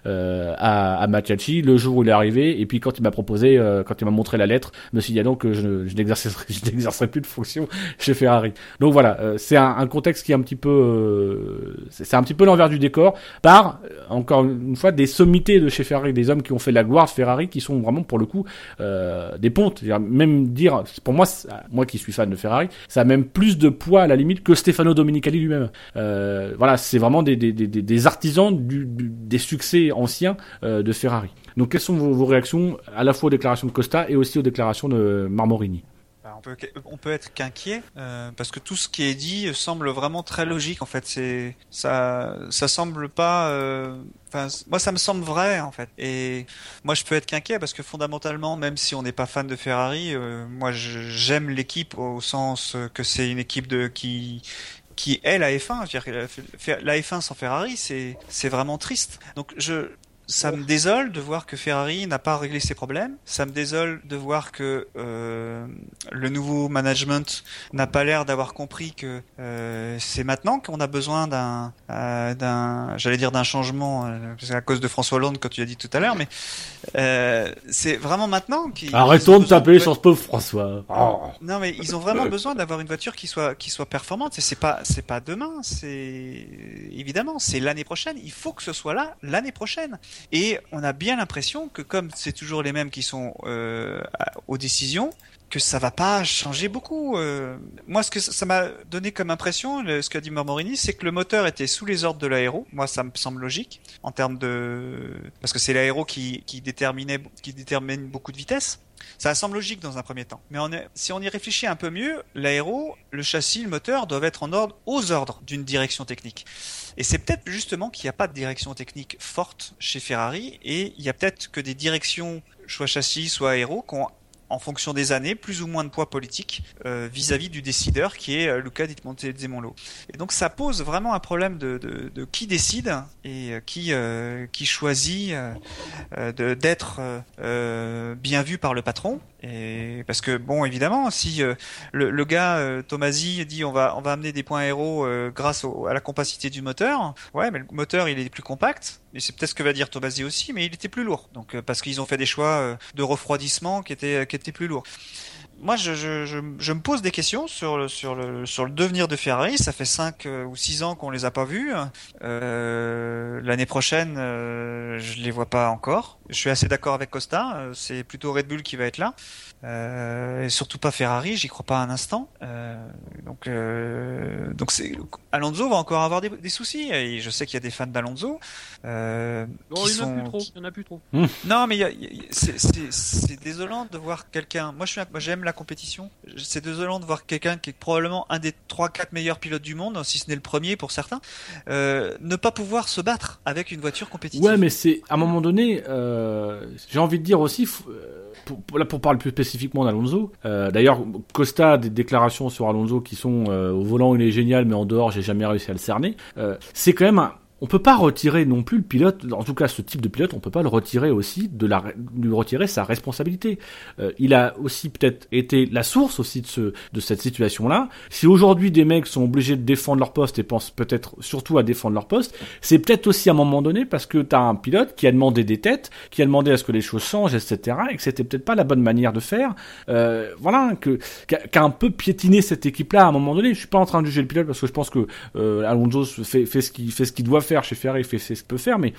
S1: euh, à, à Mattiacci le jour où il est arrivé et puis quand il m'a proposé quand il m'a montré la lettre me suis dit ah je, je n'exercerai plus de fonction chez Ferrari. Donc voilà c'est un, un contexte qui est un petit peu c'est un petit peu l'envers du décor par encore une fois des sommités de chez Ferrari des hommes qui ont fait la gloire de Ferrari qui sont vraiment pour le coup euh, des pontes. Même dire pour moi moi qui suis fan de Ferrari ça a même plus de poids à la limite que Stefano Domenicali lui-même Euh, voilà, c'est vraiment des, artisans des succès anciens euh, de Ferrari. Donc, quelles sont vos, réactions à la fois aux déclarations de Costa et aussi aux déclarations de Marmorini?
S3: Bah, on peut, on peut être qu'inquiet euh, parce que tout ce qui est dit semble vraiment très logique en fait c'est ça ça semble pas moi, ça me semble vrai en fait. Et moi, je peux être qu'inquiet parce que fondamentalement, même si on n'est pas fan de Ferrari, moi, j'aime l'équipe au sens que c'est une équipe qui qui est la F1. Je veux dire, la F1 sans Ferrari, c'est c'est vraiment triste. Donc, je ça me désole de voir que Ferrari n'a pas réglé ses problèmes. Ça me désole de voir que euh, le nouveau management n'a pas l'air d'avoir compris que euh, c'est maintenant qu'on a besoin d'un, euh, d'un, j'allais dire d'un changement. Euh, c'est à cause de François Hollande, quand tu as dit tout à l'heure, mais euh, c'est vraiment maintenant qu'ils.
S1: Arrêtons de taper sur ce pauvre François.
S3: Oh. Non, mais ils ont vraiment besoin d'avoir une voiture qui soit qui soit performante. C'est pas c'est pas demain, c'est évidemment c'est l'année prochaine. Il faut que ce soit là l'année prochaine. Et on a bien l'impression que comme c'est toujours les mêmes qui sont euh, aux décisions, que ça va pas changer beaucoup. Euh. moi, ce que ça m'a donné comme impression, ce qu'a dit Marmorini, c'est que le moteur était sous les ordres de l'aéro. Moi, ça me semble logique en termes de parce que c'est l'aéro qui, déterminait qui détermine beaucoup de vitesse. Ça semble logique dans un premier temps. Mais si on y réfléchit un peu mieux, l'aéro, le châssis, le moteur doivent être en ordre aux ordres d'une direction technique. Et c'est peut-être justement qu'il n'y a pas de direction technique forte chez Ferrari et il y a peut-être que des directions, soit châssis, soit aéro, qui ont en fonction des années, plus ou moins de poids politique euh, vis-à-dire -vis du décideur qui est euh, Luca Di Montemolo. Et donc ça pose vraiment un problème de, de, de qui décide et euh, qui euh, qui choisit euh, d'être bien vu par le patron. Et parce que bon, évidemment, si le, le, gars Tomasi dit on va on va amener des points aéros grâce au, à la compacité du moteur, ouais, mais le moteur il est plus compact. Et c'est peut-être ce que va dire Tomasi aussi, mais il était plus lourd. Donc parce qu'ils ont fait des choix de refroidissement qui étaient qui était plus lourd. Moi, je, je, je, je, me pose des questions sur le, sur le, sur le devenir de Ferrari. Ça fait 5 euh, ou 6 ans qu'on les a pas vus. Euh, L'année prochaine, euh, je les vois pas encore. Je suis assez d'accord avec Costa. Euh, c'est plutôt Red Bull qui va être là. Euh, et surtout pas Ferrari, j'y crois pas un instant. Euh, donc, euh, donc c'est Alonso va encore avoir des, des soucis. Et je sais qu'il y a des fans d'Alonso.
S2: Euh, bon, il n'y en a plus trop. Il y en a plus trop.
S3: Non, mais c'est désolant de voir quelqu'un. Moi, je suis, j'aime la compétition. C'est désolant de voir quelqu'un qui est probablement un des 3-4 meilleurs pilotes du monde, si ce n'est le premier pour certains, euh, ne pas pouvoir se battre avec une voiture compétitive.
S1: Ouais, mais c'est à un moment donné, euh, j'ai envie de dire aussi. Pour, là, pour parler plus spécifiquement d'Alonso, euh, d'ailleurs, Costa a des déclarations sur Alonso qui sont euh, au volant il est génial, mais en dehors j'ai jamais réussi à le cerner. Euh, c'est quand même un, on peut pas retirer non plus le pilote, en tout cas ce type de pilote, on peut pas le retirer aussi de la, lui retirer sa responsabilité. Euh, il a aussi peut-être été la source aussi de ce, de cette situation-là. Si aujourd'hui des mecs sont obligés de défendre leur poste et pensent peut-être surtout à défendre leur poste, c'est peut-être aussi à un moment donné parce que t'as un pilote qui a demandé des têtes, qui a demandé à ce que les choses changent, etc. et que c'était peut-être pas la bonne manière de faire. Euh, voilà, que qui a, un peu piétiné cette équipe-là à un moment donné. Je suis pas en train de juger le pilote parce que je pense que euh, Alonso fait, fait ce qu'il fait ce qu'il doit faire chez Ferrari, fait ce qu'il peut faire, mais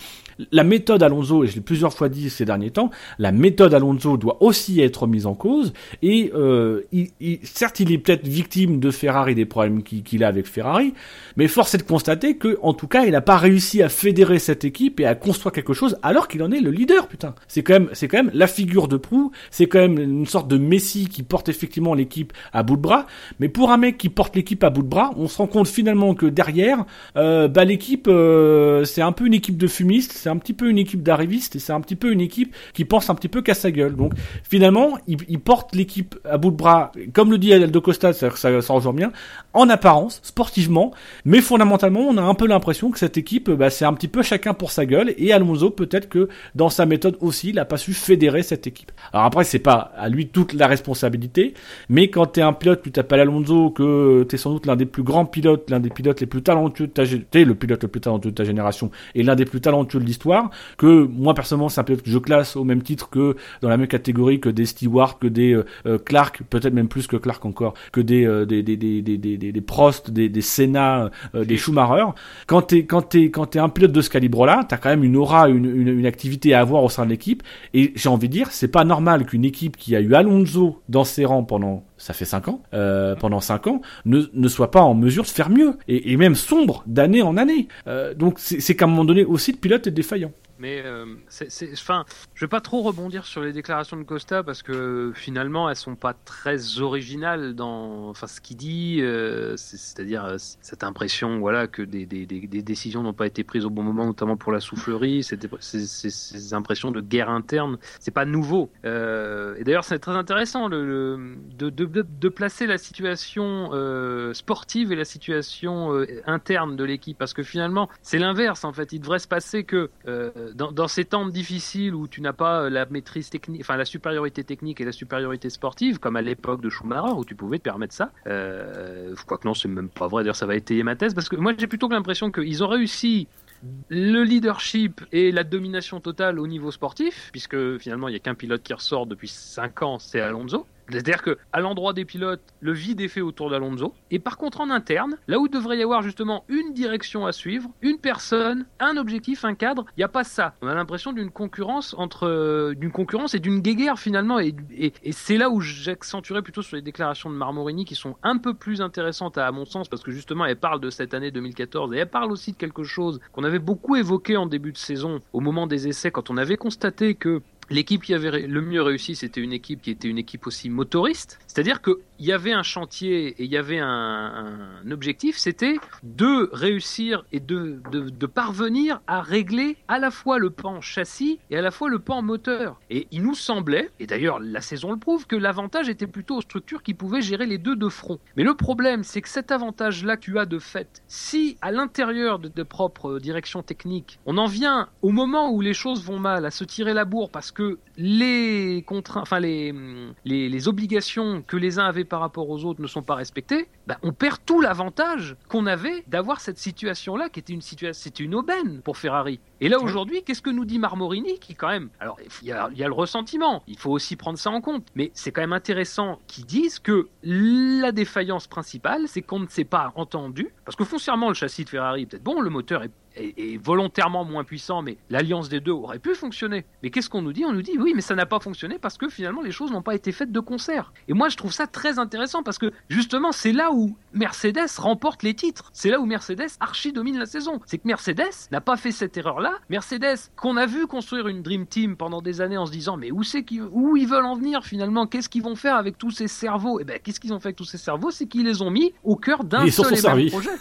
S1: la méthode Alonso, et je l'ai plusieurs fois dit ces derniers temps, la méthode Alonso doit aussi être mise en cause, et euh, il, il, certes il est peut-être victime de Ferrari, des problèmes qu'il a avec Ferrari, mais force est de constater que, en tout cas, il n'a pas réussi à fédérer cette équipe et à construire quelque chose alors qu'il en est le leader, putain. C'est quand même, c'est quand même la figure de proue, c'est quand même une sorte de Messi qui porte effectivement l'équipe à bout de bras, mais pour un mec qui porte l'équipe à bout de bras, on se rend compte finalement que derrière, euh, bah l'équipe euh, euh, c'est un peu une équipe de fumistes, c'est un petit peu une équipe d'arrivistes et c'est un petit peu une équipe qui pense un petit peu qu'à sa gueule. Donc finalement, il, porte l'équipe à bout de bras, comme le dit Aldo Costa, ça, ça, ça rejoint bien, en apparence, sportivement, mais fondamentalement, on a un peu l'impression que cette équipe, bah, c'est un petit peu chacun pour sa gueule et Alonso peut-être que dans sa méthode aussi, il a pas su fédérer cette équipe. Alors après, c'est pas à lui toute la responsabilité, mais quand t'es un pilote, tu t'appelles Alonso, que t'es sans doute l'un des plus grands pilotes, l'un des pilotes les plus talentueux, t'es le pilote le plus talentueux de ta génération et l'un des plus talentueux de l'histoire, que moi personnellement c'est un pilote que je classe au même titre que dans la même catégorie que des Stewart, que des euh, euh, Clark, peut-être même plus que Clark encore, que des euh, des, des, des, des, des, des Prost, des, des Senna, des Schumacher. Quand t'es quand t'es quand t'es un pilote de ce calibre-là, t'as quand même une aura, une, une, une activité à avoir au sein de l'équipe. Et j'ai envie de dire, c'est pas normal qu'une équipe qui a eu Alonso dans ses rangs pendant ça fait 5 ans, euh, pendant 5 ans, ne, ne soit pas en mesure de faire mieux, et, même sombre d'année en année. Euh, donc c'est qu'à un moment donné aussi le pilote est défaillant.
S2: Mais euh, c'est, enfin, je vais pas trop rebondir sur les déclarations de Costa parce que finalement elles sont pas très originales dans, enfin, ce qu'il dit, euh, c'est-à-dire euh, cette impression, voilà, que des, des, des, décisions n'ont pas été prises au bon moment, notamment pour la soufflerie, ces, impressions de guerre interne, c'est pas nouveau. Et d'ailleurs, c'est très intéressant de, de, placer la situation sportive et la situation interne de l'équipe parce que finalement, c'est l'inverse en fait. Il devrait se passer que dans, ces temps difficiles où tu n'as pas la maîtrise technique, enfin la supériorité technique et la supériorité sportive, comme à l'époque de Schumacher où tu pouvais te permettre ça. Euh, que non, c'est même pas vrai. D'ailleurs, ça va étayer ma thèse parce que moi j'ai plutôt l'impression qu'ils ont réussi le leadership et la domination totale au niveau sportif, puisque finalement il n'y a qu'un pilote qui ressort depuis 5 ans, c'est Alonso. C'est-à-dire que à l'endroit des pilotes, le vide est fait autour d'Alonso. Et par contre, en interne, là où devrait y avoir justement une direction à suivre, une personne, un objectif, un cadre, il n'y a pas ça. On a l'impression d'une concurrence entre euh, d'une concurrence et d'une guéguerre finalement. Et, c'est là où j'accentuerai plutôt sur les déclarations de Marmorini qui sont un peu plus intéressantes à mon sens parce que justement elle parle de cette année 2014 et elle parle aussi de quelque chose qu'on avait beaucoup évoqué en début de saison au moment des essais quand on avait constaté que L'équipe qui avait le mieux réussi, c'était une équipe qui était une équipe aussi motoriste. C'est-à-dire qu'il y avait un chantier et il y avait un, objectif, c'était de réussir et de, de, parvenir à régler à la fois le pan châssis et à la fois le pan moteur. Et il nous semblait, et d'ailleurs la saison le prouve, que l'avantage était plutôt aux structures qui pouvaient gérer les deux de front. Mais le problème, c'est que cet avantage-là que tu as de fait, si à l'intérieur de tes propres directions techniques, on en vient au moment où les choses vont mal à se tirer la bourre parce que les contraintes, enfin les, les, obligations que les uns avaient par rapport aux autres ne sont pas respectées, bah, on perd tout l'avantage qu'on avait d'avoir cette situation-là, qui était une c'était une aubaine pour Ferrari. Et là aujourd'hui, qu'est-ce que nous dit Marmorini, qui quand même, alors il y, a, il y a le ressentiment, il faut aussi prendre ça en compte, mais c'est quand même intéressant qu'ils disent que la défaillance principale, c'est qu'on ne s'est pas entendu, parce que foncièrement le châssis de Ferrari, peut-être bon, le moteur est est, volontairement moins puissant, mais l'alliance des deux aurait pu fonctionner. Mais qu'est-ce qu'on nous dit? On nous dit oui, mais ça n'a pas fonctionné parce que finalement les choses n'ont pas été faites de concert. Et moi je trouve ça très intéressant parce que justement c'est là où Mercedes remporte les titres. C'est là où Mercedes archi domine la saison. C'est que Mercedes n'a pas fait cette erreur-là. Mercedes qu'on a vu construire une Dream Team pendant des années en se disant mais où c'est qu'ils où ils veulent en venir finalement? Qu'est-ce qu'ils vont faire avec tous ces cerveaux? Et eh ben qu'est-ce qu'ils ont fait avec tous ces cerveaux? C'est qu'ils les ont mis au cœur d'un seul et même projet.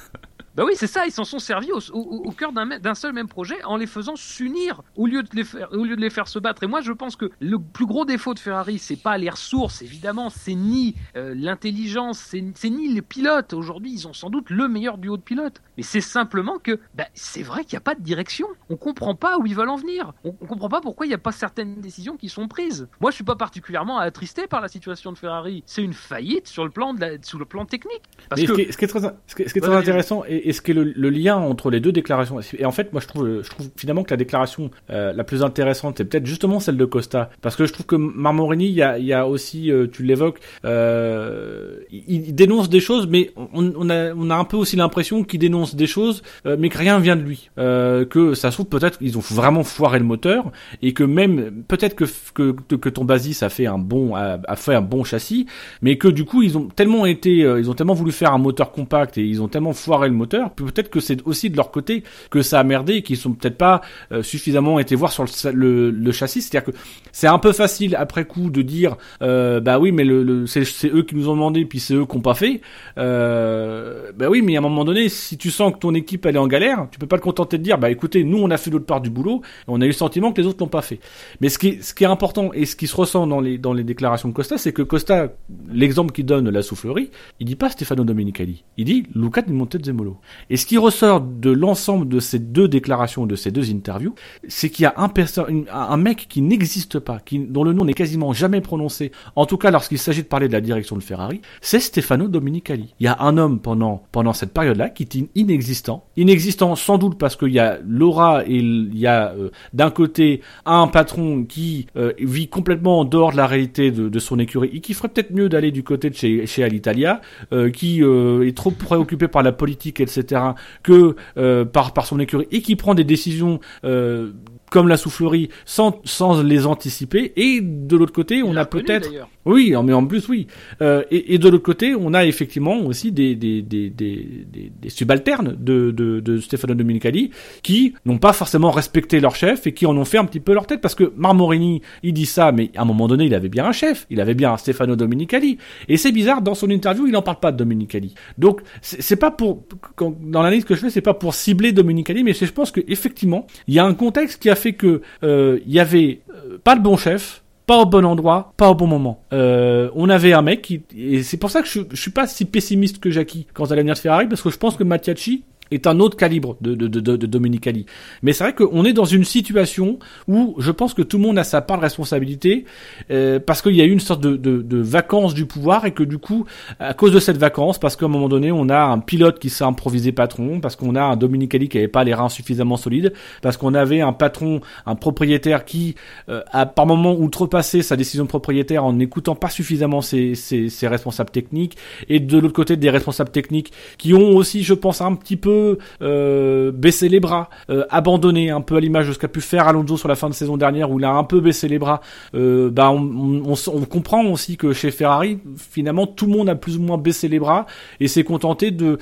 S2: Bah oui, c'est ça, ils s'en sont servis au, au, au cœur d'un seul même projet en les faisant s'unir au lieu de les faire au lieu de les faire se battre. Et moi, je pense que le plus gros défaut de Ferrari, c'est pas les ressources, évidemment, c'est ni euh, l'intelligence, c'est ni les pilotes. Aujourd'hui, ils ont sans doute le meilleur duo de pilotes, mais c'est simplement que bah, c'est vrai qu'il n'y a pas de direction. On comprend pas où ils veulent en venir. On, on comprend pas pourquoi il n'y a pas certaines décisions qui sont prises. Moi, je suis pas particulièrement attristé par la situation de Ferrari. C'est une faillite sur le plan de la, sur le plan technique.
S1: Parce mais que... ce, qui est, ce, qui est, très, ce qui est, ce qui est très intéressant et, et ce qui est le, le, lien entre les deux déclarations. Et en fait, moi, je trouve, finalement que la déclaration euh, la plus intéressante, c'est peut-être justement celle de Costa, parce que je trouve que Marmorini, il y a, aussi, euh, tu l'évoques, euh, il, dénonce des choses, mais on, a, on a un peu aussi l'impression qu'il dénonce des choses, mais que rien vient de lui. Que ça se trouve peut-être qu'ils ont vraiment foiré le moteur et que même peut-être que, que que ton Basis a fait un bon a, fait un bon châssis, mais que du coup ils ont tellement été, ils ont tellement voulu faire un moteur compact et ils ont tellement foiré le moteur peut-être que c'est aussi de leur côté que ça a merdé et qu'ils sont peut-être pas euh, suffisamment été voir sur le, le, le châssis. C'est-à-dire que c'est un peu facile après coup de dire euh, bah oui mais le, le c'est eux qui nous ont demandé puis c'est eux qui ont pas fait. Euh, bah oui mais à un moment donné si tu sens que ton équipe elle est en galère, tu peux pas te contenter de dire bah écoutez nous on a fait notre part du boulot et on a eu le sentiment que les autres l'ont pas fait. Mais ce qui ce qui est important et ce qui se ressent dans les dans les déclarations de Costa c'est que Costa l'exemple qu'il donne la soufflerie il dit pas Stefano Domenicali il dit Luca Di Montezemolo et ce qui ressort de l'ensemble de ces deux déclarations, de ces deux interviews, c'est qu'il y a un, mec qui n'existe pas, dont le nom n'est quasiment jamais prononcé, en tout cas lorsqu'il s'agit de parler de la direction de Ferrari, c'est Stefano Dominicali. Il y a un homme pendant pendant cette période-là qui était inexistant, inexistant sans doute parce qu'il y a Laura et il y a euh, d'un côté un patron qui euh, vit complètement en dehors de la réalité de, son écurie et qui ferait peut-être mieux d'aller du côté de chez Alitalia, euh, qui est trop préoccupé par la politique etc que par par son écurie et qui prend des décisions comme la soufflerie sans, sans les anticiper. Et de l'autre côté, on a peut-être... Oui, mais en plus, oui. Euh, et, et, de l'autre côté, on a effectivement aussi des, des, des, des, des subalternes de, de, de Stefano Dominicali qui n'ont pas forcément respecté leur chef et qui en ont fait un petit peu leur tête. Parce que Marmorini, il dit ça, mais à un moment donné, il avait bien un chef. Il avait bien un Stefano Dominicali. Et c'est bizarre, dans son interview, il n'en parle pas de Dominicali. Donc, c'est pas pour... Quand, dans l'analyse que je fais, c'est pas pour cibler Dominicali, mais je pense qu'effectivement, il y a un contexte qui a fait que euh, il y avait euh, pas le bon chef, pas au bon endroit, pas au bon moment. Euh, on avait un mec qui, et c'est pour ça que je, je suis pas si pessimiste que Jackie quant à l'avenir de Ferrari, parce que je pense que Mattiacci est un autre calibre de, de, de, de Dominicali. Mais c'est vrai qu'on est dans une situation où je pense que tout le monde a sa part de responsabilité euh, parce qu'il y a eu une sorte de, de, de vacances du pouvoir et que du coup, à cause de cette vacance, parce qu'à un moment donné, on a un pilote qui s'est improvisé patron, parce qu'on a un Dominicali qui avait pas les reins suffisamment solides, parce qu'on avait un patron, un propriétaire qui euh, a par moment outrepassé sa décision de propriétaire en n'écoutant pas suffisamment ses, ses, ses responsables techniques, et de l'autre côté des responsables techniques qui ont aussi, je pense, un petit peu euh, baisser les bras, euh, abandonner un peu à l'image de ce qu'a pu faire Alonso sur la fin de saison dernière où il a un peu baissé les bras. Euh, bah on, comprend aussi que chez Ferrari finalement tout le monde a plus ou moins baissé les bras et s'est contenté de,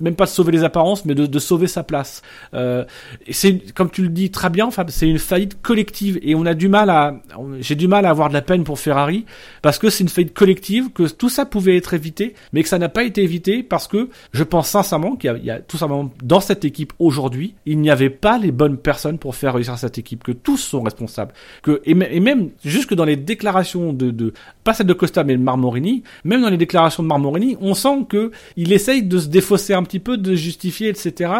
S1: même pas de sauver les apparences mais de, de sauver sa place. Euh, c'est comme tu le dis très bien, Fab, c'est une faillite collective et on a du mal à j'ai du mal à avoir de la peine pour Ferrari parce que c'est une faillite collective que tout ça pouvait être évité mais que ça n'a pas été évité parce que je pense sincèrement qu'il y a tout simplement dans cette équipe aujourd'hui, il n'y avait pas les bonnes personnes pour faire réussir cette équipe, que tous sont responsables, que et, même jusque dans les déclarations de, pas celle de Costa mais de Marmorini, même dans les déclarations de Marmorini, on sent que il essaye de se défausser un petit peu, de justifier, etc.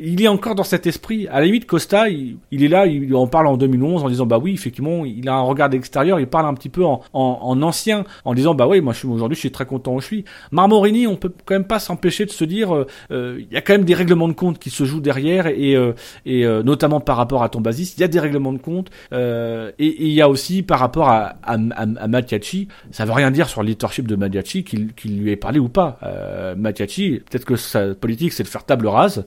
S1: Il est encore dans cet esprit. À la limite, Costa, il, est là, il en parle en 2011 en disant bah oui, effectivement, il a un regard d'extérieur, il parle un petit peu en, en, ancien, en disant bah oui, moi je suis aujourd'hui, je suis très content où je suis. Marmorini, on peut quand même pas s'empêcher de se dire, euh, euh, il y a quand même des règlements de compte qui se jouent derrière et, euh, et euh, notamment par rapport à ton il y a des règlements de compte euh, et, il y a aussi par rapport à, à, à, Mattiacci, ça veut rien dire sur le leadership de Mattiacci qu'il lui ait parlé ou pas. Euh, Mattiacci, peut-être que sa politique c'est de faire table rase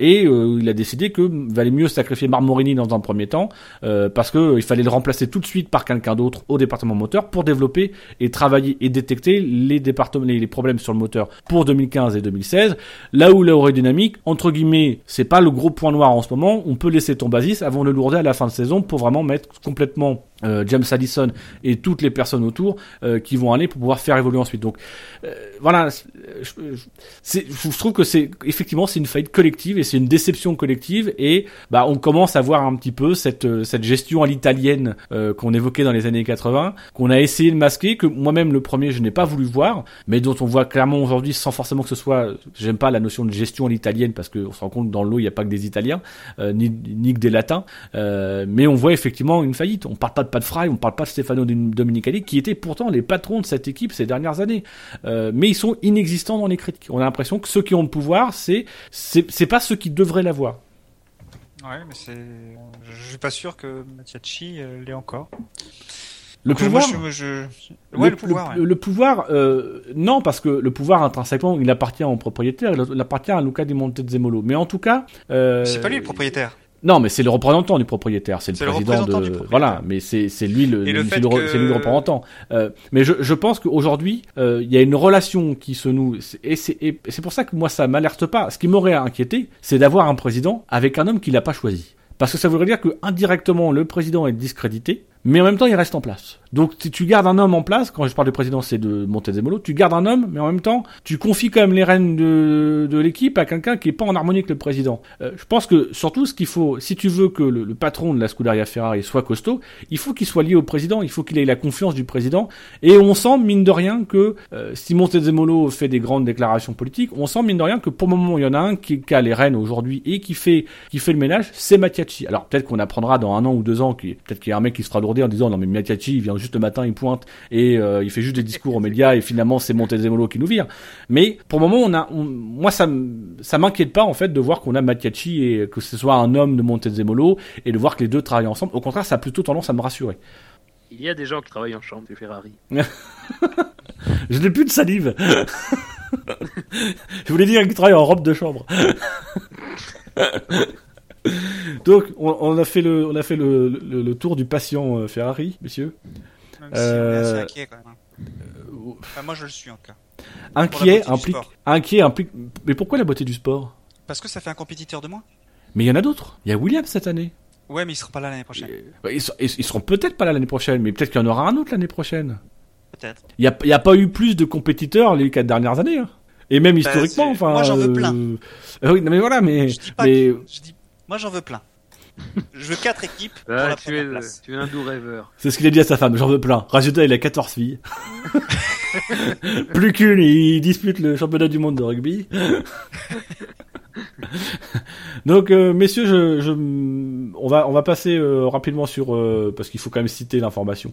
S1: et il a décidé que valait mieux sacrifier Marmorini dans un premier temps parce que il fallait le remplacer tout de suite par quelqu'un d'autre au département moteur pour développer et travailler et détecter les départements les, les problèmes sur le moteur pour 2015 et 2016 là où l'aérodynamique entre guillemets, c'est pas le gros point noir en ce moment. On peut laisser ton basis avant de lourder à la fin de saison pour vraiment mettre complètement euh, James Addison et toutes les personnes autour euh, qui vont aller pour pouvoir faire évoluer ensuite. Donc euh, voilà, je, je, trouve que c'est effectivement c'est une faillite collective et c'est une déception collective et bah on commence à voir un petit peu cette cette gestion à l'italienne qu'on évoquait dans les années 80, qu'on a essayé de masquer, que moi-même le premier je n'ai pas voulu voir, mais dont on voit clairement aujourd'hui sans forcément que ce soit, j'aime pas la notion de gestion à l'italienne parce qu'on se rend compte que dans l'eau il n'y a pas que des Italiens ni, ni que des Latins, mais on voit effectivement une faillite. On parle pas de pas de Fry, on parle pas de Stefano Dominicali, qui étaient pourtant les patrons de cette équipe ces dernières années. Euh, mais ils sont inexistants dans les critiques. On a l'impression que ceux qui ont le pouvoir, c'est c'est pas ceux qui devraient l'avoir.
S3: Ouais, mais c'est. Je suis pas sûr que Mattiacci euh, l'ait encore.
S1: Le pouvoir, le, pouvoir, euh, non, parce que le pouvoir intrinsèquement, il appartient au propriétaire, il appartient à Luca Di Montezemolo. Mais en tout cas,
S3: c'est pas lui le propriétaire.
S1: Non, mais c'est le représentant du propriétaire, c'est le président de. voilà, mais c'est c'est lui le, c'est lui le représentant. Euh, mais je je pense qu'aujourd'hui euh, il y a une relation qui se noue et c'est c'est pour ça que moi ça m'alerte pas. Ce qui m'aurait inquiété, c'est d'avoir un président avec un homme qu'il n'a pas choisi. Parce que ça voudrait dire que indirectement le président est discrédité, mais en même temps il reste en place. Donc tu gardes un homme en place, quand je parle de président c'est de Montezemolo, tu gardes un homme, mais en même temps tu confies quand même les rênes de, l'équipe à quelqu'un qui est pas en harmonie avec le président. Euh, je pense que surtout ce qu'il faut, si tu veux que le, patron de la Scuderia Ferrari soit costaud, il faut qu'il soit lié au président, il faut qu'il ait la confiance du président. Et on sent mine de rien que euh, si Montezemolo fait des grandes déclarations politiques, on sent mine de rien que pour le moment il y en a un qui, a les rênes aujourd'hui et qui fait le ménage, c'est Mattiacci. Alors peut-être qu'on apprendra dans un an ou deux ans, peut-être qu'il y a un mec qui sera en disant non mais Miatiachi il vient juste le matin, il pointe et euh, il fait juste des discours aux médias et finalement c'est Montezemolo qui nous vire. Mais pour le moment, on a, moi ça ça m'inquiète pas en fait de voir qu'on a Mattiacci et que ce soit un homme de Montezemolo et de voir que les deux travaillent ensemble. Au contraire, ça a plutôt tendance à me rassurer.
S2: Il y a des gens qui travaillent en chambre des Ferrari.
S1: Je n'ai plus de salive. Je voulais dire qu'ils travaillent en robe de chambre. Donc, on, a fait le, on a fait le, le, tour du patient euh, Ferrari, messieurs.
S3: Même si on est assez euh, inquiet quand même. Hein. Euh, enfin, moi, je le suis en tout cas.
S1: Inquiet implique, inquiet implique. Mais pourquoi la beauté du sport?
S3: Parce que ça fait un compétiteur de moins.
S1: Mais il y en a d'autres. Il y a Williams cette année.
S3: Ouais, mais ils seront pas là l'année prochaine.
S1: Bah, ils, seront peut-être pas là l'année prochaine, mais peut-être qu'il y en aura un autre l'année prochaine.
S3: Peut-être.
S1: Il n'y a, a, pas eu plus de compétiteurs les quatre dernières années. Hein. Et même bah, historiquement, enfin.
S3: Moi, j'en veux plein.
S1: oui, mais voilà, mais.
S3: Je dis pas mais... je dis moi, j'en veux plein. Je veux 4 équipes pour ah, la tu, es, place.
S2: tu es un doux rêveur.
S1: C'est ce qu'il a dit à sa femme, j'en veux plein. Résultat, il a 14 filles. Plus qu'une, il dispute le championnat du monde de rugby. Donc, euh, messieurs, je, je, on va on va passer euh, rapidement sur euh, parce qu'il faut quand même citer l'information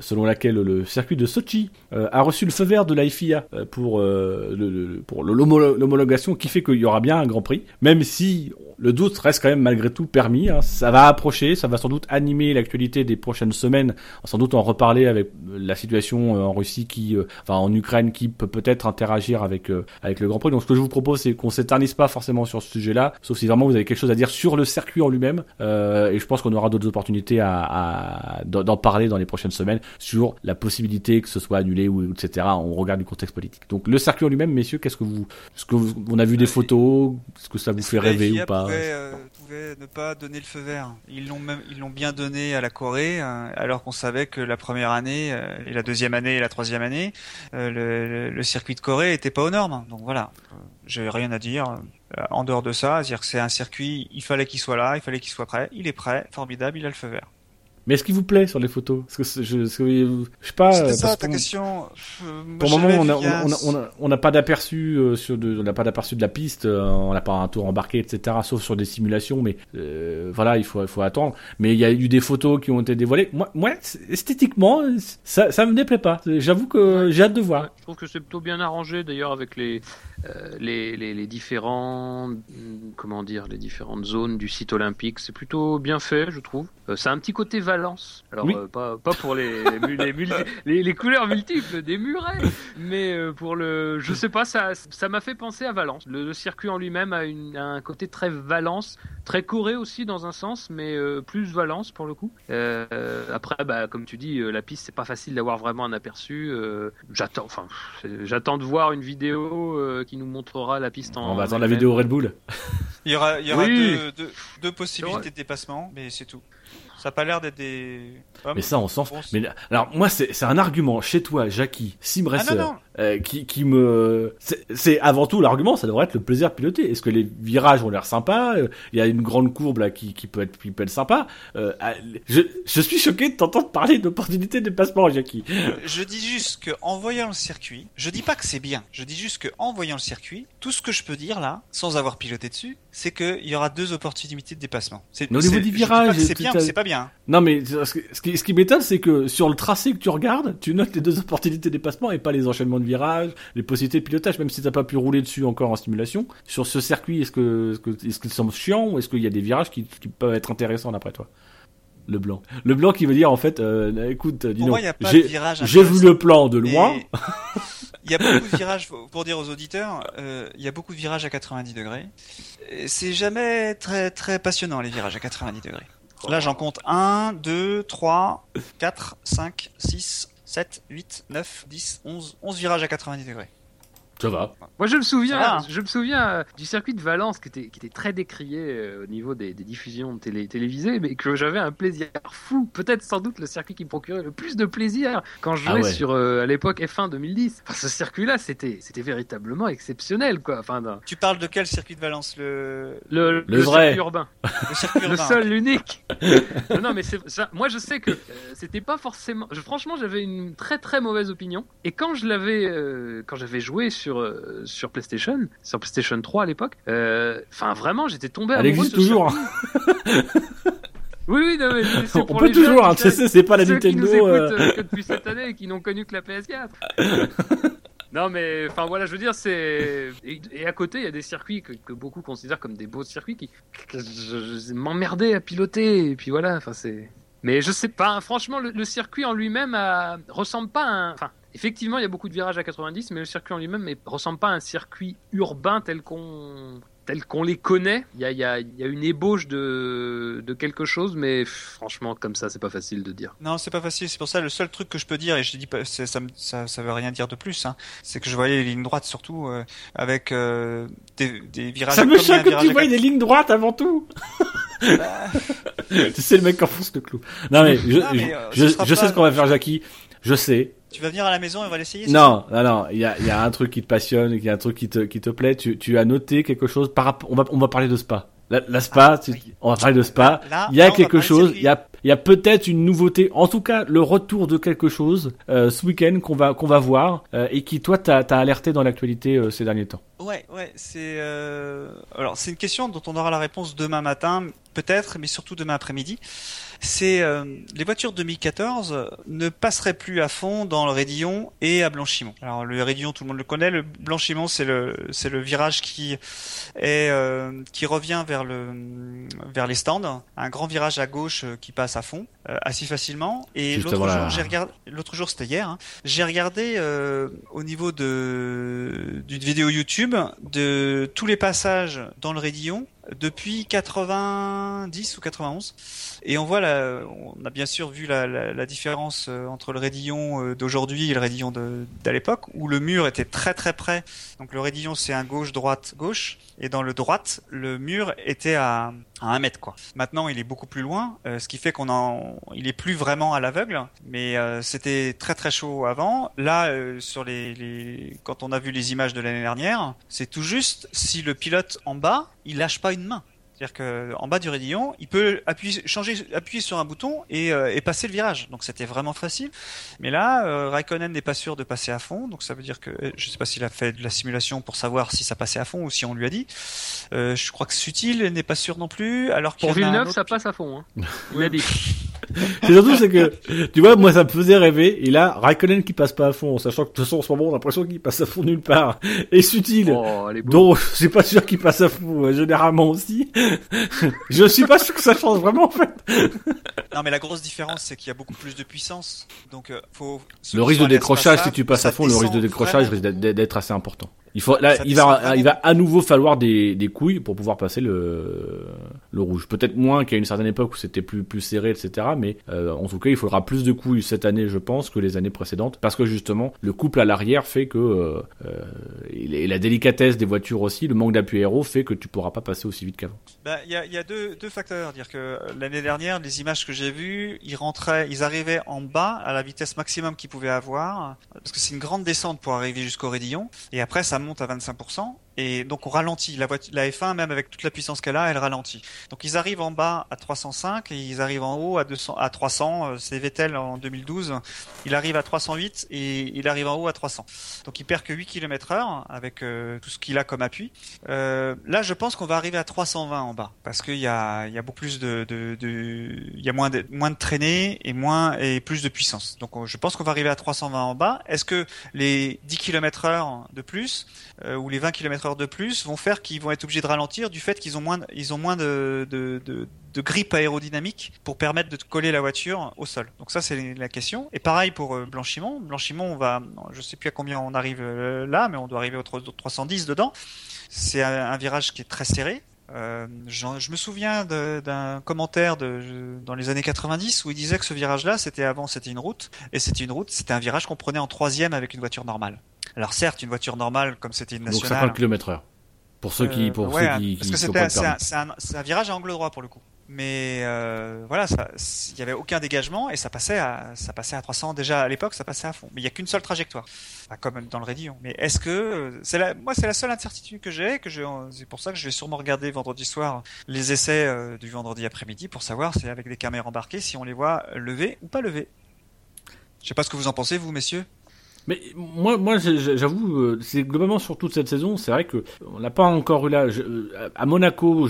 S1: selon laquelle le circuit de Sochi a reçu le feu vert de la FIA pour l'homologation qui fait qu'il y aura bien un Grand Prix, même si le doute reste quand même malgré tout permis. Hein. Ça va approcher, ça va sans doute animer l'actualité des prochaines semaines, sans doute en reparler avec la situation en Russie qui, enfin en Ukraine qui peut peut-être interagir avec avec le Grand Prix. Donc ce que je vous propose, c'est qu'on s'éternise pas forcément sur ce sujet-là, sauf si vraiment vous avez quelque chose à dire sur le circuit en lui-même. Euh, et je pense qu'on aura d'autres opportunités à, d'en parler dans les prochaines semaines sur la possibilité que ce soit annulé ou etc. On regarde du contexte politique. Donc le circuit en lui-même, messieurs, qu'est-ce que vous, ce que vous, on a vu des photos, est-ce que ça vous fait rêver ou pas
S3: pouvait, euh, pouvait ne pas donner le feu vert? Ils l'ont même, ils l'ont bien donné à la Corée, euh, alors qu'on savait que la première année euh, et la deuxième année et la troisième année, le, le, le, circuit de Corée était pas aux normes. Donc voilà, j'ai rien à dire. Euh, en dehors de ça, dire que c'est un circuit, il fallait qu'il soit là, il fallait qu'il soit prêt, il est prêt, formidable, il a le feu vert.
S1: Mais est-ce qu'il vous plaît sur les photos? Parce que je, je, je sais pas.
S3: C'était ça ta question.
S1: pour le moment, on n'a on a, on a, pas d'aperçu euh, sur de, on n'a pas d'aperçu de la piste, euh, on n'a pas un tour embarqué, etc. Sauf sur des simulations, mais euh, voilà, il faut, il faut attendre. Mais il y a eu des photos qui ont été dévoilées. Moi, moi esthétiquement, ça, ça me déplaît pas. J'avoue que j'ai hâte de voir.
S2: je trouve que c'est plutôt bien arrangé, d'ailleurs, avec les, les, les, les différents, comment dire, les différentes zones du site olympique. C'est plutôt bien fait, je trouve. c'est un petit côté Valence. Alors, euh, pas, pas pour les, les, couleurs multiples des murets, mais euh, pour le. Je sais pas, ça ça m'a fait penser à Valence. Le, circuit en lui-même a, une, un côté très Valence, très Corée aussi dans un sens, mais euh, plus Valence pour le coup. après, bah, comme tu dis, la piste, c'est pas facile d'avoir vraiment un aperçu. j'attends, enfin, j'attends de voir une vidéo qui nous montrera la piste en.
S1: On va attendre la vidéo Red Bull.
S3: Il y aura, il y aura deux, deux possibilités de dépassement, mais c'est tout. Ça n'a pas l'air d'être des.
S1: mais ça, on s'en fout. Mais alors, moi, c'est un argument chez toi, Jackie, Simracer, ah euh, qui, qui me. C'est avant tout l'argument, ça devrait être le plaisir de piloter. Est-ce que les virages ont l'air sympas? Euh, Il y a une grande courbe là qui, qui, peut, être, qui peut être sympa. Euh, je, je suis choqué de t'entendre parler d'opportunité de dépassement, Jackie.
S3: Je dis juste que en voyant le circuit, je dis pas que c'est bien. Je dis juste que en voyant le circuit, tout ce que je peux dire là, sans avoir piloté dessus, c'est qu'il y aura deux opportunités de dépassement.
S1: C'est au niveau du virage,
S3: c'est bien, c'est pas bien.
S1: Non, mais ce qui, ce qui m'étonne, c'est que sur le tracé que tu regardes, tu notes les deux opportunités de dépassement et pas les enchaînements de les possibilités de pilotage, même si t'as pas pu rouler dessus encore en simulation. Sur ce circuit, est-ce que, est-ce qu'il semble chiant ou est-ce qu'il y a des virages qui, peuvent être intéressants d'après toi? Le blanc. Le blanc qui veut dire en fait, euh, écoute, dis j'ai vu le plan de loin.
S3: Il y a beaucoup de virages, pour dire aux auditeurs, euh, il y a beaucoup de virages à 90 degrés. C'est jamais très très passionnant les virages à 90 degrés. Là, j'en compte 1, 2, 3, 4, 5, 6, 7, 8, 9, 10, 11, 11 virages à 90 degrés.
S1: Ça va.
S2: Moi, je me souviens, je me souviens euh, du circuit de Valence qui était, qui était très décrié euh, au niveau des, des diffusions télé, télévisées, mais que j'avais un plaisir fou. Peut-être sans doute le circuit qui me procurait le plus de plaisir quand je ah jouais sur euh, à l'époque F1 2010. Enfin, ce circuit-là, c'était, c'était véritablement exceptionnel, quoi. Enfin,
S3: tu parles de quel circuit de Valence? Le
S2: le, le,
S1: vrai.
S2: circuit urbain, le, circuit urbain. le seul, l'unique. non, mais ça, moi, je sais que c'était pas forcément. Je, franchement, j'avais une très très mauvaise opinion. Et quand je l'avais, quand j'avais joué sur sur, euh, sur PlayStation, sur PlayStation 3 à l'époque. Euh, enfin, vraiment, j'étais tombé
S1: Elle existe toujours.
S2: Oui, oui, non, mais c'est-
S1: On peut
S2: les
S1: toujours, hein, c'est pas la
S2: ceux qui nous
S1: Nintendo.
S2: écoutent
S1: euh,
S2: euh, que depuis cette année et qui n'ont connu que la PS4. non, mais enfin voilà, je veux dire, c'est. Et, et à côté, il y a des circuits que, que beaucoup considèrent comme des beaux circuits qui. que je, je- m'emmerder à piloter, et puis voilà, enfin c'est. Mais je sais pas, hein, franchement, le, le circuit en lui-même a- ressemble pas à un. Enfin, effectivement, il y a beaucoup de virages à 90, mais le circuit en lui-même ne ressemble pas à un circuit urbain tel qu'on tel qu'on les connaît. Il y a, il y a- il y a une ébauche de, de quelque chose, mais franchement, comme ça, c'est pas facile de dire.
S3: Non, c'est pas facile. C'est pour ça le seul truc que je peux dire, et je dis pas, ça, ça, ça veut rien dire de plus, hein, c'est que je voyais les lignes droites surtout euh, avec euh, des, des virages.
S1: Ça me choque que tu voyais des lignes droites avant tout. tu sais le mec qui enfonce le clou. Non mais je,
S3: Non, mais, euh,
S1: je,
S3: ce
S1: je,
S3: sera
S1: je
S3: pas-
S1: sais ce qu'on va faire Jackie. Je sais.
S3: Tu vas venir à la maison et on va l'essayer.
S1: Non, non, non. Il y a, il y a un truc qui te passionne, il y a un truc qui te, qui te plaît. Tu, tu as noté quelque chose par rapport. On va, on va parler de spa. La, la spa,
S3: Ah,
S1: tu-
S3: oui.
S1: on va parler de spa.
S3: Là,
S1: Il y a
S3: là,
S1: quelque chose. Il y a, il y a peut-être une nouveauté. En tout cas, le retour de quelque chose euh, ce week-end qu'on va, qu'on va voir euh, et qui toi t'as, alerté dans l'actualité euh, ces derniers temps.
S3: Ouais, ouais, c'est alors c'est une question dont on aura la réponse demain matin, peut-être, mais surtout demain après-midi. C'est euh, les voitures 2014 ne passeraient plus à fond dans le Raidillon et à Blanchimont. Alors le Raidillon, tout le monde le connaît. Le Blanchimont, c'est le c'est le virage qui est euh, qui revient vers le vers les stands, un grand virage à gauche euh, qui passe à fond euh, assez facilement. Et l'autre jour, j'ai regardé l'autre jour, c'était hier. hein, j'ai regardé euh, au niveau de d'une vidéo YouTube de tous les passages dans le Raidillon depuis 90 ou 91 et on voit la, on a bien sûr vu la, la, la différence euh, entre le Raidillon euh, d'aujourd'hui et le Raidillon d'à l'époque où le mur était très très près. Donc le Raidillon c'est un gauche droite gauche et dans le droite le mur était à à un mètre quoi. Maintenant il est beaucoup plus loin, euh, ce qui fait qu'on en, il est plus vraiment à l'aveugle, mais euh, c'était très très chaud avant. Là euh, sur les, les, quand on a vu les images de l'année dernière, c'est tout juste si le pilote en bas il lâche pas une main. C'est-à-dire que en bas du raidillon, il peut appuyer, changer, appuyer sur un bouton et, euh, et passer le virage. Donc c'était vraiment facile. Mais là, euh, Raikkonen n'est pas sûr de passer à fond. Donc ça veut dire que euh, je sais pas s'il a fait de la simulation pour savoir si ça passait à fond ou si on lui a dit. Euh, je crois que Sutil n'est pas sûr non plus. Alors qu'il
S2: Pour Villeneuve,
S3: autre
S2: ça passe à fond. Hein. Il a dit.
S1: C'est surtout c'est que tu vois moi ça me faisait rêver et là Raikkonen qui passe pas à fond, sachant que de toute façon en ce moment on a l'impression qu'il passe à fond nulle part et subtil.
S2: Oh, elle est beau.
S1: Donc, je suis pas sûr qu'il passe à fond, euh, généralement aussi. Je suis pas sûr que ça change vraiment, en fait.
S3: Non, mais la grosse différence, c'est qu'il y a beaucoup plus de puissance. Donc, euh, faut.
S1: Le risque de décrochage, si tu passes à fond, le risque de décrochage
S3: vraiment.
S1: risque d'être assez important. Il faut, là, il va, il va à nouveau falloir des, des couilles pour pouvoir passer le, le rouge. Peut-être moins qu'à une certaine époque où c'était plus, plus serré, etc. Mais, euh, en tout cas, il faudra plus de couilles cette année, je pense, que les années précédentes. Parce que justement, le couple à l'arrière fait que, euh, euh, et la délicatesse des voitures aussi, le manque d'appui aéro fait que tu pourras pas passer aussi vite qu'avant.
S3: Bah, il y a, il y a deux, deux facteurs. Dire que l'année dernière, les images que j'ai vues, ils rentraient, ils arrivaient en bas à la vitesse maximum qu'ils pouvaient avoir, parce que c'est une grande descente pour arriver jusqu'au Raidillon, et après ça monte à 25%. Et donc on ralentit. La, voiture, la F1, même avec toute la puissance qu'elle a, elle ralentit. Donc ils arrivent en bas à 305 et ils arrivent en haut à 200, à 300. Euh, C'est Vettel en 2012. Il arrive à 308 et il arrive en haut à 300. Donc il perd que 8 km heure avec euh, tout ce qu'il a comme appui. Euh, là, je pense qu'on va arriver à 320 en bas parce qu'il y a, y a beaucoup plus de, de, de- y a moins de, moins de traînées et moins et plus de puissance. Donc je pense qu'on va arriver à 320 en bas. Est-ce que les 10 km heure de plus euh, ou les 20 km de plus vont faire qu'ils vont être obligés de ralentir du fait qu'ils ont moins, ils ont moins de, de, de, grippe aérodynamique pour permettre de coller la voiture au sol. Donc ça c'est la question. Et pareil pour euh, blanchiment. Blanchiment, on va, je sais plus à combien on arrive euh, là, mais on doit arriver au 3- 310 dedans. C'est un virage qui est très serré. Euh, je me souviens d'un commentaire de, dans les années 90 où il disait que ce virage-là, c'était avant, c'était une route, et c'était une route, c'était un virage qu'on prenait en troisième avec une voiture normale. Alors certes, une voiture normale, comme c'était une
S1: Donc
S3: nationale.
S1: 50 km heure. Pour ceux qui,
S3: Euh,
S1: pour
S3: ouais,
S1: ceux qui,
S3: parce
S1: qui
S3: que c'est un, un virage à angle droit pour le coup. Mais euh, voilà, il y avait aucun dégagement et ça passait à ça passait à 300 déjà à l'époque, ça passait à fond. Mais il y a qu'une seule trajectoire, Enfin, comme dans le Raidillon. Mais est-ce que euh, c'est la moi c'est la seule incertitude que j'ai, que c'est pour ça que je vais sûrement regarder vendredi soir les essais euh, du vendredi après-midi pour savoir si avec des caméras embarquées si on les voit lever ou pas lever. Je sais pas ce que vous en pensez vous messieurs.
S1: Mais moi, moi, j'avoue, euh, c'est globalement sur toute cette saison, c'est vrai que on n'a pas encore eu là. Euh, à Monaco,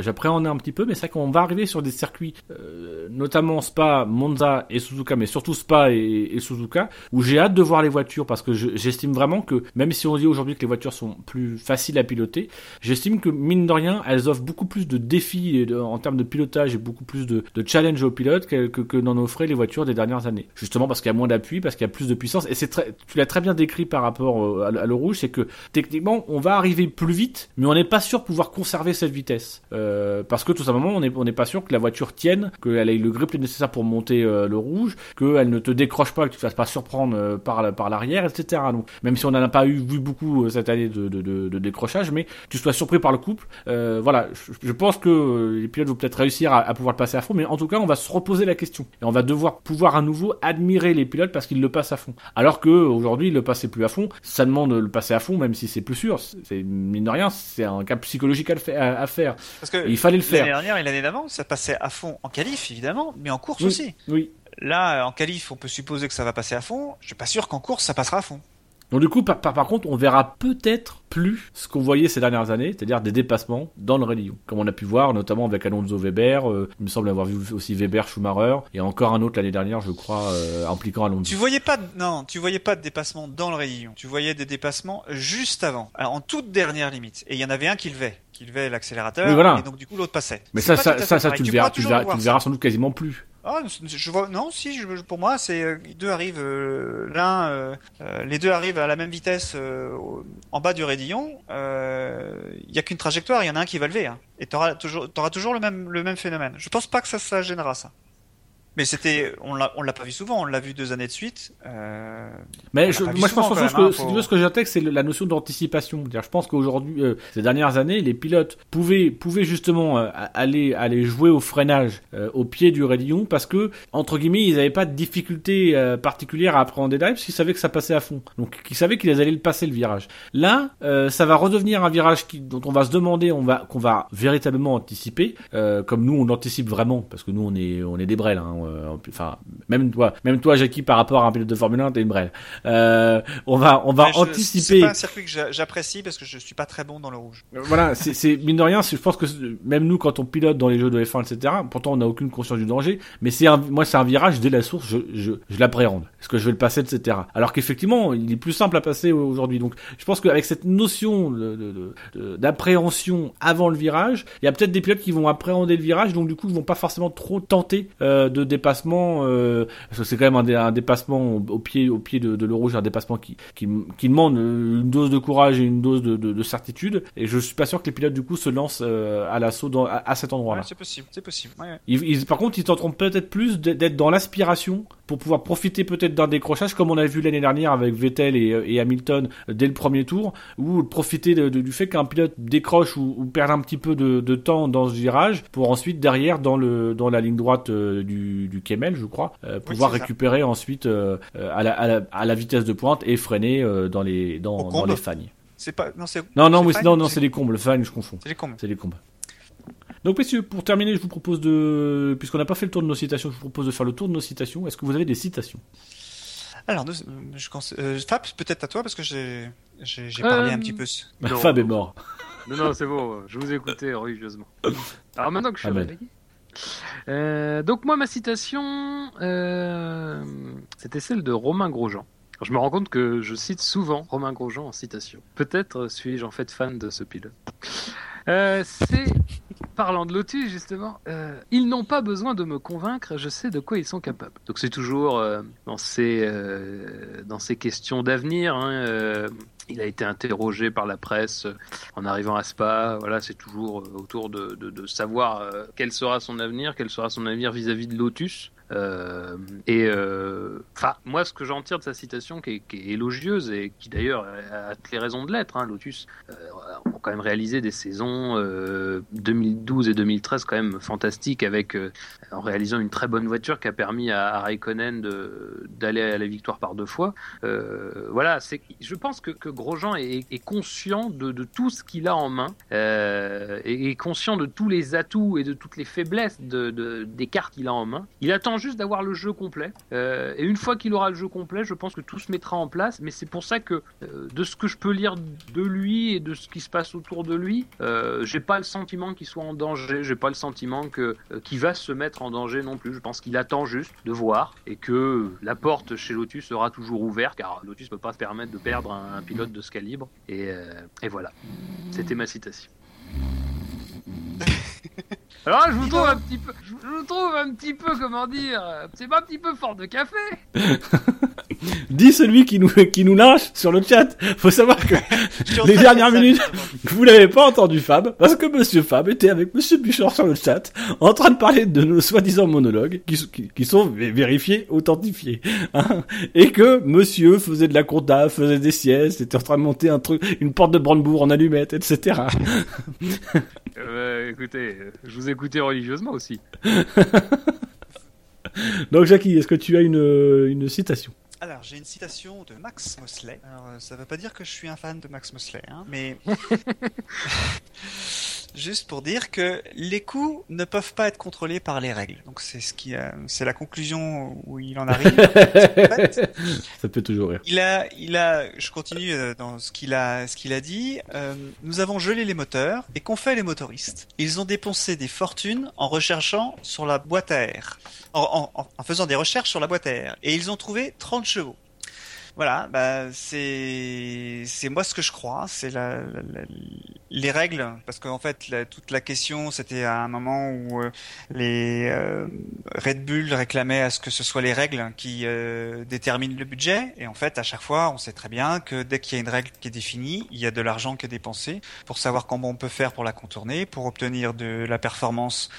S1: j'appréhendais un petit peu, mais c'est vrai qu'on va arriver sur des circuits, euh, notamment Spa, Monza et Suzuka, mais surtout Spa et, Suzuka, où j'ai hâte de voir les voitures parce que j'estime vraiment que même si on dit aujourd'hui que les voitures sont plus faciles à piloter, j'estime que mine de rien, elles offrent beaucoup plus de défis en termes de pilotage et beaucoup plus de, de challenge aux pilotes que, que, que n'en offraient les voitures des dernières années. Justement parce qu'il y a moins d'appui, parce qu'il y a plus de puissance, et c'est très tu l'as très bien décrit par rapport à, l'eau rouge, c'est que techniquement, on va arriver plus vite, mais on n'est pas sûr de pouvoir conserver cette vitesse. Euh, parce que tout simplement, on n'est on pas sûr que la voiture tienne, qu'elle ait le grip nécessaire pour monter euh, le rouge, qu'elle ne te décroche pas, que tu ne fasses pas surprendre euh, par, l'arrière, etc. Donc, même si on n'en a pas eu vu beaucoup cette année de, de, de, décrochage, mais tu sois surpris par le couple. voilà, je, pense que les pilotes vont peut-être réussir à, à, pouvoir le passer à fond, mais en tout cas, on va se reposer la question. Et on va devoir pouvoir à nouveau admirer les pilotes parce qu'ils le passent à fond. Alors que aujourd'hui, le passer plus à fond, ça demande de le passer à fond, même si c'est plus sûr. C'est mine de rien, c'est un cas psychologique à, faire. Parce que il fallait le faire.
S3: L'année dernière et l'année d'avant, ça passait à fond en qualif évidemment, mais en course aussi.
S1: Oui.
S3: Là, en qualif, on peut supposer que ça va passer à fond. Je suis pas sûr qu'en course, ça passera à fond.
S1: Donc du coup, par, par, contre, on verra peut-être plus ce qu'on voyait ces dernières années, c'est-à-dire des dépassements dans le rallye, comme on a pu voir, notamment avec Alonso Weber. Euh, il me semble avoir vu aussi Weber Schumacher et encore un autre l'année dernière, je crois, euh, impliquant Alonso.
S3: Tu voyais pas, de, non, tu voyais pas de dépassement dans le rallye. Tu voyais des dépassements juste avant, en toute dernière limite. Et il y en avait un qui levait, qui levait l'accélérateur. et donc du coup l'autre passait.
S1: Mais ça, ça, ça, tu, le verras, tu, verras, tu verras sans doute quasiment plus.
S3: Ah, je vois, non, si, je, pour moi, c'est euh, deux arrivent euh, l'un, euh, les deux arrivent à la même vitesse en bas du raidillon. Il y a qu'une trajectoire, il y en a un qui va lever, hein, et t'auras toujours, t'auras toujours le même, le même phénomène. Je pense pas que ça, ça gênera ça. Mais c'était, on l'a, on l'a pas vu souvent, on l'a vu deux années de suite. Euh,
S1: mais je, moi, je pense que, hein, ce que j'attaque, c'est la notion d'anticipation. Je pense qu'aujourd'hui, euh, ces dernières années, les pilotes pouvaient, pouvaient justement euh, aller, aller jouer au freinage au pied du raidillon parce que, entre guillemets, ils n'avaient pas de difficulté particulière à appréhender drive parce qu'ils savaient que ça passait à fond. Donc, ils savaient qu'ils allaient le passer le virage. Là, ça va redevenir un virage qui, dont on va se demander, on va, qu'on va véritablement anticiper, comme nous, on anticipe vraiment parce que nous, on est, on est des brels. Hein, euh, enfin, même toi, même toi, Jackie, par rapport à un pilote de Formule 1, t'es une brève. Euh, on va, on va anticiper. C'est
S3: pas un circuit que j'apprécie parce que je suis pas très bon dans le rouge.
S1: Euh, voilà, c'est mine de rien, je pense que même nous, quand on pilote dans les jeux de F1, etc., pourtant on n'a aucune conscience du danger, mais c'est moi, c'est un virage dès la source, je, je, je l'appréhende. Est-ce que je vais le passer, etc. Alors qu'effectivement, il est plus simple à passer aujourd'hui. Donc, je pense qu'avec cette notion d'appréhension avant le virage, il y a peut-être des pilotes qui vont appréhender le virage, donc du coup, ils vont pas forcément trop tenter euh, de dépassement. Euh, c'est quand même un, dépassement au, pied, au pied de, de l'eau rouge, un dépassement qui, qui, qui, demande une dose de courage et une dose de, de, certitude. Et je suis pas sûr que les pilotes du coup se lancent euh, à l'assaut à, à, cet endroit-là.
S3: c'est possible, c'est possible.
S1: Ils, par contre, ils tenteront peut-être plus d'être dans l'aspiration pour pouvoir profiter peut-être d'un décrochage comme on a vu l'année dernière avec Vettel et, Hamilton dès le premier tour, ou profiter du fait qu'un pilote décroche ou, perd un petit peu de, temps dans ce virage pour ensuite derrière dans le dans la ligne droite euh, du, du Kemel, je crois, euh, pouvoir récupérer ensuite euh, à, la, à, la, vitesse de pointe et freiner dans les dans, dans les fagnes.
S3: C'est pas non c'est
S1: non non non non c'est les combes le fagne je confonds.
S3: C'est les combes.
S1: C'est les combes. Donc messieurs, pour terminer, je vous propose de, puisqu'on n'a pas fait le tour de nos citations, je vous propose de faire le tour de nos citations. Est-ce que vous avez des citations?
S3: Alors, je, euh, Fab, peut-être à toi, parce que j'ai, j'ai, parlé un petit peu.
S1: Fab est mort.
S2: Non, non, c'est bon, je vous ai écouté religieusement. Alors maintenant que je suis réveillé. Euh, donc moi, ma citation, euh, c'était celle de Romain Grosjean. je me rends compte que je cite souvent Romain Grosjean en citation. Peut-être suis-je en fait fan de ce pilote. Euh, c'est parlant de Lotus justement, euh, ils n'ont pas besoin de me convaincre, je sais de quoi ils sont capables. Donc c'est toujours euh, dans ces dans ces questions d'avenir. Hein, il a été interrogé par la presse en arrivant à Spa. Voilà, c'est toujours autour de, savoir quel sera son avenir, quel sera son avenir vis-à-vis de Lotus. Et enfin, moi, ce que j'en tire de sa citation, qui est, élogieuse et qui d'ailleurs a toutes les raisons de l'être, hein, Lotus, quand même réalisé des saisons 2012 et 2013 quand même fantastiques avec en réalisant une très bonne voiture qui a permis à, à Raikkonen d'aller à la victoire par deux fois. voilà, je pense que, Grosjean est, conscient de, tout ce qu'il a en main et est conscient de tous les atouts et de toutes les faiblesses de, de des cartes qu'il a en main. Il attend juste d'avoir le jeu complet. et une fois qu'il aura le jeu complet, je pense que tout se mettra en place. Mais c'est pour ça que de ce que je peux lire de lui et de ce qui se passe autour de lui, euh, j'ai pas le sentiment qu'il soit en danger, j'ai pas le sentiment que euh, qu'il va se mettre en danger non plus. Je pense qu'il attend juste de voir et que la porte chez Lotus sera toujours ouverte car Lotus peut pas se permettre de perdre un, pilote de ce calibre. Et, euh, et voilà, c'était ma citation. Alors je vous trouve un petit peu, je vous trouve un petit peu, comment dire, c'est pas un petit peu fort de café.
S1: Dis celui qui nous qui nous lâche sur le chat. Faut savoir que les dernières minutes, vous l'avez pas entendu Fab, parce que Monsieur Fab était avec Monsieur Buchor sur le chat, en train de parler de nos soi-disant monologues qui, qui, sont vérifiés, authentifiés, hein, et que Monsieur faisait de la compta, faisait des siestes, était en train de monter un truc, une porte de Brandebourg en allumette, etc.
S2: euh, écoutez, je vous écoutais religieusement aussi.
S1: Donc Jackie, est-ce que tu as une, une citation?
S3: Alors, j'ai une citation de Max Mosley. Alors, euh, ça veut pas dire que je suis un fan de Max Mosley, hein, mais juste pour dire que les coups ne peuvent pas être contrôlés par les règles. Donc c'est ce qui, c'est la conclusion où il en arrive.
S1: Ça peut toujours rire.
S3: Il a, il a, je continue euh, dans ce qu'il a, ce qu'il a dit. Euh, nous avons gelé les moteurs et qu'ont fait les motoristes? Ils ont dépensé des fortunes en recherchant sur la boîte à air, en, en, en faisant des recherches sur la boîte à air, et ils ont trouvé 30 chevaux. Voilà, bah c'est c'est moi ce que je crois, c'est la, les règles, parce qu'en fait toute la question c'était à un moment où euh, les euh, Red Bull réclamaient à ce que ce soit les règles qui euh, déterminent le budget, et en fait à chaque fois on sait très bien que dès qu'il y a une règle qui est définie, il y a de l'argent qui est dépensé pour savoir comment on peut faire pour la contourner, pour obtenir de la performance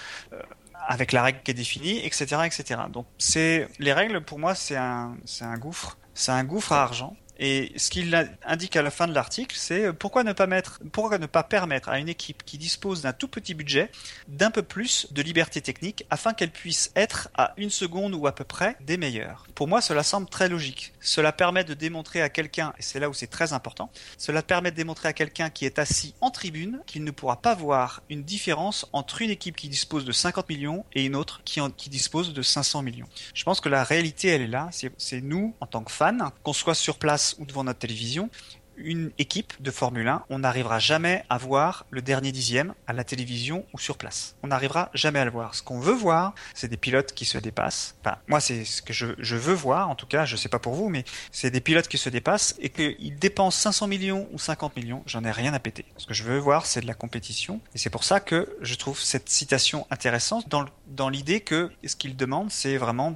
S3: avec la règle qui est définie, etc., etc. Donc c'est les règles pour moi c'est un c'est un gouffre c'est un gouffre à argent. Et ce qu'il indique à la fin de l'article, c'est euh, pourquoi ne pas mettre, pourquoi ne pas permettre à une équipe qui dispose d'un tout petit budget d'un peu plus de liberté technique afin qu'elle puisse être à une seconde ou à peu près des meilleurs. Pour moi, cela semble très logique. Cela permet de démontrer à quelqu'un, et c'est là où c'est très important, cela permet de démontrer à quelqu'un qui est assis en tribune qu'il ne pourra pas voir une différence entre une équipe qui dispose de 50 millions et une autre qui, qui dispose de 500 millions. Je pense que la réalité, elle est là. C'est nous, en tant que fans, qu'on soit sur place ou devant notre télévision, une équipe de Formule 1, on n'arrivera jamais à voir le dernier dixième à la télévision ou sur place. On n'arrivera jamais à le voir. Ce qu'on veut voir, c'est des pilotes qui se dépassent. Enfin, moi, c'est ce que je, veux voir, en tout cas, je sais pas pour vous, mais c'est des pilotes qui se dépassent et qu'ils dépensent 500 millions ou 50 millions, j'en ai rien à péter. Ce que je veux voir, c'est de la compétition. Et c'est pour ça que je trouve cette citation intéressante dans, l'idée que ce qu'ils demandent, c'est vraiment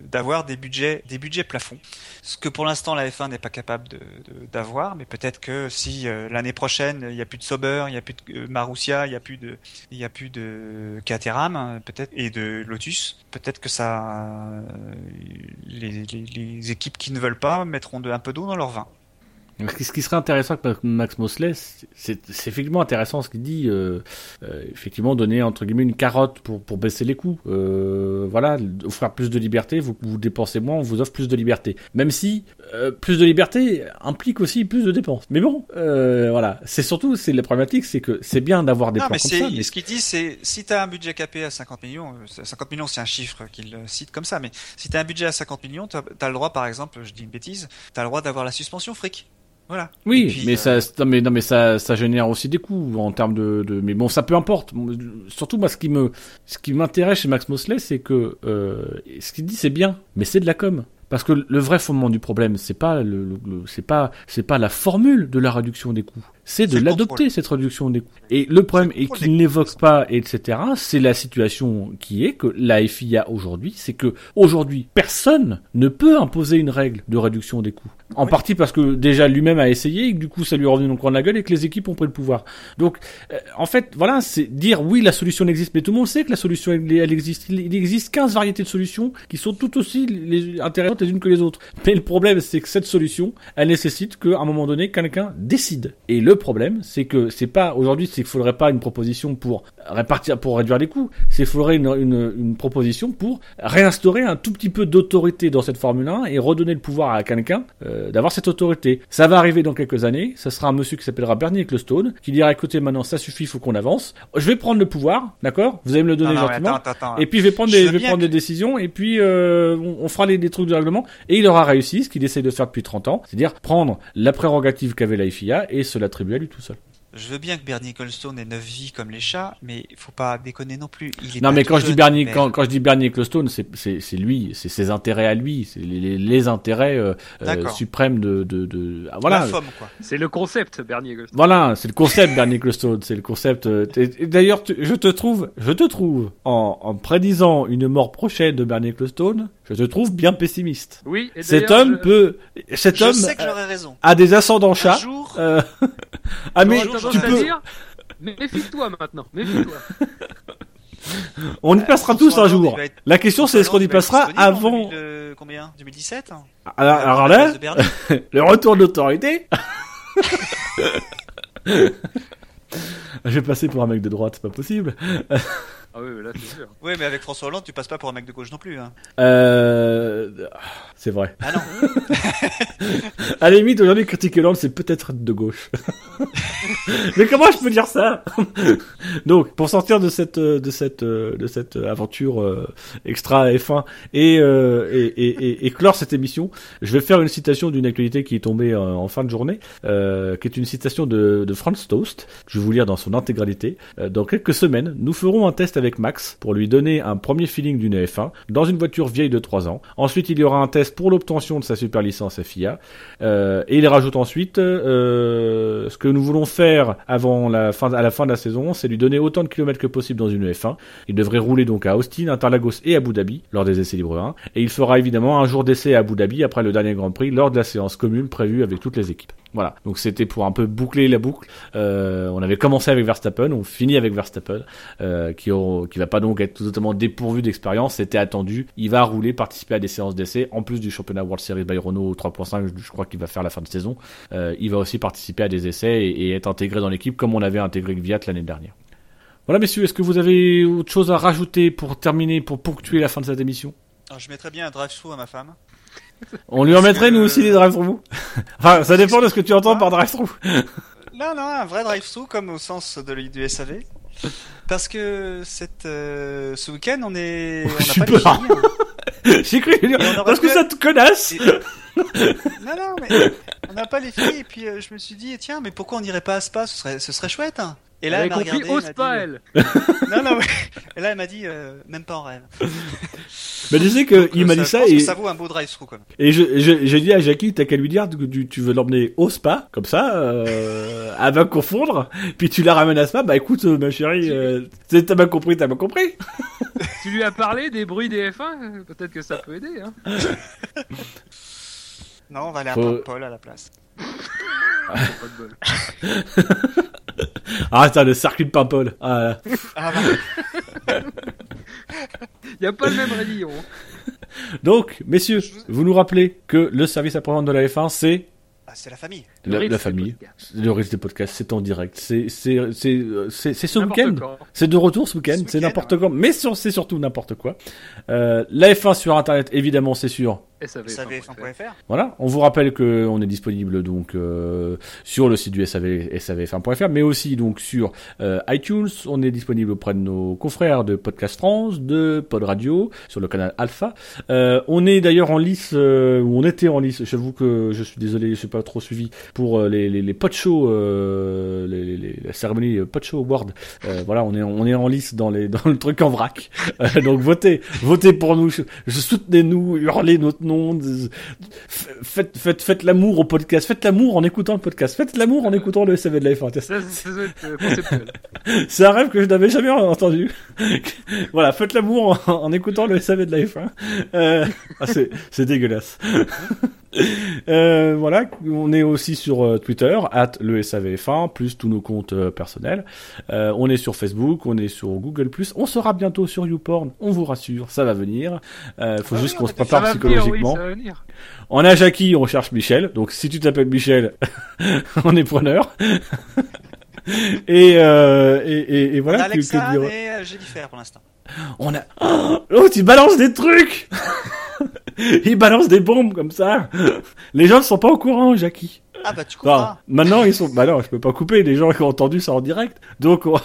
S3: d'avoir de, des budgets, des budgets plafonds. Ce que pour l'instant, la F1 n'est pas capable d'avoir mais peut-être que si euh, l'année prochaine il n'y a plus de Sauber, il n'y a plus de euh, Marussia, il n'y a plus de, il y a plus de Caterham, hein, peut-être et de Lotus, peut-être que ça, euh, les, équipes qui ne veulent pas mettront un peu d'eau dans leur vin.
S1: Ce qui serait intéressant avec Max Mosley, c'est effectivement intéressant ce qu'il dit, effectivement donner entre guillemets une carotte pour, pour baisser les coûts. Euh, voilà, offrir plus de liberté, vous dépensez moins, on vous offre plus de liberté. Même si euh, plus de liberté implique aussi plus de dépenses. Mais bon, euh, voilà, c'est surtout c'est la problématique, c'est que c'est bien d'avoir des
S3: non,
S1: plans
S3: mais
S1: comme ça. Mais
S3: ce qu'il dit, c'est si tu as un budget capé à 50 millions, 50 millions c'est un chiffre qu'il cite comme ça, mais si tu as un budget à 50 millions, tu as, le droit par exemple, je dis une bêtise, tu as le droit d'avoir la suspension fric. Voilà.
S1: Oui, puis, mais euh... ça, mais non, mais ça, ça génère aussi des coûts en termes de, de, mais bon, ça peu importe. Surtout moi, ce qui me, ce qui m'intéresse chez Max Mosley, c'est que euh, ce qu'il dit, c'est bien, mais c'est de la com. Parce que le vrai fondement du problème, c'est pas le, c'est pas, c'est pas la formule de la réduction des coûts c'est de l'adopter cette réduction des coûts. Et le problème est qu'il n'évoque pas, etc. C'est la situation qui est que la FIA aujourd'hui, c'est que aujourd'hui personne ne peut imposer une règle de réduction des coûts. En oui. partie parce que déjà lui-même a essayé et que du coup ça lui est revenu dans le coin de la gueule et que les équipes ont pris le pouvoir. Donc euh, en fait voilà, c'est dire oui la solution existe, mais tout le monde sait que la solution elle, existe. Il, existe 15 variétés de solutions qui sont tout aussi les, intéressantes les unes que les autres. Mais le problème, c'est que cette solution, elle nécessite qu'à un moment donné, quelqu'un décide. Et le problème, c'est que c'est pas aujourd'hui, c'est qu'il faudrait pas une proposition pour répartir, pour réduire les coûts. C'est qu'il faudrait une, une, une proposition pour réinstaurer un tout petit peu d'autorité dans cette Formule 1 et redonner le pouvoir à quelqu'un euh, d'avoir cette autorité. Ça va arriver dans quelques années. Ça sera un monsieur qui s'appellera Bernie Ecclestone qui dira écoutez maintenant ça suffit, il faut qu'on avance. Je vais prendre le pouvoir, d'accord? Vous allez me le donner
S3: Non, non,
S1: gentiment.
S3: attends, attends, attends.
S1: Et puis je vais prendre des, je vais prendre
S3: que-
S1: des décisions et puis euh, on, on fera les, des trucs de règlement et il aura réussi ce qu'il essaie de faire depuis 30 ans, c'est-à-dire prendre la prérogative qu'avait la FIA et se l'attribuer à lui tout seul.
S3: Je veux bien que Bernie Ecclestone ait neuf vies comme les chats, mais il faut pas déconner non plus. Il est
S1: Non mais quand je dis
S3: jeune,
S1: Bernie,
S3: mais-
S1: quand, quand je dis Bernie Ecclestone, c'est lui, c'est ses intérêts à lui, c'est les, les, les intérêts euh, euh, suprêmes de de, de ah, voilà.
S3: La femme, quoi.
S2: C'est le concept, Bernie Ecclestone.
S1: Voilà, c'est le concept Bernie Ecclestone, c'est le concept. euh, D'ailleurs, je te trouve, je te trouve en, en prédisant une mort prochaine de Bernie Ecclestone, je te trouve bien pessimiste.
S2: Oui, et
S1: Cet
S2: d'ailleurs,
S1: homme
S2: je-
S1: peut, cet
S3: Je
S1: homme
S3: sais que
S1: a-
S3: j'aurais raison.
S1: a des ascendants
S3: Un
S1: chats.
S3: jour,
S1: Euh, ah
S2: à
S1: peux,
S2: dire, mais méfie-toi maintenant, méfie-toi.
S1: on y passera tous un jour.
S3: être-
S1: La question c'est est-ce qu'on y passera avant
S3: 2000, euh, combien? 2017 hein
S1: alors, là, le retour de l'autorité. Je vais passer pour un mec de droite, c'est pas possible.
S2: Ah oui, là c'est sûr.
S3: Oui, mais avec François Hollande, tu passes pas pour un mec de gauche non plus. Hein.
S1: Euh... C'est vrai.
S3: Ah non.
S1: À la limite, aujourd'hui, critiquer Hollande, c'est peut-être être de gauche. Mais comment je peux dire ça? Donc, pour sortir de cette euh, de cette euh, de cette aventure euh, extra F1 et, euh, et, et, et, clore cette émission, je vais faire une citation d'une actualité qui est tombée en fin de journée, euh, qui est une citation de, de Franz Toast. Je vais vous lire dans son intégralité. Dans quelques semaines, nous ferons un test avec Max pour lui donner un premier feeling d'une F1 dans une voiture vieille de 3 ans. Ensuite, il y aura un test pour l'obtention de sa super licence FIA. Euh, et il rajoute ensuite euh, ce que nous voulons faire avant la fin, à la fin de la saison, c'est lui donner autant de kilomètres que possible dans une F1. Il devrait rouler donc à Austin, Interlagos et Abu Dhabi lors des essais libres 1. Et il fera évidemment un jour d'essai à Abu Dhabi après le dernier Grand Prix lors de la séance commune prévue avec toutes les équipes. Voilà. Donc c'était pour un peu boucler la boucle. Euh, on avait commencé avec Verstappen, on finit avec Verstappen, euh, qui, va pas donc être totalement dépourvu d'expérience. C'était attendu. Il va rouler, participer à des séances d'essai en plus du championnat World Series by Renault 3.5. Je, crois qu'il va faire la fin de saison. Euh, il va aussi participer à des essais et, être intégré dans l'équipe comme on avait intégré Gviat l'année dernière. Voilà, messieurs, est-ce que vous avez autre chose à rajouter pour terminer, pour ponctuer la fin de cette émission?
S3: Je mettrais bien un drive-through à ma femme.
S1: On lui en mettrait, nous aussi, des drive-through Enfin, ça dépend de ce que tu entends par drive-through.
S3: Non, non, un vrai drive-through comme au sens de du SAV. Parce que cette, euh, ce week-end, on est, on
S1: J'ai
S3: n'a pas les filles. hein.
S1: J'ai cru
S3: on
S1: parce que ça te connasse
S3: Et- Non, non, mais on n'a pas les filles. Et puis euh, je me suis dit, tiens, mais pourquoi on n'irait pas à Spa? Ce serait, ce serait chouette. hein. Et là, elle m'a regardé.
S2: au
S3: elle dit,
S2: elle.
S3: Non, non, ouais. Et là, elle m'a dit, euh, même pas en rêve.
S1: Mais tu sais que il
S3: euh,
S1: m'a
S3: ça-
S1: dit
S3: je
S1: ça
S3: pense
S1: et,
S3: que ça vaut un beau drive-through quand même.
S1: et je, je- j'ai dit à Jackie, t'as qu'à lui dire que tu, tu veux l'emmener au spa, comme ça, euh, à va confondre, puis tu la ramènes à spa, bah écoute, euh, ma chérie, euh, t'as bien compris, t'as bien compris.
S2: Tu lui as parlé des bruits des F1 euh, Peut-être que ça peut aider. Hein.
S3: Non, on va aller à
S1: Faut-
S3: Paul à la place.
S2: Pas de bol.
S1: Ah, attends, le circuit de Paimpol. Ah, là.
S3: Ah, bah,
S2: Y a pas le même rayon.
S1: Donc, messieurs, vous nous rappelez que le service après-vente de la F1, c'est
S3: ah, c'est la famille.
S2: Le
S1: la, famille.
S2: podcasts.
S1: Le risque des podcasts, c'est en direct. C'est euh, ce week-end.
S2: quand.
S1: C'est de retour ce week-end.
S3: Ce
S1: C'est n'importe
S3: ouais.
S1: quoi, mais c'est surtout n'importe quoi. Euh, la F1 sur internet, évidemment, c'est sûr.
S2: SAV.
S3: SAVF1.fr.
S1: Voilà, on vous rappelle que on est disponible donc euh, sur le site du SAV, savf1.fr, mais aussi donc sur euh, iTunes. On est disponible auprès de nos confrères de Podcast France, de Pod Radio, sur le canal Alpha. Euh, on est d'ailleurs en lice, euh, ou on était en lice. J'avoue que je suis désolé, je suis pas trop suivi pour euh, les les, les pod shows, euh, les, les, les- la cérémonie pod show award. Euh, voilà, on est on est en lice dans les dans le truc en vrac. Euh, donc votez, votez pour nous, je, je- soutenez-nous, hurlez notre nom, faites faites faites l'amour au podcast, faites l'amour en écoutant le podcast, faites l'amour en écoutant le SAV de la F1.
S2: Ça, ça doit être euh.
S1: C'est un rêve que je n'avais jamais entendu. voilà, faites l'amour en, en écoutant le SAV de la F1. Euh, ah, c'est dégueulasse. Euh, voilà, on est aussi sur euh, Twitter, at le SAVF1, plus tous nos comptes euh, personnels. Euh, on est sur Facebook, on est sur Google+. On sera bientôt sur YouPorn, on vous rassure, ça va venir. Euh, faut
S3: Ah
S1: juste
S3: oui,
S1: qu'on
S3: on
S1: se prépare
S2: venir, oui,
S1: psychologiquement. On a Jackie, on cherche Michel. Donc si tu t'appelles Michel, on est preneur. et, euh, et, et, et
S3: On
S1: voilà.
S3: a
S1: que- que
S3: Alexa
S1: dire
S3: et Jennifer pour l'instant.
S1: On a. Oh, l'autre, il balance des trucs. il balance des bombes comme ça. Les gens ne sont pas au courant, Jackie.
S3: Ah bah tu
S1: Enfin,
S3: comprends.
S1: maintenant ils sont. Bah non, je peux pas couper. Les gens qui ont entendu ça en direct. Donc on,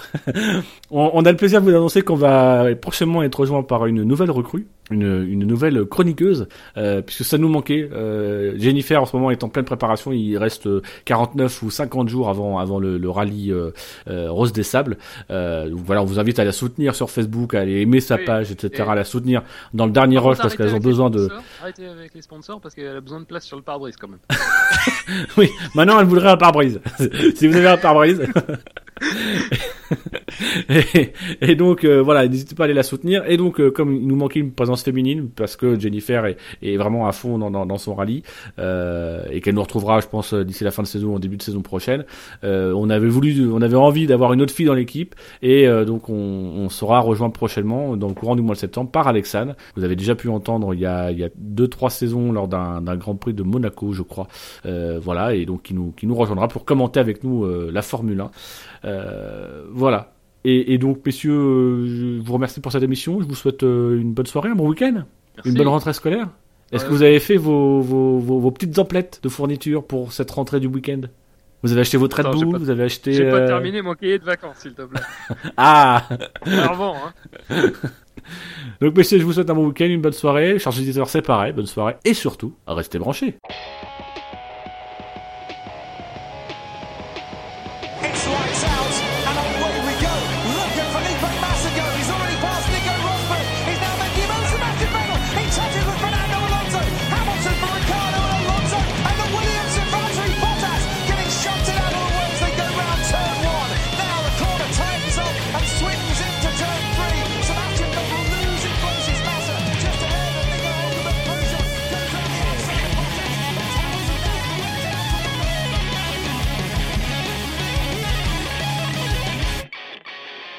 S1: on- on a le plaisir de vous annoncer qu'on va prochainement être rejoint par une nouvelle recrue, une, une nouvelle chroniqueuse, euh, puisque ça nous manquait. Euh, Jennifer en ce moment est en pleine préparation. Il reste euh, 49 ou 50 jours avant avant le, le rallye euh, euh, Rose des Sables. Euh, donc voilà, on vous invite à la soutenir sur Facebook, à aller aimer sa
S2: Oui,
S1: page, etc.
S2: et-
S1: À la soutenir dans le dernier rush parce qu'elles ont besoin de.
S2: Arrêtez avec les sponsors parce qu'elle a besoin de place sur le pare-brise quand même.
S1: Oui, maintenant elle voudrait un pare-brise. si vous avez un pare-brise. et, donc euh, voilà, n'hésitez pas à aller la soutenir. Et donc euh, comme il nous manquait une présence féminine parce que Jennifer est, vraiment à fond dans, son rallye euh, et qu'elle nous retrouvera, je pense, d'ici la fin de saison en début de saison prochaine. euh, on avait voulu, on avait envie d'avoir une autre fille dans l'équipe et euh, donc on, on sera rejoint prochainement dans le courant du mois de septembre par Alexane. Vous avez déjà pu entendre il y a il y a deux trois saisons lors d'un Grand Prix de Monaco, je crois. Euh, voilà, et donc qui nous, qui nous rejoindra pour commenter avec nous euh, la Formule 1. Euh, voilà. Et, et donc, messieurs, euh, je vous remercie pour cette émission. Je vous souhaite euh, une bonne soirée, un bon week-end, une bonne rentrée scolaire. Est-ce
S2: Ouais.
S1: que vous avez fait vos, vos, vos, vos petites emplettes de fourniture pour cette rentrée du week-end? Vous avez acheté
S2: j'ai
S1: Bull
S2: pas-
S1: Vous avez acheté
S2: J'ai pas terminé mon cahier de vacances, s'il te plaît.
S1: Ah
S2: Avant, hein.
S1: Donc, messieurs, je vous souhaite un bon week-end, une bonne soirée. Chargé d'éditeur, c'est pareil, bonne soirée. Et surtout, restez branchés.